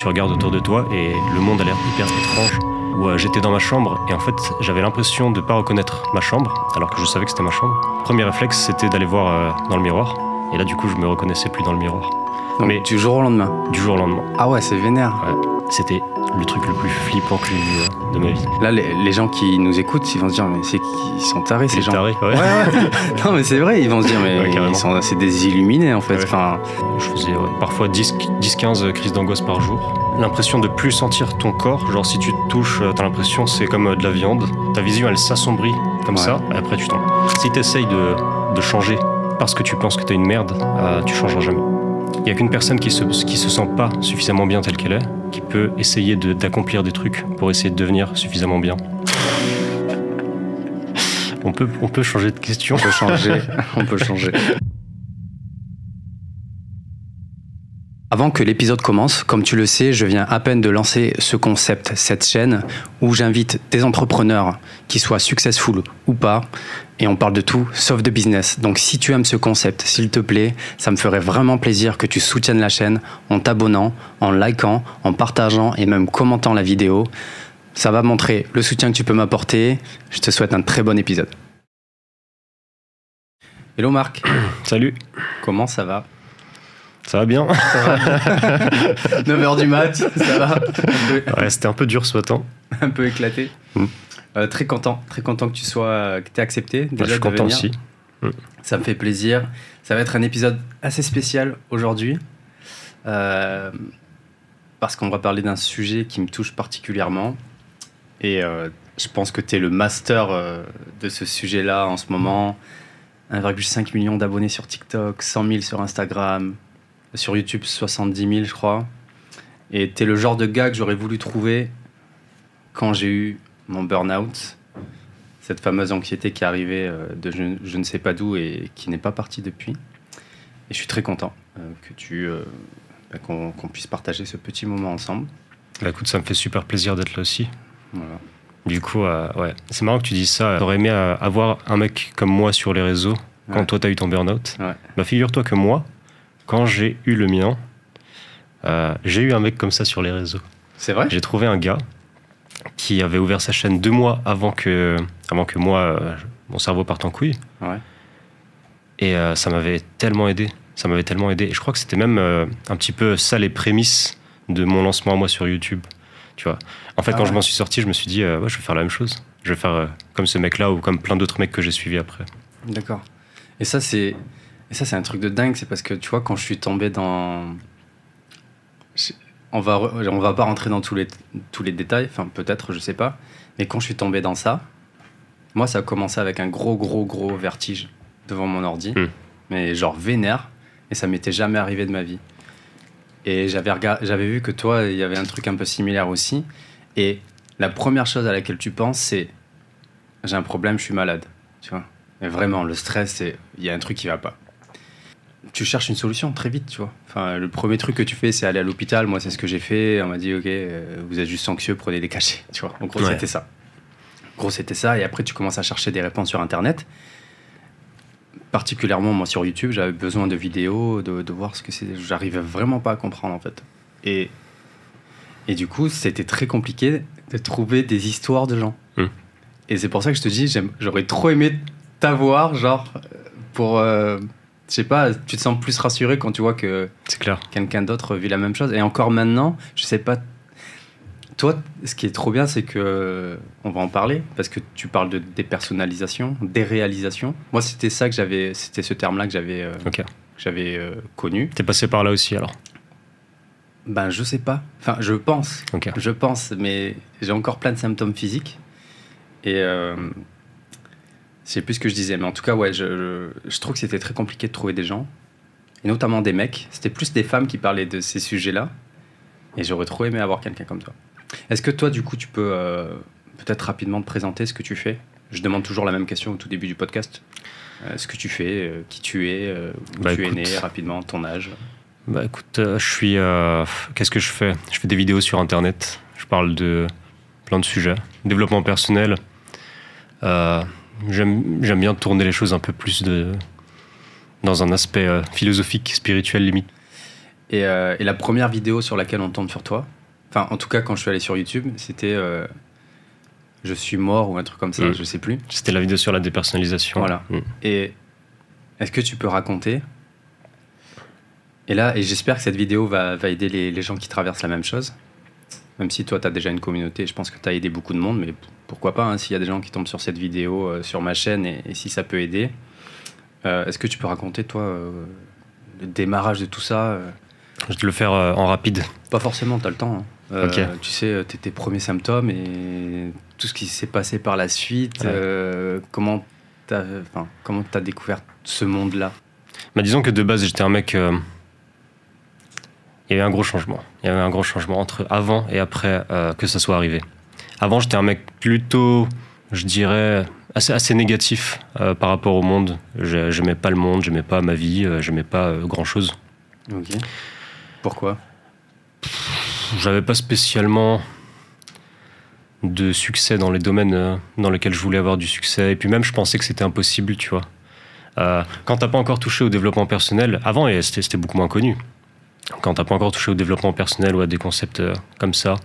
Tu regardes autour de toi et le monde a l'air hyper étrange. Où euh, j'étais dans ma chambre et en fait j'avais l'impression de ne pas reconnaître ma chambre alors que je savais que c'était ma chambre. Premier réflexe c'était d'aller voir euh, dans le miroir et là du coup je me reconnaissais plus dans le miroir. Donc, Mais- du jour au lendemain. Du jour au lendemain. Ah ouais, c'est vénère. C'était le truc le plus flippant que j'ai vu de ma vie. Là, les, les gens qui nous écoutent, ils vont se dire, mais c'est ils sont tarés ces gens. tarés, ouais. Ouais, ouais. non, mais c'est vrai, ils vont se dire, mais Ouais, ils sont, c'est des illuminés en fait. Enfin, Je faisais parfois 10 10-15 crises d'angoisse par jour. L'impression de plus sentir ton corps, genre si tu te touches, euh, t'as l'impression c'est comme euh, de la viande. Ta vision elle s'assombrit comme ça, et après tu tombes. Si t'essayes de, de changer parce que tu penses que t'es une merde, euh, tu changeras jamais. Il n'y a qu'une personne qui se, qui se sent pas suffisamment bien telle qu'elle est, qui peut essayer de- d'accomplir des trucs pour essayer de devenir suffisamment bien. On peut, on peut changer de question. on peut changer. on peut changer. Avant que l'épisode commence, comme tu le sais, je viens à peine de lancer ce concept, cette chaîne où j'invite des entrepreneurs qui soient successful ou pas, et on parle de tout sauf de business. Donc si tu aimes ce concept, s'il te plaît, ça me ferait vraiment plaisir que tu soutiennes la chaîne en t'abonnant, en likant, en partageant et même commentant la vidéo. Ça va montrer le soutien que tu peux m'apporter. Je te souhaite un très bon épisode. Hello Marc, Salut, comment ça va? Ça va bien 9h du mat, ça va peu, Ouais, c'était un peu dur ce matin. un peu éclaté. Mm. Euh, très content, très content que tu sois, que tu accepté déjà je suis content venir. aussi. Ça me fait plaisir. Ça va être un épisode assez spécial aujourd'hui. euh, parce qu'on va parler d'un sujet qui me touche particulièrement. Et euh, je pense que tu es le master euh, de ce sujet-là en ce moment. 1,5 million d'abonnés sur TikTok, 100 000 sur Instagram, sur YouTube 70 000 je crois. Et tu es le genre de gars que j'aurais voulu trouver quand j'ai eu mon burn-out cette fameuse anxiété qui est arrivée euh, de je, je ne sais pas d'où et qui n'est pas partie depuis. Et je suis très content euh, que tu euh, bah, qu'on puisse partager ce petit moment ensemble. Bah écoute, ça me fait super plaisir d'être là aussi. Voilà. Du coup, euh, ouais, c'est marrant que tu dises ça. T'aurais aimé avoir un mec comme moi sur les réseaux quand Ouais. toi t'as eu ton burn-out. Ouais. Bah figure-toi que moi, quand j'ai eu le mien, euh, j'ai eu un mec comme ça sur les réseaux. C'est vrai? J'ai trouvé un gars qui avait ouvert sa chaîne deux mois avant que, avant que moi, euh, mon cerveau parte en couille. Ouais. Et euh, ça m'avait tellement aidé. Ça m'avait tellement aidé. Et je crois que c'était même un petit peu ça les prémices de mon lancement à moi sur YouTube. Tu vois. En fait, Ah quand ouais. je m'en suis sorti, je me suis dit, ouais, je vais faire la même chose. Je vais faire comme ce mec-là ou comme plein d'autres mecs que j'ai suivis après. D'accord. Et ça, c'est et ça, c'est un truc de dingue. C'est parce que tu vois, quand je suis tombé dans. On va, on va pas rentrer dans tous les, tous les détails, enfin peut-être, je sais pas. Mais quand je suis tombé dans ça, moi, ça a commencé avec un gros, gros, gros vertige devant mon ordi. Hmm. Mais genre vénère. Et ça m'était jamais arrivé de ma vie. Et j'avais regard- j'avais vu que toi, il y avait un truc un peu similaire aussi. Et la première chose à laquelle tu penses, c'est j'ai un problème, je suis malade. Tu vois Mais vraiment, le stress, c'est il y a un truc qui va pas. Tu cherches une solution très vite, tu vois. Enfin, le premier truc que tu fais, c'est aller à l'hôpital. Moi, c'est ce que j'ai fait. On m'a dit, ok, euh, vous êtes juste anxieux, prenez des cachets. Tu vois. En gros, Ouais. c'était ça. En gros, c'était ça. Et après, tu commences à chercher des réponses sur Internet. Particulièrement, moi, sur YouTube, j'avais besoin de vidéos, de, de voir ce que c'est. J'arrivais vraiment pas à comprendre, en fait. Et, et du coup, c'était très compliqué de trouver des histoires de gens. Hmm. Et c'est pour ça que je te dis, j'aurais trop aimé t'avoir, genre, pour. euh, je sais pas, tu te sens plus rassuré quand tu vois que quelqu'un d'autre vit la même chose. Et encore maintenant, je sais pas. Toi, ce qui est trop bien, c'est que on va en parler parce que tu parles de dépersonnalisation, déréalisation. Moi, c'était ça que j'avais, c'était ce terme-là que j'avais, euh, Ok. que j'avais euh, connu. T'es passé par là aussi alors? Ben, je sais pas. Enfin, je pense. Ok. Je pense, mais j'ai encore plein de symptômes physiques. Et euh, je sais plus ce que je disais, mais en tout cas, ouais, je, je, je trouve que c'était très compliqué de trouver des gens, et notamment des mecs. C'était plus des femmes qui parlaient de ces sujets-là. Et j'aurais trop aimé avoir quelqu'un comme toi. Est-ce que toi, du coup, tu peux euh, peut-être rapidement te présenter ce que tu fais? Je demande toujours la même question au tout début du podcast. Euh, ce que tu fais, euh, qui tu es, où Bah, tu écoute. es né, rapidement, ton âge. Bah écoute, je suis. Qu'est-ce que je fais? Je fais des vidéos sur internet. Je parle de plein de sujets. Développement personnel. J'aime bien tourner les choses un peu plus de, dans un aspect euh, philosophique, spirituel limite. Et, euh, et la première vidéo sur laquelle on tombe sur toi, enfin en tout cas quand je suis allé sur YouTube, c'était euh, Je suis mort ou un truc comme ça, Mm. je sais plus. C'était la vidéo sur la dépersonnalisation. Voilà. Mm. Et est-ce que tu peux raconter? Et là, et j'espère que cette vidéo va, va aider les, les gens qui traversent la même chose. Même si toi, tu as déjà une communauté, je pense que tu as aidé beaucoup de monde, mais pourquoi pas, hein, s'il y a des gens qui tombent sur cette vidéo euh, sur ma chaîne et, et si ça peut aider. Euh, Est-ce que tu peux raconter, toi, euh, le démarrage de tout ça Je vais te le faire en rapide. Pas forcément, tu as le temps. hein. Euh, Ok. Tu sais, tes, tes premiers symptômes et tout ce qui s'est passé par la suite. Ouais. comment tu as, comment as découvert ce monde-là? Bah, disons que de base, j'étais un mec. Il y avait un gros changement. Il y avait un gros changement entre avant et après euh, que ça soit arrivé. Avant, j'étais un mec plutôt, je dirais, assez, assez négatif euh, par rapport au monde. Je- J'aimais pas le monde, j'aimais pas ma vie, euh, j'aimais pas grand chose. Ok. Pourquoi? J'avais pas spécialement de succès dans les domaines dans lesquels je voulais avoir du succès. Et puis même, je pensais que c'était impossible, tu vois. Euh, quand t'as pas encore touché au développement personnel, avant, c'était beaucoup moins connu. Quand t'as pas encore touché au développement personnel ou à des concepts euh, comme ça,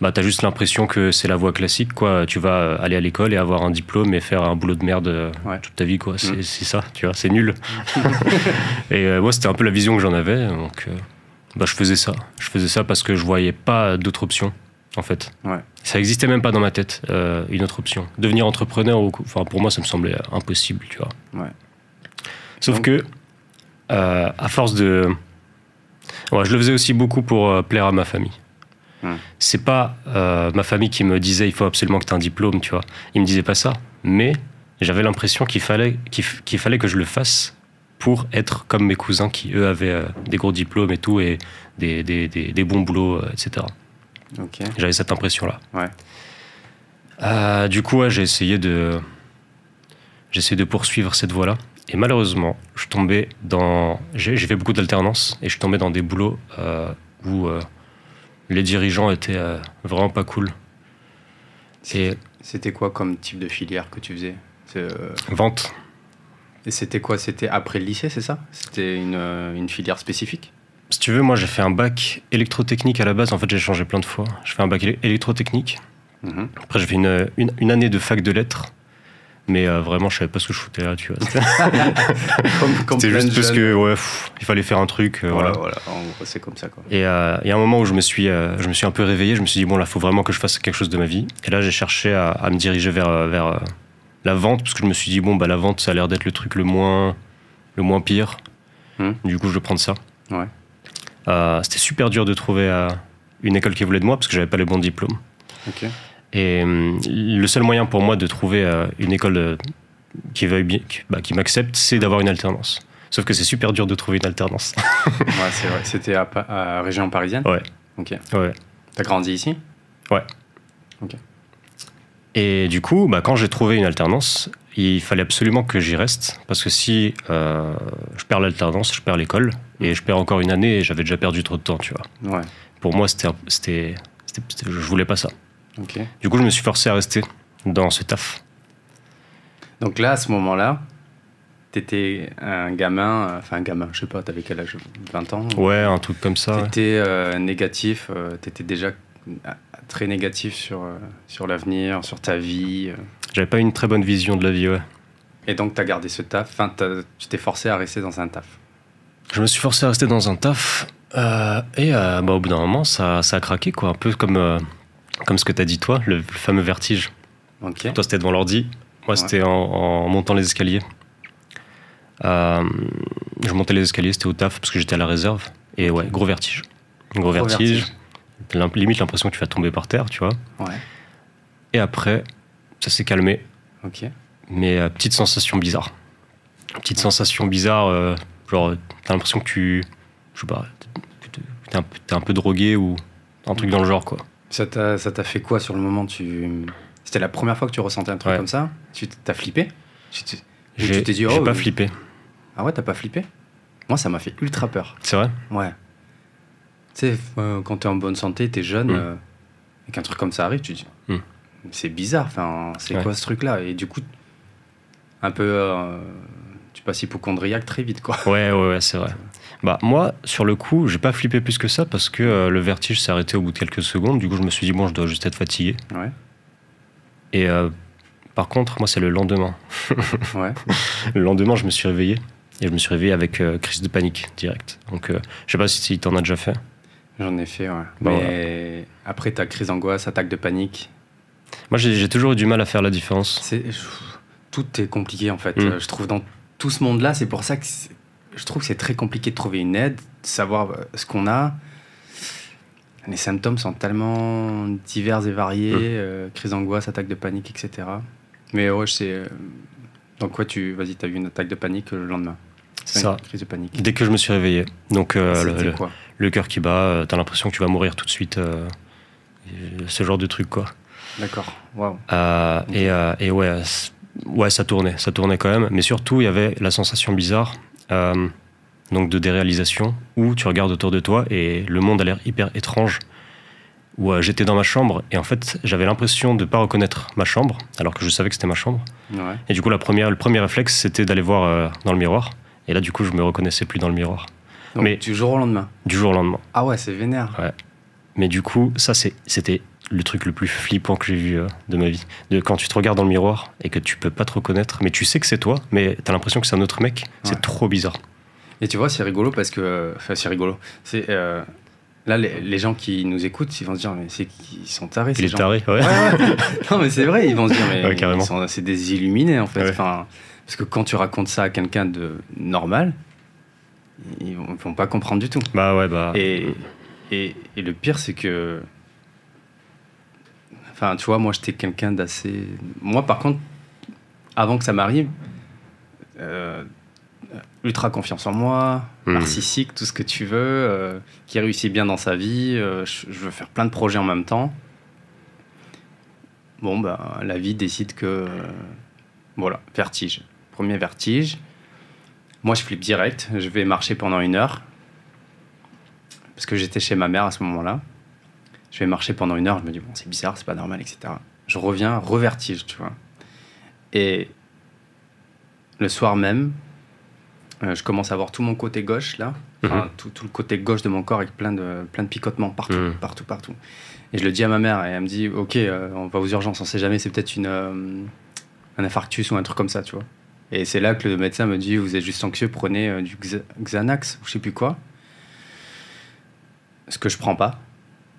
bah t'as juste l'impression que c'est la voie classique, quoi. Tu vas euh, aller à l'école et avoir un diplôme et faire un boulot de merde euh, Ouais. toute ta vie, quoi. C'est Mm. c'est ça, tu vois. C'est nul. et euh, moi, c'était un peu la vision que j'en avais, donc. euh, bah, je faisais ça. Je faisais ça parce que je voyais pas d'autre option, en fait. Ouais. Ça existait même pas dans ma tête, euh, une autre option. Devenir entrepreneur, enfin, pour moi, ça me semblait impossible, tu vois. Sauf Donc- que, à force de. Ouais, je le faisais aussi beaucoup pour euh, plaire à ma famille. Hmm. C'est pas euh, ma famille qui me disait il faut absolument que tu aies un diplôme, tu vois. Ils me disaient pas ça. Mais j'avais l'impression qu'il fallait, qu'il fallait que je le fasse pour être comme mes cousins qui, eux, avaient euh, des gros diplômes et tout, et des, des, des, des bons boulots, etc. J'avais cette impression-là. Ouais. Du coup, ouais, j'ai essayé de, j'ai essayé de poursuivre cette voie-là. Et malheureusement, je tombais dans, j'ai fait beaucoup d'alternance et je tombais dans des boulots euh, où euh, les dirigeants étaient euh, vraiment pas cool. C'était quoi comme type de filière que tu faisais? Vente, Et c'était quoi? C'était après le lycée, c'est ça? C'était une, une filière spécifique? Si tu veux, moi j'ai fait un bac électrotechnique à la base. En fait, j'ai changé plein de fois. J'ai fait un bac éle- électrotechnique. Mhm. Après, j'ai fait une, une, une année de fac de lettres. Mais euh, vraiment, je savais pas ce que je foutais là, tu vois. C'était juste parce que, ouais, pff, il fallait faire un truc. euh, Voilà, voilà. voilà. En gros, c'est comme ça, quoi. Et euh, il y a un moment où je me suis, euh, je me suis un peu réveillé. Je me suis dit bon là, faut vraiment que je fasse quelque chose de ma vie. Et là, j'ai cherché à, à me diriger vers vers euh, la vente parce que je me suis dit bon bah la vente, ça a l'air d'être le truc le moins le moins pire. Hmm. Du coup, je vais prendre ça. Ouais. Euh, C'était super dur de trouver euh, une école qui voulait de moi parce que j'avais pas les bons diplômes. Ok. Et hum, le seul moyen pour moi de trouver euh, une école euh, qui veuille bah, qui m'accepte, c'est d'avoir une alternance. Sauf que c'est super dur de trouver une alternance. Ouais, c'est vrai. C'était à, région parisienne? Ouais, Ok. ouais. T'as grandi ici? Et du coup, bah, quand j'ai trouvé une alternance, il fallait absolument que j'y reste. Parce que si euh, je perds l'alternance, je perds l'école. Et je perds encore une année et j'avais déjà perdu trop de temps, tu vois. Ouais. Pour moi, c'était- je voulais pas ça. Du coup, je me suis forcé à rester dans ce taf. Donc là, à ce moment-là, t'étais un gamin, euh, enfin un gamin, je sais pas, t'avais quel âge? 20 ans? Ouais, un truc comme ça. ouais. T'étais euh, négatif, euh, t'étais déjà très négatif sur, sur l'avenir, sur ta vie. J'avais pas une très bonne vision de la vie, ouais. et donc t'as gardé ce taf, enfin tu t'es forcé à rester dans un taf? Je me suis forcé à rester dans un taf. et bah, au bout d'un moment, ça, ça a craqué, quoi. Un peu comme, comme ce que t'as dit, toi, le, le fameux vertige. Toi, c'était devant l'ordi. Moi, c'était en, en montant les escaliers. Euh, je montais les escaliers, c'était au taf parce que j'étais à la réserve. Et ouais, gros vertige. Gros, Gros vertige. vertige. L'im- Limite l'impression que tu vas tomber par terre, tu vois. Ouais. Et après, ça s'est calmé. Ok. Mais euh, petite sensation bizarre. Petite sensation bizarre, euh, genre, t'as l'impression que tu. Je sais pas, t'es un, peu- t'es un peu drogué ou un truc dans le genre, quoi. Ça t'a fait quoi sur le moment tu... C'était la première fois que tu ressentais un truc Ouais. comme ça? Tu t'as flippé? Tu t'es- Ou J'ai t'es dit, oh, pas euh, flippé. Ah ouais, t'as pas flippé? Moi, ça m'a fait ultra peur. C'est vrai? Ouais. Tu sais, euh, quand t'es en bonne santé, t'es jeune, Mm. euh, et qu'un truc comme ça arrive, tu te dis, Mm. c'est bizarre, enfin, c'est Ouais. quoi ce truc-là? Et du coup, un peu, euh, tu passes hypochondriaque très vite, quoi. Ouais, ouais, ouais, c'est vrai. Bah moi, sur le coup, j'ai pas flippé plus que ça parce que euh, le vertige s'est arrêté au bout de quelques secondes. Du coup, je me suis dit bon, je dois juste être fatigué. Ouais. Et euh, par contre, moi, c'est le lendemain. Ouais. Le lendemain, je me suis réveillé et je me suis réveillé avec euh, crise de panique direct. Donc, je sais pas si t'en as déjà fait. J'en ai fait, ouais. Bah, Mais après, ta crise d'angoisse, attaque de panique, Moi, j'ai toujours eu du mal à faire la différence. tout est compliqué en fait. Mm. Je trouve dans tout ce monde-là, c'est pour ça que je trouve que c'est très compliqué de trouver une aide, de savoir euh, ce qu'on a. Les symptômes sont tellement divers et variés, Mm. euh, crise d'angoisse, attaque de panique, etc. Mais ouais, je sais. donc quoi, tu, vas-y, t'as eu une attaque de panique le lendemain? C'est Une ça. crise de panique. Dès que je me suis réveillé. Donc, euh, le, quoi? cœur qui bat, t'as l'impression que tu vas mourir tout de suite. euh, ce genre de truc, quoi. D'accord. Ok. et, et ouais, ouais, ça tournait, ça tournait quand même. Mais surtout, il y avait la sensation bizarre, euh, donc de déréalisation, où tu regardes autour de toi et le monde a l'air hyper étrange. Où euh, j'étais dans ma chambre et en fait, j'avais l'impression de pas reconnaître ma chambre, alors que je savais que c'était ma chambre. Ouais. Et du coup, la première, le premier réflexe, c'était d'aller voir euh, dans le miroir. Et là, du coup, je me reconnaissais plus dans le miroir, Donc, Mais- du jour au lendemain. du jour au lendemain. Ah ouais, c'est vénère. Mais du coup, ça, c'est- c'était le truc le plus flippant que j'ai vu euh, de ma vie. De quand tu te regardes dans le miroir et que tu peux pas te reconnaître, mais tu sais que c'est toi, mais t'as l'impression que c'est un autre mec. C'est trop bizarre. Et tu vois, c'est rigolo parce que. Enfin, c'est rigolo. C'est. euh, Là, les, les gens qui nous écoutent, ils vont se dire, mais c'est qu'ils sont tarés, ces est gens. taré, ouais. Ouais, non, mais c'est vrai, ils vont se dire, mais Ouais, ils c'est des illuminés en fait. Enfin, parce que quand tu racontes ça à quelqu'un de normal, ils vont, ils vont pas comprendre du tout. Bah ouais, bah. Et, et, et le pire, c'est que. Enfin, tu vois, moi, j'étais quelqu'un d'assez. Moi, par contre, avant que ça m'arrive, euh, ultra confiance en moi, Hmm. narcissique, tout ce que tu veux, euh, qui réussit bien dans sa vie, euh, je, je veux faire plein de projets en même temps. Bon, bah, la vie décide que. voilà, vertige. Premier vertige. Moi, je flippe direct. Je vais marcher pendant une heure. Parce que j'étais chez ma mère à ce moment-là. Je vais marcher pendant une heure. Je me dis, bon, c'est bizarre, c'est pas normal, etc. Je reviens, revertige, tu vois. Et le soir même, euh, je commence à voir tout mon côté gauche, là. Enfin, Mhm. tout, tout le côté gauche de mon corps avec plein de, plein de picotements partout, Mhm. partout, partout. Et je le dis à ma mère et elle me dit, ok, euh, on va aux urgences, on sait jamais, c'est peut-être une, euh, un infarctus ou un truc comme ça, tu vois. Et c'est là que le médecin me dit, vous êtes juste anxieux, prenez du Xa- Xanax ou je sais plus quoi. Ce que je prends pas.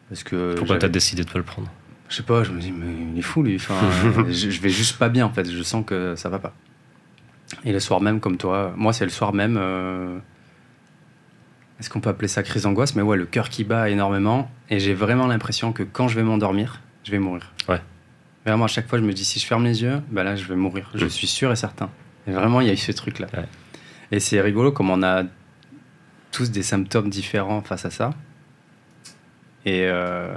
Parce que Pourquoi t'as décidé de pas le prendre je sais pas, je me dis, mais il est fou lui. Enfin, je, je vais juste pas bien en fait, je sens que ça va pas. Et le soir même, comme toi, moi c'est le soir même. euh, Est-ce qu'on peut appeler ça crise d'angoisse? Mais ouais, le cœur qui bat énormément. Et j'ai vraiment l'impression que quand je vais m'endormir, je vais mourir. Ouais. Vraiment, à chaque fois, je me dis, si je ferme les yeux, bah là, je vais mourir. Je Mm. suis sûr et certain. Et vraiment, il y a eu ce truc-là. Ouais. Et c'est rigolo comme on a tous des symptômes différents face à ça. Et, euh,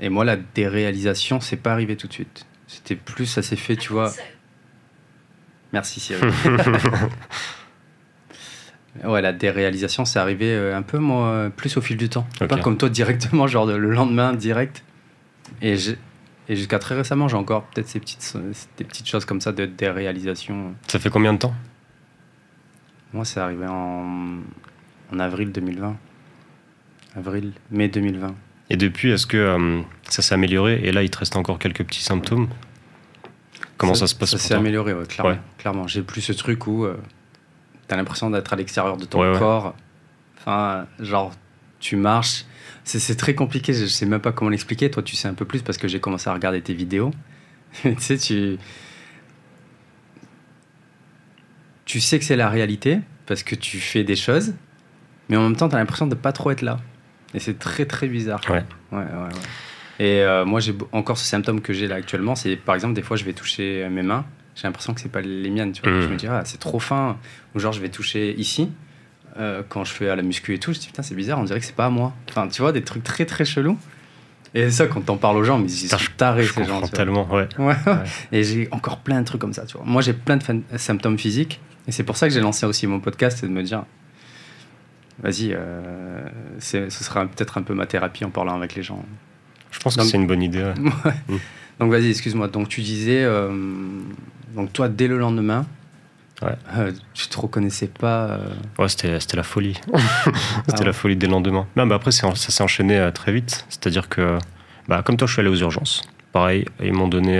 et moi, la déréalisation, c'est pas arrivé tout de suite. C'était plus, ça s'est fait, tu vois. Merci Cyril. ouais, la déréalisation, c'est arrivé euh, un peu, moi, plus au fil du temps. Ok. Pas comme toi directement, genre de- le lendemain direct. Et, jusqu'à très récemment, j'ai encore peut-être ces petites, des petites choses comme ça de déréalisation. Ça fait combien de temps? Moi, c'est arrivé en, en avril 2020. Avril, mai 2020. Et depuis, est-ce que euh, ça s'est amélioré Et là, il te reste encore quelques petits symptômes? Comment ça, se passe Ça s'est amélioré, ouais, clairement. Ouais. clairement. J'ai plus ce truc où tu t'as l'impression d'être à l'extérieur de ton Ouais, corps. Enfin, genre, tu marches. C'est c'est très compliqué, je sais même pas comment l'expliquer. Toi, tu sais un peu plus parce que j'ai commencé à regarder tes vidéos. tu sais, tu. Tu sais que c'est la réalité parce que tu fais des choses, mais en même temps, tu as l'impression de pas trop être là. Et c'est très très bizarre. Ouais. Ouais, ouais, ouais. Et euh, moi, j'ai encore ce symptôme que j'ai là actuellement, c'est par exemple, des fois, je vais toucher mes mains, j'ai l'impression que c'est pas les miennes, tu vois. Je me dis, ah, c'est trop fin. Ou genre, je vais toucher ici, euh, quand je fais à la muscu et tout, je dis, putain, c'est bizarre, on dirait que c'est pas à moi. Enfin, tu vois, des trucs très très chelous. Et ça, quand t'en parles aux gens, mais ils sont tarés, Je ces gens. tellement, ouais. Ouais. Et j'ai encore plein de trucs comme ça, tu vois. Moi, j'ai plein de symptômes physiques. Et c'est pour ça que j'ai lancé aussi mon podcast, c'est de me dire, vas-y, euh, ce sera peut-être un peu ma thérapie en parlant avec les gens. Je pense Donc- que c'est une bonne idée. ouais. Donc vas-y, excuse-moi. Donc tu disais, euh, donc toi, dès le lendemain, Ouais. Euh, tu te reconnaissais pas. euh, Ouais, c'était c'était la folie. c'était Ah la folie dès le lendemain. Non, mais après, ça s'est enchaîné très vite. C'est-à-dire que, bah, comme toi, je suis allé aux urgences. Pareil, ils m'ont donné.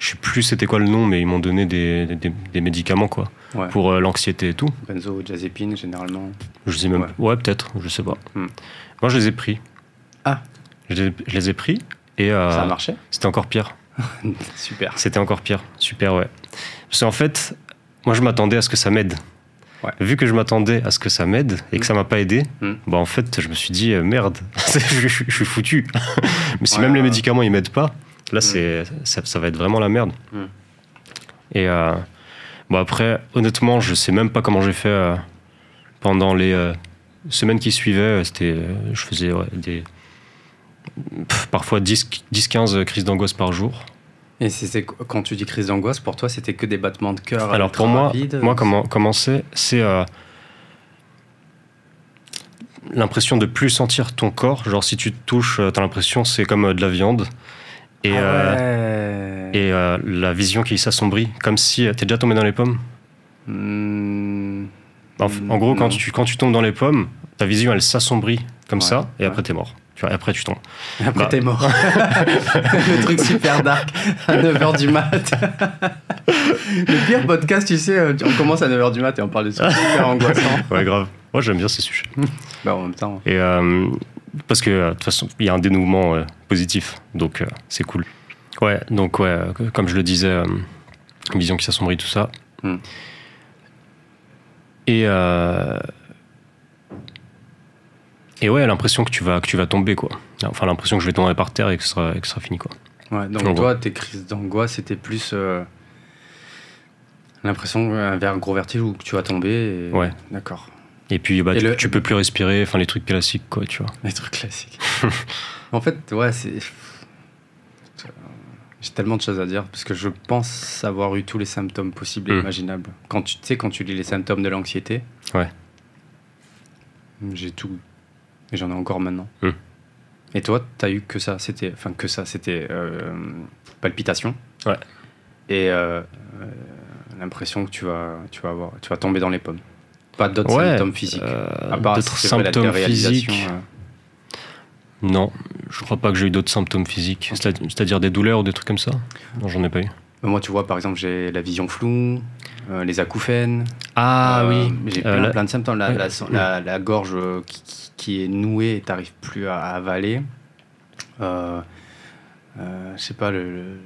je sais plus c'était quoi le nom, mais ils m'ont donné des, des, des médicaments, quoi. Ouais. Pour euh, l'anxiété et tout. Benzo, diazépine, généralement. Je sais même. Ouais. Ouais, peut-être, je sais pas. Hmm. Moi, je les ai pris. Ah. Je les, je les ai pris et euh, Ça a marché? c'était encore pire. Super. C'était encore pire. Super, ouais. Parce qu'en fait, moi, je m'attendais à ce que ça m'aide. Ouais. Vu que je m'attendais à ce que ça m'aide et que Mm. ça m'a pas aidé, Mm. bah en fait, je me suis dit euh, merde, je, je- je suis foutu. Mais si Ouais, même les médicaments ils m'aident pas, là c'est ça, ça va être vraiment la merde. Et euh, bon après, honnêtement, je sais même pas comment j'ai fait euh, pendant les euh, semaines qui suivaient. euh, C'était, je faisais ouais, des pff, parfois 10-15 crises d'angoisse par jour. Et c'était quand tu dis crise d'angoisse, pour toi, c'était que des battements de cœur Alors pour moi, moi comment, comment c'est C'est euh, l'impression de plus sentir ton corps. Genre si tu te touches, t'as l'impression c'est comme de la viande. Et, Ah euh, ouais. Et euh, la vision qui s'assombrit, comme si euh, t'es déjà tombé dans les pommes? Hmm, En, en gros, quand tu, quand tu tombes dans les pommes, ta vision elle s'assombrit comme Ouais, ça, et ouais. après t'es mort. Tu vois, et après tu tombes. Après, Bah. t'es mort. le truc super dark à 9h du mat. le pire podcast, tu sais, euh, on commence à 9h du mat et on parle de trucs super angoissants. Ouais, grave. Moi j'aime bien ces sujets. Bah, en même temps. Et euh, parce que de toute façon, il y a un dénouement euh, positif, donc c'est cool. Ouais, donc ouais, euh, comme je le disais, euh, vision qui s'assombrit, tout ça. Hmm. Et euh, et ouais, l'impression que tu vas que tu vas tomber quoi. Enfin, l'impression que je vais tomber par terre et que ce sera, que ce sera fini quoi. Ouais, donc toi, tes crises d'angoisse, c'était plus euh, l'impression vers un gros vertige où tu vas tomber. Et... Ouais. D'accord. Et puis bah, Et tu, le- tu peux plus respirer, enfin les trucs classiques quoi, tu vois. Les trucs classiques. en fait, ouais, c'est. J'ai tellement de choses à dire parce que je pense avoir eu tous les symptômes possibles et Mm. imaginables. Quand tu sais, quand tu lis les symptômes de l'anxiété, Ouais. j'ai tout. Et j'en ai encore maintenant. Mm. Et toi, t'as eu que ça C'était. Enfin, que ça, c'était euh, palpitation. Ouais. Et euh, euh, l'impression que tu vas, tu, vas avoir, tu vas tomber dans les pommes. Pas d'autres Ouais, symptômes physiques. Euh, à part d'autres symptômes physiques. Euh. Non, je crois pas que j'ai eu d'autres symptômes physiques. C'est- C'est-à-dire des douleurs ou des trucs comme ça? Non, j'en ai pas eu. Bah, Moi, tu vois, par exemple, j'ai la vision floue, euh, les acouphènes. Ah Euh, oui. J'ai Euh, plein, de symptômes. La, gorge euh, qui, est nouée et t'arrives plus à, à avaler. Euh, euh, je sais pas, le, le-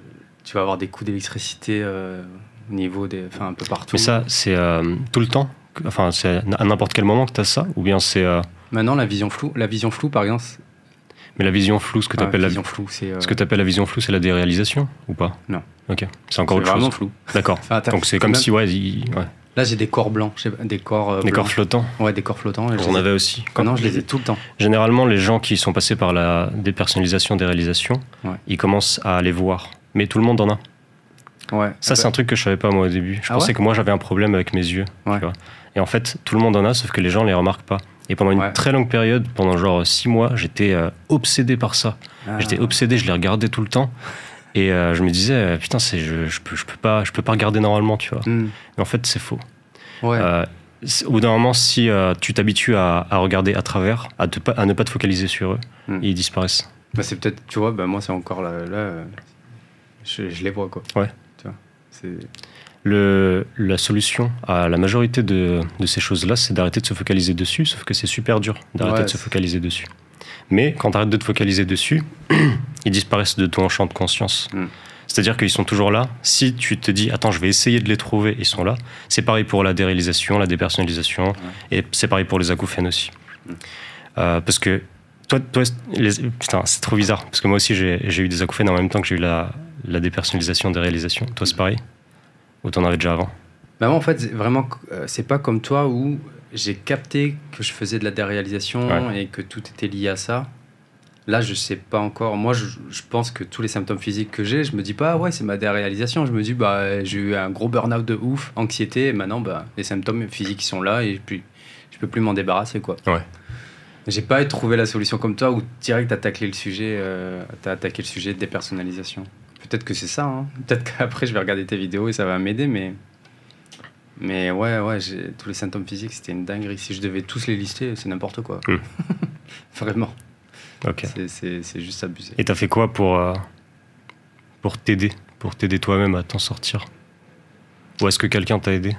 tu vas avoir des coups d'électricité euh, au niveau des. Enfin, un peu partout. Mais ça, c'est euh, tout le temps Enfin, c'est à n'importe quel moment que tu as ça? Ou bien c'est. euh, Maintenant, la vision floue, la vision floue, par exemple. Mais la vision floue, ce que tu ah, appelles la, vision floue, c'est. euh, ce que t'appelles la vision floue, c'est la déréalisation Ou pas? Non. Ok. C'est encore c'est autre vraiment chose. flou. D'accord. Enfin, t'as- Donc c'est comme même- si, ouais, il- ouais. Là, j'ai des corps blancs, des corps. euh, des blancs. corps flottants. Ouais, des corps flottants. J'en avais aussi. Ah non, je les ai tout le temps. Généralement, les gens qui sont passés par la dépersonnalisation, déréalisation, Ouais. ils commencent à les voir. Mais tout le monde en a. Ouais. Ça, c'est un truc que je savais pas moi au début. Je Ah pensais ouais que moi j'avais un problème avec mes yeux. Ouais. tu vois. Et en fait, tout le monde en a, sauf que les gens les remarquent pas. Et pendant une Ouais. très longue période, pendant genre six mois, j'étais euh, obsédé par ça. Ah. J'étais obsédé, je les regardais tout le temps. Et euh, je me disais, euh, putain, c'est, je, je, peux, je, peux pas, je peux pas regarder normalement, tu vois. Hmm. Mais en fait, c'est faux. Ouais. Euh, au bout d'un moment, si tu t'habitues à, à regarder à travers, à, te pas- à ne pas te focaliser sur eux, Hmm. ils disparaissent. Bah, c'est peut-être, tu vois, bah, moi, c'est encore là. là je, je les vois, quoi. Ouais. Tu vois. C'est. Le, la solution à la majorité de, de ces choses-là, c'est d'arrêter de se focaliser dessus, sauf que c'est super dur d'arrêter Ouais, de se focaliser dessus. Mais quand tu arrêtes de te focaliser dessus, ils disparaissent de ton champ de conscience. Mm. C'est-à-dire qu'ils sont toujours là. Si tu te dis, attends, je vais essayer de les trouver, ils sont là. C'est pareil pour la déréalisation, la dépersonnalisation, et c'est pareil pour les acouphènes aussi. Mm. Euh, parce que toi, toi les- putain, c'est trop bizarre, parce que moi aussi j'ai j'ai eu des acouphènes en même temps que j'ai eu la, la dépersonnalisation, déréalisation. Toi, c'est pareil? Ou t'en avais déjà avant Bah, moi, en fait, vraiment, euh, c'est pas comme toi où j'ai capté que je faisais de la déréalisation Ouais. et que tout était lié à ça. Là, je sais pas encore. Moi, je, je pense que tous les symptômes physiques que j'ai, je me dis pas, ah ouais, c'est ma déréalisation. Je me dis, bah, j'ai eu un gros burn-out de ouf, anxiété, et maintenant, bah, les symptômes physiques sont là et puis je peux plus m'en débarrasser, quoi. Ouais. J'ai pas trouvé la solution comme toi où direct t'as attaqué le sujet, euh, t'as attaqué le sujet de dépersonnalisation. Peut-être que c'est ça. hein. Peut-être qu'après je vais regarder tes vidéos et ça va m'aider, mais Mais ouais, ouais, tous les symptômes physiques, c'était une dinguerie. Si je devais tous les lister, c'est n'importe quoi. Hmm. Vraiment. Ok. C'est- juste abusé. Et t'as fait quoi pour, euh, pour t'aider Pour t'aider toi-même à t'en sortir? Ou est-ce que quelqu'un t'a aidé?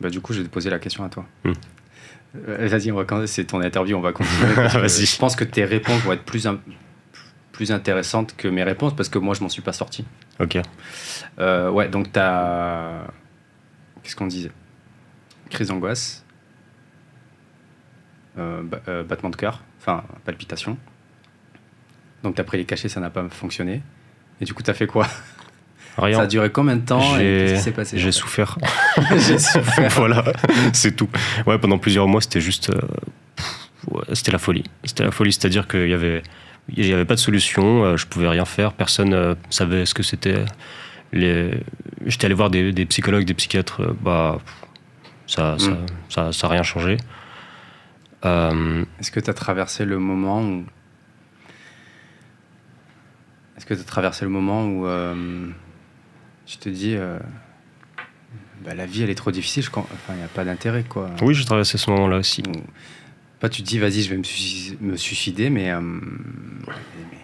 Bah, du coup, je vais te poser la question à toi. Euh, Vas-y, on va quand c'est ton interview, on va continuer. Vas-y. Je pense que tes réponses vont être plus, plus intéressantes que mes réponses parce que moi, je m'en suis pas sorti. Ok. Euh, ouais, donc t'as. Qu'est-ce qu'on disait? Crise d'angoisse, euh, ba- euh, battement de cœur, enfin palpitation. Donc t'as pris les cachets, ça n'a pas fonctionné. Et du coup, t'as fait quoi? Rien. Ça a duré combien de temps J'ai en fait? souffert. J'ai souffert. voilà, c'est tout. Ouais, pendant plusieurs mois, c'était juste. ouais, c'était la folie. C'était la folie, c'est-à-dire qu'il y avait. Il n'y avait pas de solution, euh, je pouvais rien faire, personne euh, savait ce que c'était. Les... J'étais allé voir des, des psychologues, des psychiatres, euh, bah, ça ça, Mm. ça, ça a rien changé. Euh, Est-ce que tu as traversé le moment où. Est-ce que tu as traversé le moment où euh, tu te dis. euh, bah, la vie, elle est trop difficile, enfin, il n'y a pas d'intérêt, quoi. oui, j'ai traversé ce moment-là aussi. Pas tu te dis, vas-y, je vais me, suici- me suicider, mais. euh, mais-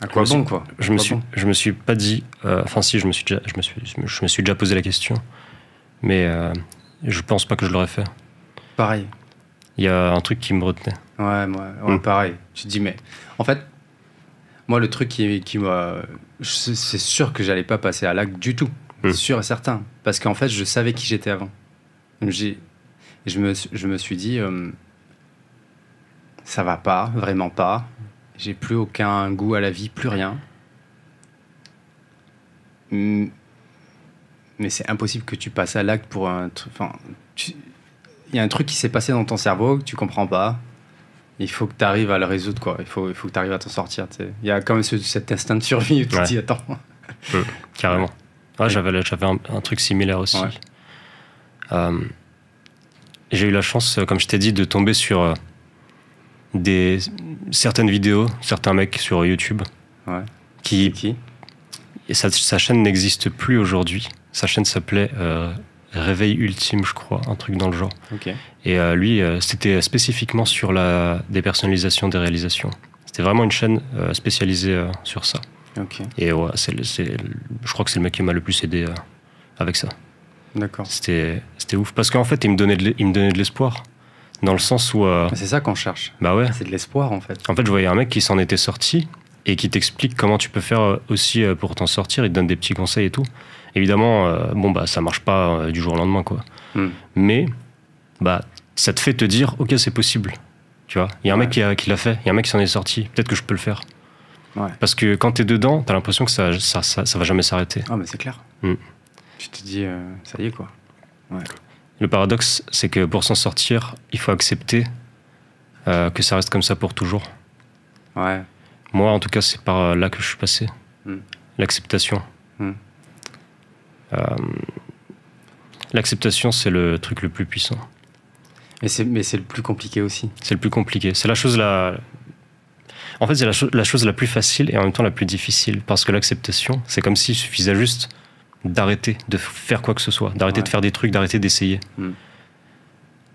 à quoi bon, quoi? À Je me suis, bon? je me suis pas dit. euh, Enfin, si, je me suis déjà, je me suis, je me suis déjà posé la question, mais euh, je pense pas que je l'aurais fait. Pareil. Il y a un truc qui me retenait. Ouais, moi, ouais, Mm. pareil. Tu te dis, mais. En fait, moi, le truc qui, qui m'a. C'est sûr que j'allais pas passer à l'acte du tout. Mm. Sûr et certain. Parce qu'en fait, je savais qui j'étais avant. Et je me, je me suis dit, euh, ça va pas, vraiment pas. J'ai plus aucun goût à la vie, plus rien. Mm. Mais c'est impossible que tu passes à l'acte pour un truc. Enfin, tu- il y a un truc qui s'est passé dans ton cerveau que tu comprends pas. Il faut que tu arrives à le résoudre, quoi. Il faut, il faut que tu arrives à t'en sortir. Il y a quand même ce- cet instinct de survie où tu te dis, attends. Carrément. Ouais, j'avais, j'avais un, un truc similaire aussi. Euh, j'ai eu la chance, euh, comme je t'ai dit, de tomber sur euh, des, certaines vidéos, certains mecs sur YouTube Ouais. qui. Qui? Et sa, sa chaîne n'existe plus aujourd'hui. Sa chaîne s'appelait euh, Réveil Ultime, je crois, un truc dans le genre. Ok. Et euh, lui, euh, c'était spécifiquement sur la dépersonnalisation des réalisations. C'était vraiment une chaîne spécialisée sur ça. Ok. Et ouais, le- je crois que c'est le mec qui m'a le plus aidé avec ça. D'accord. C'était, c'était ouf. Parce qu'en fait, il me donnait de, l'e- il me donnait de l'espoir. Dans le sens où. euh, C'est ça qu'on cherche. bah ouais. C'est de l'espoir, en fait. En fait, je voyais un mec qui s'en était sorti et qui t'explique comment tu peux faire euh, aussi euh, pour t'en sortir. Il te donne des petits conseils et tout. Évidemment, euh, bon, bah, ça marche pas du jour au lendemain, quoi. Hmm. Mais, bah, ça te fait te dire, ok, c'est possible. Tu vois, il y a un mec Ouais. qui, a- qui l'a fait, il y a un mec qui s'en est sorti. Peut-être que je peux le faire. Ouais. Parce que quand t'es dedans, t'as l'impression que ça, ça, ça, ça va jamais s'arrêter. Ah, mais c'est clair. Mm. Tu te dis, euh, ça y est, quoi. Le paradoxe, c'est que pour s'en sortir, il faut accepter euh, que ça reste comme ça pour toujours. Ouais. Moi, en tout cas, c'est par là que je suis passé. Mm. L'acceptation. Mm. Euh, L'acceptation, c'est le truc le plus puissant. Mais c'est, le plus compliqué aussi. C'est le plus compliqué. C'est la chose la. En fait, c'est la, cho- la chose la plus facile et en même temps la plus difficile. Parce que l'acceptation, c'est comme s'il suffisait juste d'arrêter de faire quoi que ce soit, d'arrêter Ouais. de faire des trucs, d'arrêter d'essayer. Mm.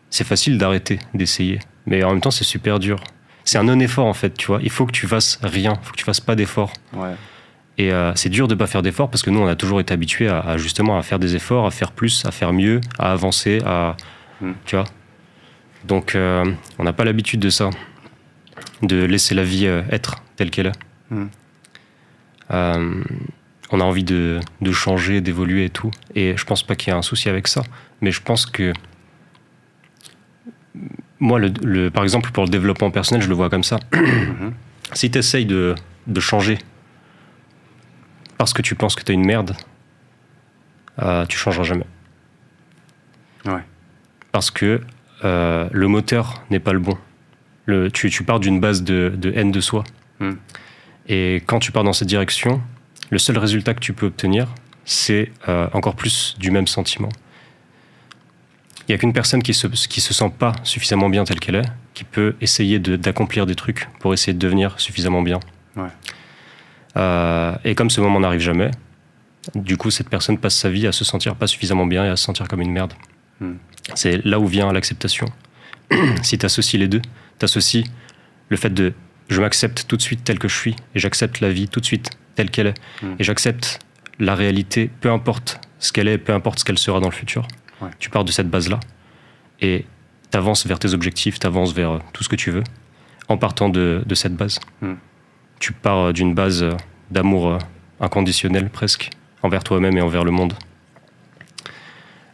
C'est facile d'arrêter d'essayer, mais en même temps, c'est super dur. C'est un non-effort en fait, tu vois. Il faut que tu fasses rien, il faut que tu fasses pas d'effort. Ouais. Et euh, c'est dur de pas faire d'efforts parce que nous, on a toujours été habitués à, à justement à faire des efforts, à faire plus, à faire mieux, à avancer, à Mm. tu vois. Donc, euh, on n'a pas l'habitude de ça, de laisser la vie euh, être telle qu'elle est. Mm. On a envie de, de changer, d'évoluer et tout. Et je pense pas qu'il y ait un souci avec ça, mais je pense que moi, le, le- par exemple, pour le développement personnel, je le vois comme ça. Si tu essayes de, de changer parce que tu penses que tu es une merde, euh, tu changeras jamais. Ouais. Parce que euh, le moteur n'est pas le bon. Le, tu, tu pars d'une base de, de haine de soi. Mm. Et quand tu pars dans cette direction, le seul résultat que tu peux obtenir, c'est euh, encore plus du même sentiment. Il n'y a qu'une personne qui se, qui se sent pas suffisamment bien telle qu'elle est, qui peut essayer de- d'accomplir des trucs pour essayer de devenir suffisamment bien. Ouais. Euh, et comme ce moment n'arrive jamais, Du coup, cette personne passe sa vie à se sentir pas suffisamment bien et à se sentir comme une merde. Hmm. C'est là où vient l'acceptation. si tu associes les deux, tu associes le fait de je m'accepte tout de suite tel que je suis et j'accepte la vie tout de suite telle qu'elle est Hmm. et j'accepte la réalité, peu importe ce qu'elle est, peu importe ce qu'elle sera dans le futur. Ouais. Tu pars de cette base-là et tu avances vers tes objectifs, tu avances vers euh, tout ce que tu veux en partant de, de cette base. Hmm. Tu pars euh, d'une base euh, d'amour inconditionnel presque envers toi-même et envers le monde.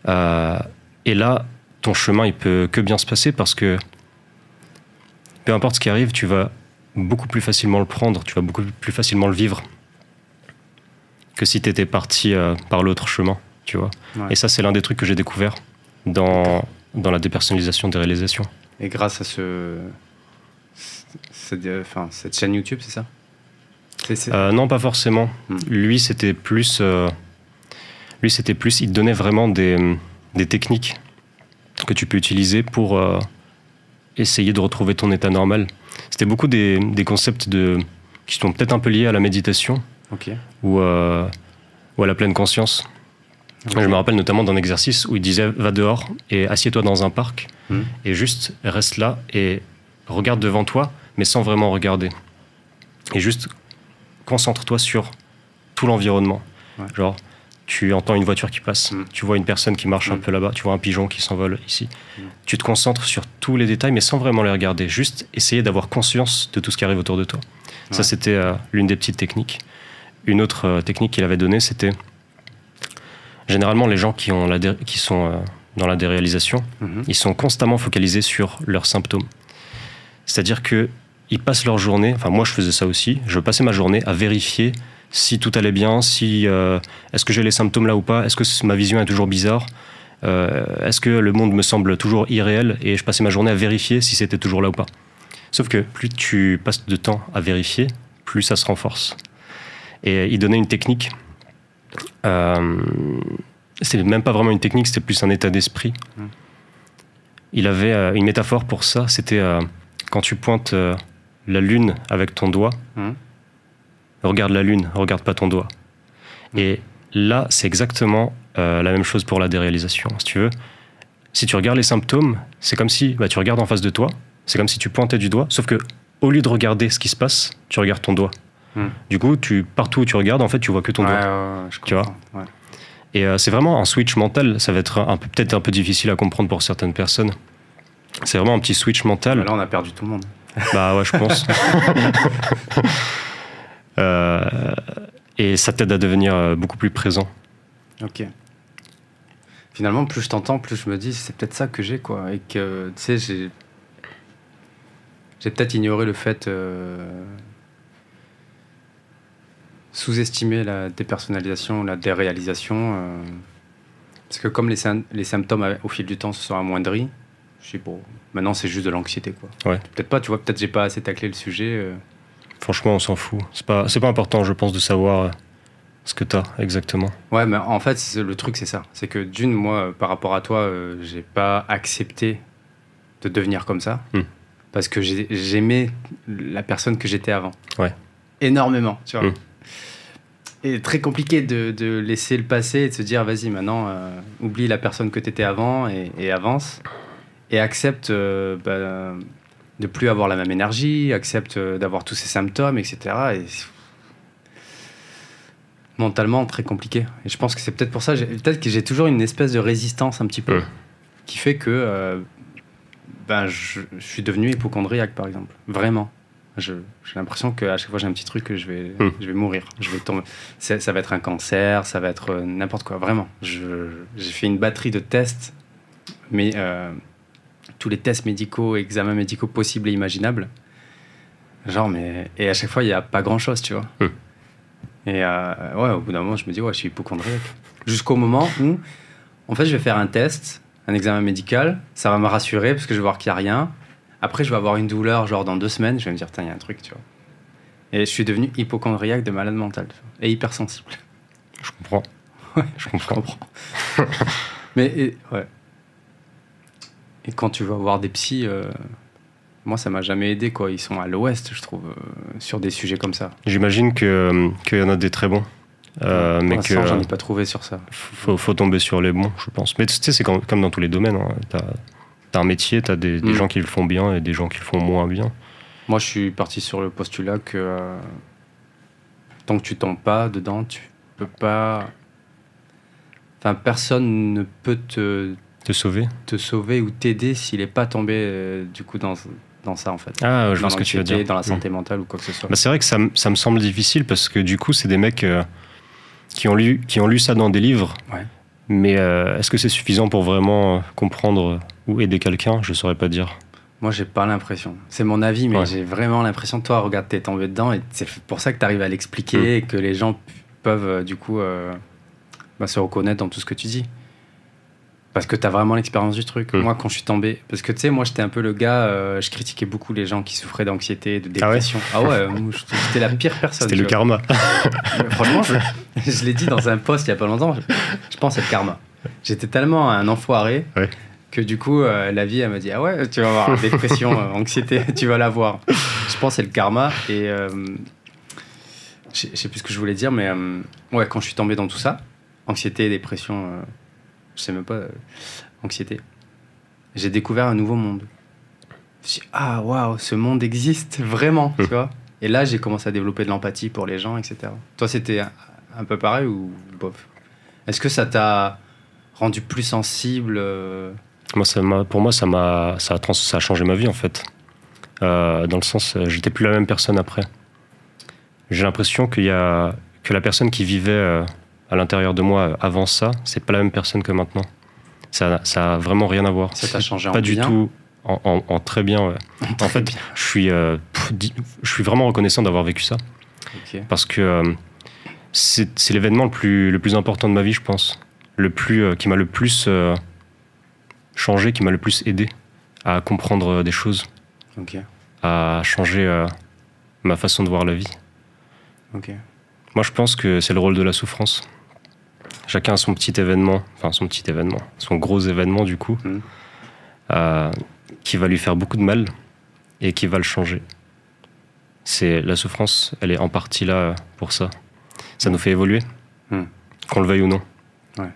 Euh, et là, ton chemin, il peut que bien se passer parce que peu importe ce qui arrive, tu vas beaucoup plus facilement le prendre, tu vas beaucoup plus facilement le vivre que si tu étais parti euh, par l'autre chemin, tu vois. Ouais. Et ça, c'est l'un des trucs que j'ai découvert dans, dans la dépersonnalisation des réalisations. Et grâce à ce. Cette, enfin, cette chaîne YouTube, c'est ça? Euh, non, pas forcément. Hmm. Lui, c'était plus. euh, lui, c'était plus. Il donnait vraiment des, des techniques que tu peux utiliser pour euh, essayer de retrouver ton état normal. C'était beaucoup des, des concepts de, qui sont peut-être un peu liés à la méditation Ok. ou, euh, ou à la pleine conscience. Je me rappelle notamment d'un exercice où il disait va dehors et assieds-toi dans un parc Hmm. et juste reste là et regarde devant toi, mais sans vraiment regarder. Et juste concentre-toi sur tout l'environnement. Ouais. Genre, tu entends une voiture qui passe, Hmm. tu vois une personne qui marche un Hmm. peu là-bas, tu vois un pigeon qui s'envole ici. Tu te concentres sur tous les détails, mais sans vraiment les regarder. Juste essayer d'avoir conscience de tout ce qui arrive autour de toi. Ça, c'était euh, l'une des petites techniques. Une autre euh, technique qu'il avait donnée, c'était généralement les gens qui, ont la dé- qui sont euh, dans la déréalisation, Mhm. ils sont constamment focalisés sur leurs symptômes. C'est-à-dire que ils passent leur journée, enfin moi je faisais ça aussi, je passais ma journée à vérifier si tout allait bien, si euh, est-ce que j'ai les symptômes là ou pas, est-ce que ma vision est toujours bizarre, euh, est-ce que le monde me semble toujours irréel, et je passais ma journée à vérifier si c'était toujours là ou pas. Sauf que plus tu passes de temps à vérifier, plus ça se renforce. Et il donnait une technique. Euh, c'était même pas vraiment une technique, c'était plus un état d'esprit. Mm. Il avait euh, une métaphore pour ça. C'était euh, quand tu pointes euh, la lune avec ton doigt, Mhm. regarde la lune, regarde pas ton doigt. Mm. Et là, c'est exactement euh, la même chose pour la déréalisation. Si tu veux, si tu regardes les symptômes, c'est comme si bah, tu regardes en face de toi, c'est comme si tu pointais du doigt, sauf que au lieu de regarder ce qui se passe, tu regardes ton doigt. Du coup, tu, partout où tu regardes, en fait, tu vois que ton Ouais, doigt. ouais, je Tu vois. Et euh, c'est vraiment un switch mental. Ça va être un peu, peut-être un peu difficile à comprendre pour certaines personnes. C'est vraiment un petit switch mental. Bah Là, on a perdu tout le monde. Bah ouais, je pense. Euh, et ça t'aide à devenir euh, beaucoup plus présent. Ok. Finalement, plus je t'entends, plus je me dis, c'est peut-être ça que j'ai, quoi. Et que, tu sais, j'ai. J'ai peut-être ignoré le fait. euh, sous-estimer la dépersonnalisation, la déréalisation. euh, parce que comme les, sym- les symptômes, euh, au fil du temps, se sont amoindris, je sais bon, maintenant c'est juste de l'anxiété, quoi. Ouais. Peut-être pas, tu vois, peut-être j'ai pas assez taclé le sujet. euh, Franchement, on s'en fout. C'est pas, c'est pas important, je pense, de savoir ce que t'as exactement. Ouais, mais en fait, le truc, c'est ça. C'est que d'une, moi, par rapport à toi, euh, j'ai pas accepté de devenir comme ça. Hmm. Parce que j'ai- j'aimais la personne que j'étais avant. Ouais. Énormément, tu vois. Hmm. Et très compliqué de, de laisser le passé et de se dire, vas-y, maintenant, euh, oublie la personne que tu étais avant et, et avance. Et accepte euh, bah, de plus avoir la même énergie, accepte euh, d'avoir tous ces symptômes, etc. Et mentalement très compliqué. Et je pense que c'est peut-être pour ça, peut-être que j'ai toujours une espèce de résistance un petit peu, Mm. qui fait que euh, ben, je, je suis devenu hypochondriaque, par exemple. Vraiment. J'ai l'impression qu'à chaque fois j'ai un petit truc que je vais, Mm. je vais mourir. Je vais tomber. Ça va être un cancer, ça va être euh, n'importe quoi. Vraiment. J'ai fait une batterie de tests, mais euh, tous les tests médicaux, examens médicaux possibles et imaginables. Genre, mais. Et à chaque fois, il n'y a pas grand chose, tu vois. Mm. Et euh, ouais, au bout d'un moment, je me dis, ouais, je suis hypochondriaque. Jusqu'au moment où, en fait, je vais faire un test, un examen médical, ça va me rassurer parce que je vais voir qu'il n'y a rien. Après, je vais avoir une douleur, genre dans deux semaines, je vais me dire, tiens, il y a un truc, tu vois. Et je suis devenu hypochondriaque de malade mental, tu vois, et hypersensible. Je comprends. Ouais, je Je comprends. comprends. Mais, et, ouais. Et quand tu vas voir des psys, euh, moi, ça m'a jamais aidé, quoi. Ils sont à l'ouest, je trouve, euh, sur des sujets comme ça. J'imagine que, euh, qu'il y en a des très bons. euh, mais que j'en ai pas trouvé sur ça. faut, faut tomber sur les bons, je pense. Mais tu sais, c'est comme, comme dans tous les domaines. Hein. T'as as un métier, t'as des, des Mm. gens qui le font bien et des gens qui le font moins bien. Moi, je suis parti sur le postulat que euh, tant que tu tombes pas dedans, tu peux pas. Enfin, personne ne peut te, Te sauver te sauver ou t'aider s'il est pas tombé euh, du coup dans, dans ça en fait. Ah, je dans vois ce que tu veux dire. Dans la Mm. santé mentale ou quoi que ce soit. Bah, c'est vrai que ça, me- ça me semble difficile parce que du coup, c'est des mecs euh, qui, ont lu, qui ont lu ça dans des livres. Ouais. Mais euh, est-ce que c'est suffisant pour vraiment comprendre ou aider quelqu'un Je saurais pas dire. Moi, j'ai pas l'impression. C'est mon avis, mais Ouais. j'ai vraiment l'impression. Toi, regarde, t'es tombé dedans et c'est pour ça que tu arrives à l'expliquer Mm. et que les gens peuvent euh, du coup euh, bah, se reconnaître dans tout ce que tu dis. Parce que tu as vraiment l'expérience du truc. Mm. Moi, quand je suis tombé, parce que tu sais, moi, j'étais un peu le gars, euh, je critiquais beaucoup les gens qui souffraient d'anxiété, de Ah ouais dépression. Ah ouais, moi, je- j'étais la pire personne. C'était le vois. karma. Franchement, je, je l'ai dit dans un post il y a pas longtemps. Je, je pense c'est le karma. J'étais tellement un enfoiré Ouais. Que du coup, euh, la vie, elle m'a dit Ah ouais, tu vas avoir dépression, euh, anxiété, tu vas l'avoir. Je pense que c'est le karma. Et euh, je sais- plus ce que je voulais dire, mais euh, ouais, quand je suis tombé dans tout ça, anxiété, dépression, je sais même pas, anxiété, j'ai découvert un nouveau monde. Je me suis dit, ah waouh, ce monde existe vraiment, tu vois. Et là, j'ai commencé à développer de l'empathie pour les gens, etc. Toi, c'était un, peu pareil ou bof? Est-ce que ça t'a rendu plus sensible Moi, ça m'a- pour moi, ça m'a, ça a, trans- ça a changé ma vie en fait. Euh, dans le sens, euh, j'étais plus la même personne après. J'ai l'impression qu'il y a que la personne qui vivait euh, à l'intérieur de moi avant ça, c'est pas la même personne que maintenant. Ça, ça a vraiment rien à voir. Ça t'a changé en Pas du bien tout. En, en- en très bien. ouais. En fait, bien. je suis, euh, pff, je suis vraiment reconnaissant d'avoir vécu ça parce que c'est l'événement le plus, le plus important de ma vie, je pense. Le plus, qui m'a le plus changé, qui m'a le plus aidé à comprendre euh, des choses, à changer euh, ma façon de voir la vie. Moi, je pense que c'est le rôle de la souffrance. Chacun a son petit événement, enfin son petit événement, son gros événement du coup, Mhm. euh, qui va lui faire beaucoup de mal et qui va le changer. C'est la souffrance, elle est en partie là pour ça. Ça nous fait évoluer, Mhm. qu'on le veuille ou non. Ouais.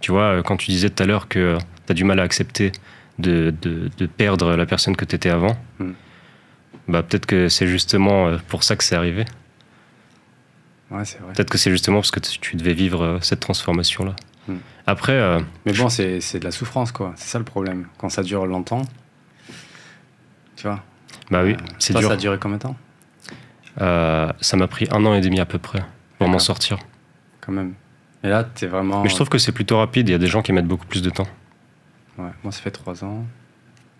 Tu vois, quand tu disais tout à l'heure que tu as du mal à accepter de, de- de perdre la personne que tu étais avant, Mhm. bah peut-être que c'est justement euh, pour ça que c'est arrivé. Ouais, c'est vrai. Peut-être que c'est justement parce que tu devais vivre euh, cette transformation-là. Hmm. Après, euh, Mais bon, c'est c'est de la souffrance, quoi. C'est ça le problème. Quand ça dure longtemps, tu vois. bah oui, Euh, c'est toi, dur. Ça a duré combien de temps? Euh, ça m'a pris un an et demi à peu près pour m'en sortir. Quand même. Et là, t'es vraiment. Mais je trouve que c'est plutôt rapide. Il y a des gens qui mettent beaucoup plus de temps. Ouais, moi, ça fait trois ans.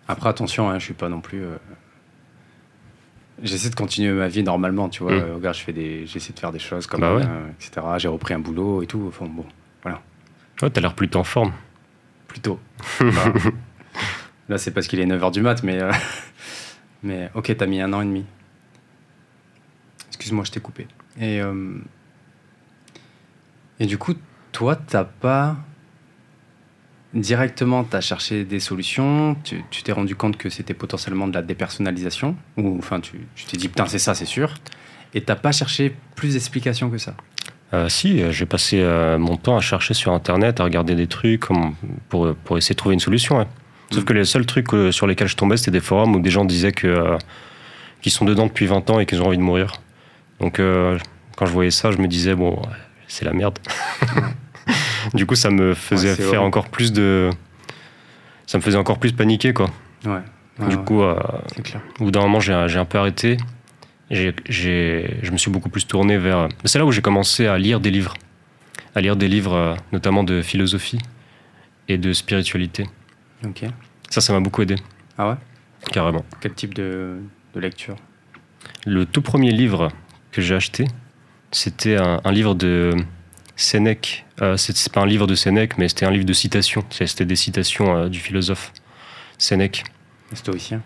Après, attention, hein, je suis pas non plus. euh, J'essaie de continuer ma vie normalement, tu vois. Mm. Euh, regarde, je fais des, j'essaie de faire des choses comme Bah ouais. euh, etc. J'ai repris un boulot et tout. Enfin, bon, Ouais, t'as l'air plutôt en forme. plutôt. Enfin, là, c'est parce qu'il est 9h du mat, mais. euh, mais ok, t'as mis un an et demi. Excuse-moi, je t'ai coupé. Et. Et du coup, toi, t'as pas. Directement, tu as cherché des solutions, tu t'es rendu compte que c'était potentiellement de la dépersonnalisation, ou enfin, tu t'es dit, putain, c'est ça, c'est sûr, et t'as pas cherché plus d'explications que ça? Euh, si, euh, j'ai passé euh, mon temps à chercher sur Internet, à regarder des trucs pour, pour essayer de trouver une solution. ouais. Sauf Mm. que les seuls trucs euh, sur lesquels je tombais, c'était des forums où des gens disaient que, qu'ils sont dedans depuis 20 ans et qu'ils ont envie de mourir. Donc quand je voyais ça, je me disais, bon, c'est la merde. du coup, ça me faisait Ouais, faire horrible. encore plus de... Ça me faisait encore plus paniquer, quoi. Ouais. ouais, du coup, euh, clair. au bout d'un moment, j'ai un peu arrêté. Je me suis beaucoup plus tourné vers. C'est là où j'ai commencé à lire des livres. À lire des livres, euh, notamment de philosophie et de spiritualité. Ok. Ça, ça m'a beaucoup aidé, Ah ouais? Carrément. Quel type de, de lecture? Le tout premier livre que j'ai acheté, c'était un, un livre de Sénèque. Euh, c'est pas un livre de Sénèque, mais c'était un livre de citations. C'était des citations euh, du philosophe Sénèque. Stoïcien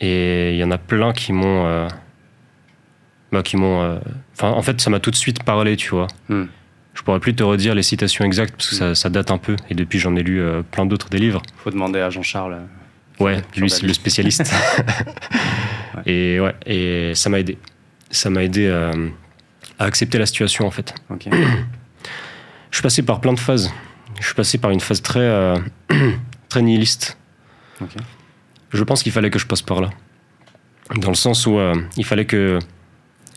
Et il y en a plein qui m'ont. euh, bah, qui m'ont. Enfin, en fait, ça m'a tout de suite parlé, tu vois. Hmm. Je pourrais plus te redire les citations exactes parce que ça, ça date un peu. Et depuis, j'en ai lu plein d'autres des livres. Faut demander à Jean-Charles. Ouais, lui, c'est le liste. spécialiste. Et ouais, et ça m'a aidé. Ça m'a aidé à accepter la situation en fait. Je suis passé par plein de phases. Je suis passé par une phase très, euh, très nihiliste. Je pense qu'il fallait que je passe par là. Dans le sens où euh, il fallait que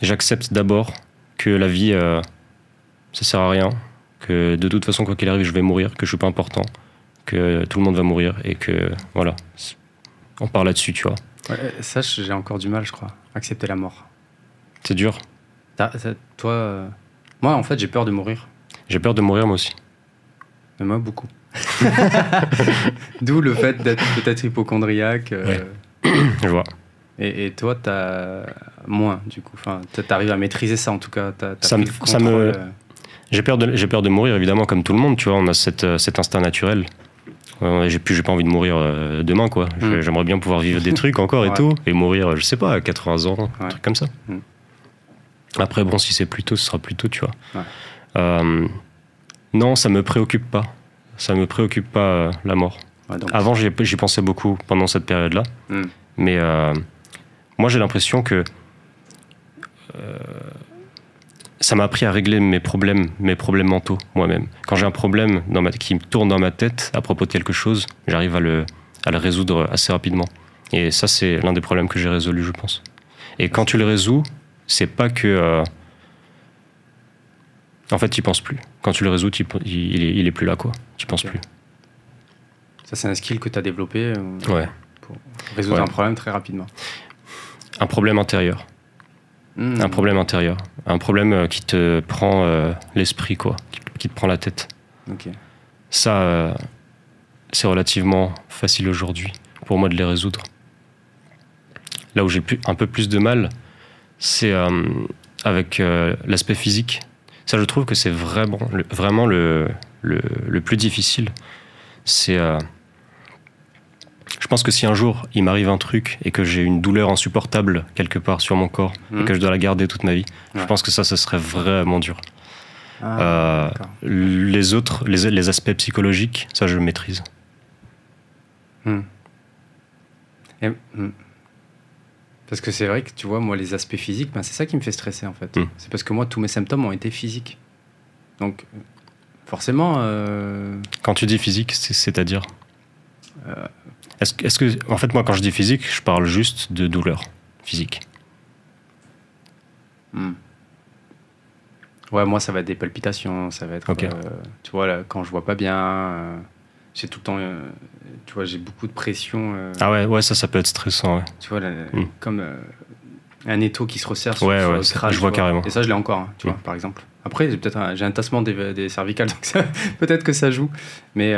j'accepte d'abord que la vie, euh, ça sert à rien, que de toute façon, quoi qu'il arrive, je vais mourir, que je suis pas important, que tout le monde va mourir et que voilà. On part là-dessus, tu vois. Ouais, ça, j'ai encore du mal, je crois. Accepter la mort. C'est dur. T'as- toi, euh, moi, en fait, j'ai peur de mourir. J'ai peur de mourir moi aussi. Mais moi, beaucoup. D'où le fait d'être peut-être hypochondriaque. euh, Je vois. et, et toi, t'as moins, du coup. Enfin, t'a- t'arrives à maîtriser ça, en tout cas. Ça me- ça me- euh, J'ai peur, de, peur de mourir, évidemment, comme tout le monde, tu vois. On a cette, cet instinct naturel. Euh, j'ai, plus, j'ai pas envie de mourir euh, demain, quoi. Mm. J'aimerais bien pouvoir vivre des trucs encore et tout. Et mourir, je sais pas, à 80 ans, un truc comme ça. Mm. Après, bon, si c'est plus tôt, ce sera plus tôt, tu vois. Ouais. Euh, non, ça me préoccupe pas. Ça me préoccupe pas, euh, la mort. ouais, donc- Avant, j'y, pensais beaucoup pendant cette période-là. Hmm. Mais euh, moi, j'ai l'impression que ça m'a appris à régler mes problèmes, mes problèmes mentaux moi-même. Quand j'ai un problème dans ma, qui me tourne dans ma tête à propos de quelque chose, j'arrive à le, à le résoudre assez rapidement. Et ça, c'est l'un des problèmes que j'ai résolu, je pense. Et quand tu le résous, c'est pas que. euh, en fait, tu penses plus. Quand tu le résous, tu- il, il est, il est plus là, quoi. Tu penses plus. Ça, c'est un skill que t'as développé euh, Ouais. pour résoudre Ouais. un problème très rapidement. Un problème intérieur. Hmm. Un problème intérieur. Un problème euh, qui te prend euh, l'esprit, quoi. Qui, qui te prend la tête. Ok. Ça, c'est relativement facile aujourd'hui pour moi de les résoudre. Là où j'ai un peu plus de mal, c'est euh, avec euh, l'aspect physique. Ça, je trouve que c'est vraiment le, vraiment le, le, le plus difficile. C'est. euh, je pense que si un jour il m'arrive un truc et que j'ai une douleur insupportable quelque part sur mon corps et Hmm. que je dois la garder toute ma vie, je pense que ça, ce serait vraiment dur. Ah, Euh, les autres, les, les aspects psychologiques, ça je le maîtrise. Hmm. Et- hmm. Parce que c'est vrai que tu vois, moi, les aspects physiques, ben, c'est ça qui me fait stresser en fait. Hmm. C'est parce que moi, tous mes symptômes ont été physiques. Donc, forcément, euh, Quand tu dis physique, c'est- c'est-à-dire Euh. Est-ce que, en fait, moi, quand je dis physique, je parle juste de douleur physique. hmm. ouais, moi, ça va être des palpitations, ça va être, euh, tu vois, là, quand je vois pas bien, j'ai tout le temps, euh, tu vois, j'ai beaucoup de pression. euh, Ah ouais, ouais, ça, ça peut être stressant. Ouais. Tu vois, là, Hmm. comme euh, un étau qui se resserre sur, Ouais, sur ouais, le crâne. je vois carrément. Et ça, je l'ai encore, hein, tu Hmm. vois, par exemple. Après, j'ai peut-être un, j'ai un tassement des, des cervicales, donc peut-être que ça joue. Mais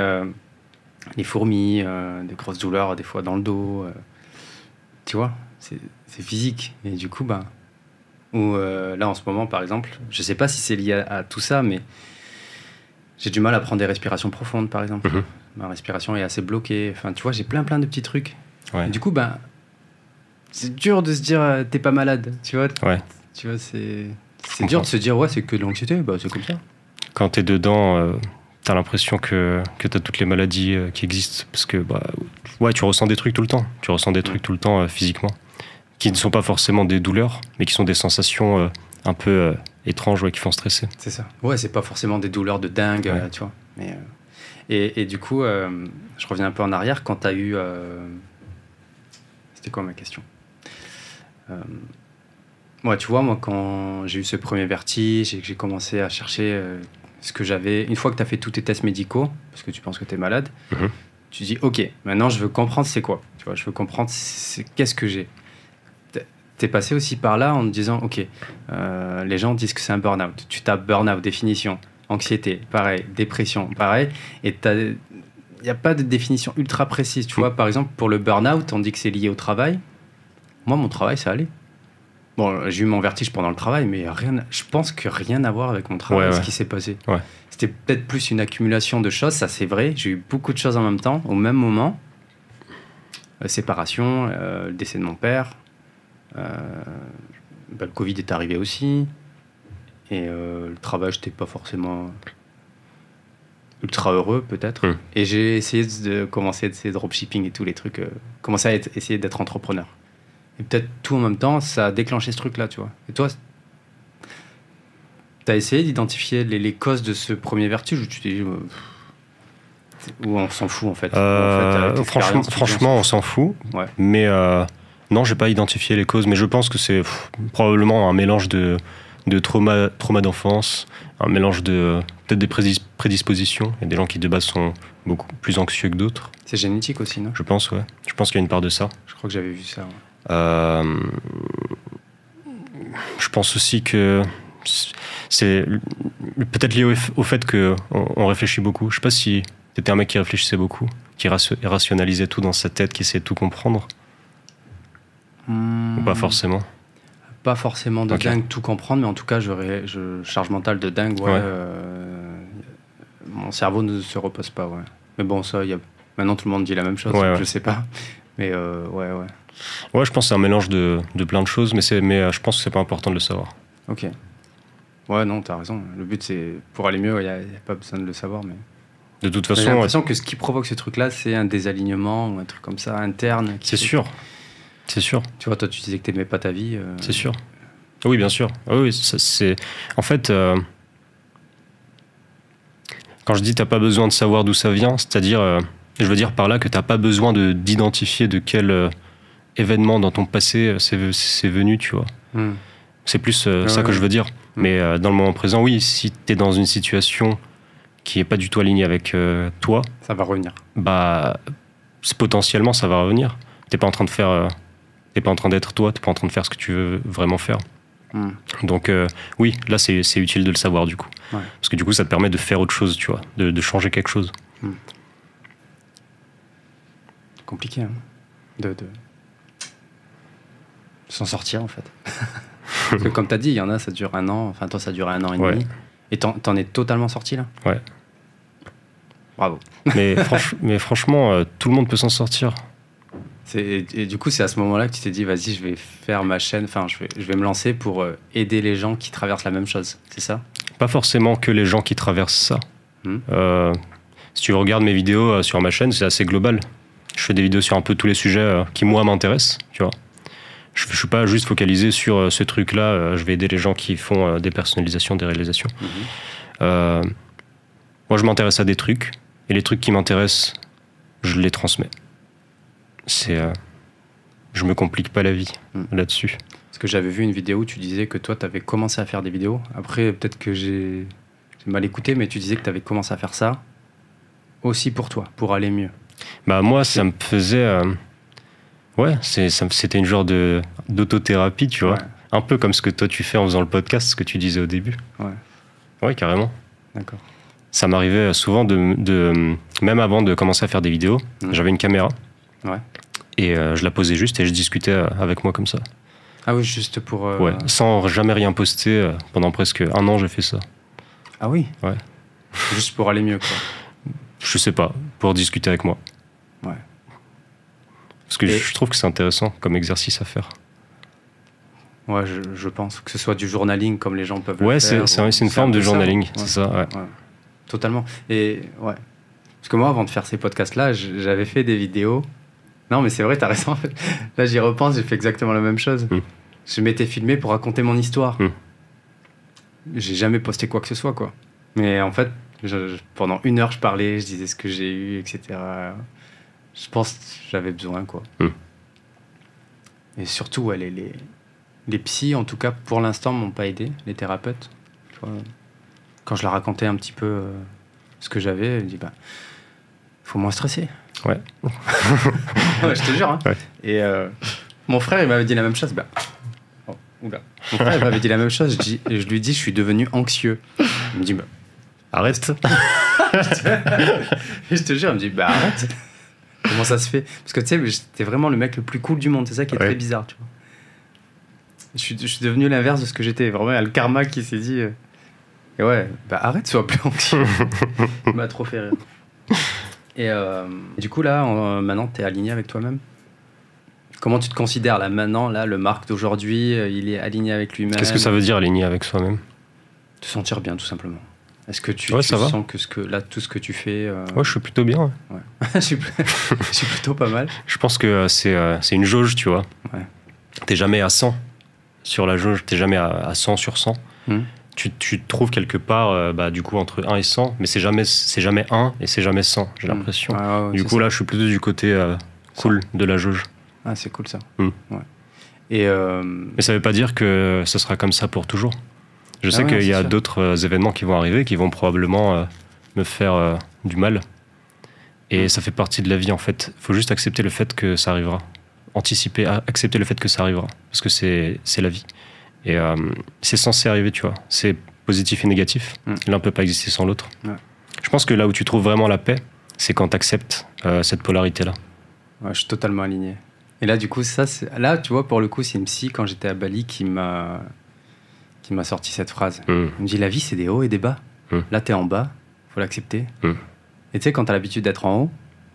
les fourmis, des grosses douleurs, des fois dans le dos, tu vois, c'est c'est physique. Et du coup, bah, ou là, en ce moment, par exemple, je sais pas si c'est lié à, à tout ça, mais j'ai du mal à prendre des respirations profondes, par exemple. Mhm. Ma respiration est assez bloquée. Enfin, tu vois, j'ai plein, plein de petits trucs. Ouais. Et du coup, ben, c'est dur de se dire euh, t'es pas malade, tu vois. Ouais. Tu vois, c'est c'est dur de se dire ouais, c'est que de l'anxiété, bah c'est comme ça. Quand t'es dedans, euh, t'as l'impression que, que t'as toutes les maladies euh, qui existent. Parce que, bah, ouais, tu ressens des trucs tout le temps. Tu ressens des trucs tout le temps physiquement. Qui ne sont pas forcément des douleurs, mais qui sont des sensations un peu étranges, ouais, qui font stresser. C'est ça. Ouais, c'est pas forcément des douleurs de dingue, Ouais. tu vois. Mais, et, et du coup, euh, je reviens un peu en arrière quand t'as eu. euh, C'était quoi ma question euh, Ouais, tu vois, moi, quand j'ai eu ce premier vertige et que j'ai commencé à chercher euh, ce que j'avais, une fois que tu as fait tous tes tests médicaux, parce que tu penses que tu es malade, Mhm. tu dis, OK, maintenant je veux comprendre c'est quoi. Tu vois, je veux comprendre qu'est-ce que j'ai. T'es- T'es passé aussi par là en te disant, OK, euh, les gens disent que c'est un burn-out. Tu tapes burn-out, définition, anxiété, pareil, dépression, pareil, et il n'y a pas de définition ultra précise. Tu vois, par exemple, pour le burn-out, on dit que c'est lié au travail. Moi, mon travail, ça allait. Bon, j'ai eu mon vertige pendant le travail, mais rien, je pense que rien à voir avec mon travail, Ouais, ce qui s'est passé. Ouais. C'était peut-être plus une accumulation de choses, ça c'est vrai. J'ai eu beaucoup de choses en même temps, au même moment. Euh, séparation, euh, le décès de mon père. euh, bah, le Covid est arrivé aussi. Et euh, le travail, j'étais pas forcément ultra heureux, peut-être. Hmm. Et j'ai essayé de commencer ces dropshipping et tous les trucs, euh, commencer à être- essayer d'être entrepreneur. Et peut-être tout en même temps, ça a déclenché ce truc-là, tu vois. Et toi, T'as essayé d'identifier les, les causes de ce premier vertige ou tu t'es dit. euh, ou on s'en fout en fait Euh, En fait, avec franchement, franchement, on s'en fout. Ouais. Mais euh, non, j'ai pas identifié les causes. Mais je pense que c'est probablement un mélange de, de trauma, trauma d'enfance, un mélange de peut-être des prédis- prédispositions. Il y a des gens qui de base sont beaucoup plus anxieux que d'autres. C'est génétique aussi, non? Je pense, ouais. Je pense qu'il y a une part de ça. Je crois que j'avais vu ça. ouais. Euh, je pense aussi que c'est peut-être lié au, fait qu'on on réfléchit beaucoup. Je sais pas si t'étais un mec qui réfléchissait beaucoup, qui ratio- rationalisait tout dans sa tête, qui essayait de tout comprendre, ou pas forcément. Pas forcément de dingue tout comprendre, mais en tout cas, je, ré- je charge mentale de dingue. Ouais, Ouais. euh, mon cerveau ne se repose pas. Ouais. Mais bon, ça, y a... maintenant tout le monde dit la même chose. Ouais. Je sais pas. Mais euh, ouais, ouais. Ouais, je pense que c'est un mélange de, de plein de choses, mais, c'est- mais euh, je pense que c'est pas important de le savoir. Ok. Ouais, non, t'as raison. Le but, c'est pour aller mieux, il n'y a, y a pas besoin de le savoir. Mais De toute j'ai façon, l'impression que ce qui provoque ce truc-là, c'est un désalignement ou un truc comme ça, interne. qui c'est fait- sûr. C'est sûr. Tu vois, toi, tu disais que t'aimais pas ta vie. euh, C'est sûr. Oui, bien sûr. Ah Oui, c'est. En fait, euh, quand je dis t'as pas besoin de savoir d'où ça vient, c'est-à-dire, euh, je veux dire par là que t'as pas besoin de d'identifier de quel euh, événement dans ton passé c'est c'est venu, tu vois. hmm. C'est plus euh, Ouais, ça que je veux dire. Mm. Mais euh, dans le moment présent, oui, si t'es dans une situation qui est pas du tout alignée avec euh, toi, Ça va revenir. bah potentiellement ça va revenir. T'es pas en train de faire, euh, t'es pas en train d'être toi, t'es pas en train de faire ce que tu veux vraiment faire. Hmm. Donc euh, oui, là c'est c'est utile de le savoir du coup. Ouais. Parce que du coup ça te permet de faire autre chose, tu vois, de, de changer quelque chose. compliqué hein, de, s'en sortir en fait. Parce que comme tu as dit, il y en a, ça dure un an, enfin toi ça dure un an et Ouais. demi. Et t'en, t'en es totalement sorti là? Ouais. Bravo. Mais, franch- mais franchement, euh, tout le monde peut s'en sortir. Et, et du coup, c'est à ce moment-là que tu t'es dit, vas-y, je vais faire ma chaîne, enfin, je vais, je vais me lancer pour euh, aider les gens qui traversent la même chose. C'est ça? Pas forcément que les gens qui traversent ça. Hmm. Euh, si tu regardes mes vidéos euh, sur ma chaîne, c'est assez global. Je fais des vidéos sur un peu tous les sujets qui moi m'intéressent, tu vois. Je, je suis pas juste focalisé sur ce truc-là. je vais aider les gens qui font des personnalisations, des réalisations. Mhm. Moi, je m'intéresse à des trucs, et les trucs qui m'intéressent, je les transmets. C'est, euh, je me complique pas la vie Mm. là-dessus. Parce que j'avais vu une vidéo où tu disais que toi, tu avais commencé à faire des vidéos. Après, peut-être que j'ai, mal écouté, mais tu disais que tu avais commencé à faire ça aussi pour toi, pour aller mieux. Bah moi, ça me faisait, euh, ouais, c'est, ça me- c'était une genre de d'autothérapie, tu vois, Ouais. un peu comme ce que toi tu fais en faisant le podcast, ce que tu disais au début. Ouais. Ouais, carrément. D'accord. Ça m'arrivait souvent de, de, même avant de commencer à faire des vidéos, Mm. j'avais une caméra. Ouais. Et euh, je la posais juste et je discutais euh, avec moi comme ça. Ah oui, juste pour. euh, Ouais, sans jamais rien poster. pendant presque un an, j'ai fait ça. Ah oui? Ouais. Juste pour aller mieux, quoi. Je sais pas, pour discuter avec moi. Ouais. Parce que Et- je trouve que c'est intéressant comme exercice à faire. Ouais, je, je pense que ce soit du journaling comme les gens peuvent Ouais, le c'est faire. c'est ou- c'est une un forme de journaling, ouais. c'est ça, ouais. Ouais. Totalement. Et ouais. Parce que moi, avant de faire ces podcasts-là, j'avais fait des vidéos. Non, mais c'est vrai, t'as raison. Là, j'y repense, j'ai fait exactement la même chose. Mm. Je m'étais filmé pour raconter mon histoire. Mm. J'ai jamais posté quoi que ce soit, quoi. Mais en fait, je- pendant une heure, je parlais, je disais ce que j'ai eu, etc. Je pense que j'avais besoin, quoi. Mm. Et surtout, ouais, les, les, les psys, en tout cas, pour l'instant, m'ont pas aidé, les thérapeutes. Tu vois, quand je leur racontais un petit peu euh, ce que j'avais, elle me dit bah, faut moins stresser. Ouais. Ouais, je te jure. hein. Ouais. Et euh, mon frère, il m'avait dit la même chose. Bah, oh, oula. Mon frère, il m'avait dit la même chose. Je, dis- je lui dis, je suis devenu anxieux. Il me dit, bah, Arrête. je te jure, il me dit, bah arrête. Comment ça se fait? Parce que tu sais, j'étais vraiment le mec le plus cool du monde. C'est ça qui est Ouais. très bizarre, tu vois. Je suis, je suis devenu l'inverse de ce que j'étais. Vraiment, il y a le karma qui s'est dit. euh, Et ouais, bah arrête, sois plus anxieux. Il m'a trop fait rire. Et euh, du coup, là, en- maintenant, tu es aligné avec toi-même? Comment tu te considères là maintenant là le Marc d'aujourd'hui euh, il est aligné avec lui-même? Qu'est-ce que ça veut dire aligner avec soi-même? Te sentir bien tout simplement est-ce que tu, Ouais, tu ça va. sens que ce que là tout ce que tu fais euh, Ouais, je suis plutôt bien. ouais. je, suis, pl- je suis plutôt pas mal Je pense que euh, c'est euh, c'est une jauge, tu vois. Ouais. T'es jamais à 100 sur la jauge, t'es jamais à, à 100 sur 100. Hmm. Tu, tu trouves quelque part, euh, bah, du coup, entre 1 et 100, mais c'est jamais, c'est jamais 1 et c'est jamais 100, j'ai Mm. l'impression. Ouais, ouais, du coup, ça. là, je suis plutôt du côté euh, cool de la jauge. Ah, c'est cool ça. Mm. Ouais. Et euh, Mais ça veut pas dire que ce sera comme ça pour toujours. Je Ah sais ouais, qu'il y a d'autres événements qui vont arriver qui vont probablement me faire du mal. Et Mm. ça fait partie de la vie en fait. faut juste accepter le fait que ça arrivera. Anticiper, accepter le fait que ça arrivera. Parce que c'est la vie. Et euh, c'est censé arriver, tu vois. C'est positif et négatif. Mm. L'un peut pas exister sans l'autre. Ouais. Je pense que là où tu trouves vraiment la paix, c'est quand tu acceptes cette polarité-là. ouais, je suis totalement aligné. Et là, du coup, ça, là, tu vois, pour le coup, c'est une psy quand j'étais à Bali qui m'a qui m'a sorti cette phrase. Mm. Elle me dit la vie, c'est des hauts et des bas. Mm. Là, t'es en bas, faut l'accepter. Mm. Et tu sais, quand t'as l'habitude d'être en haut,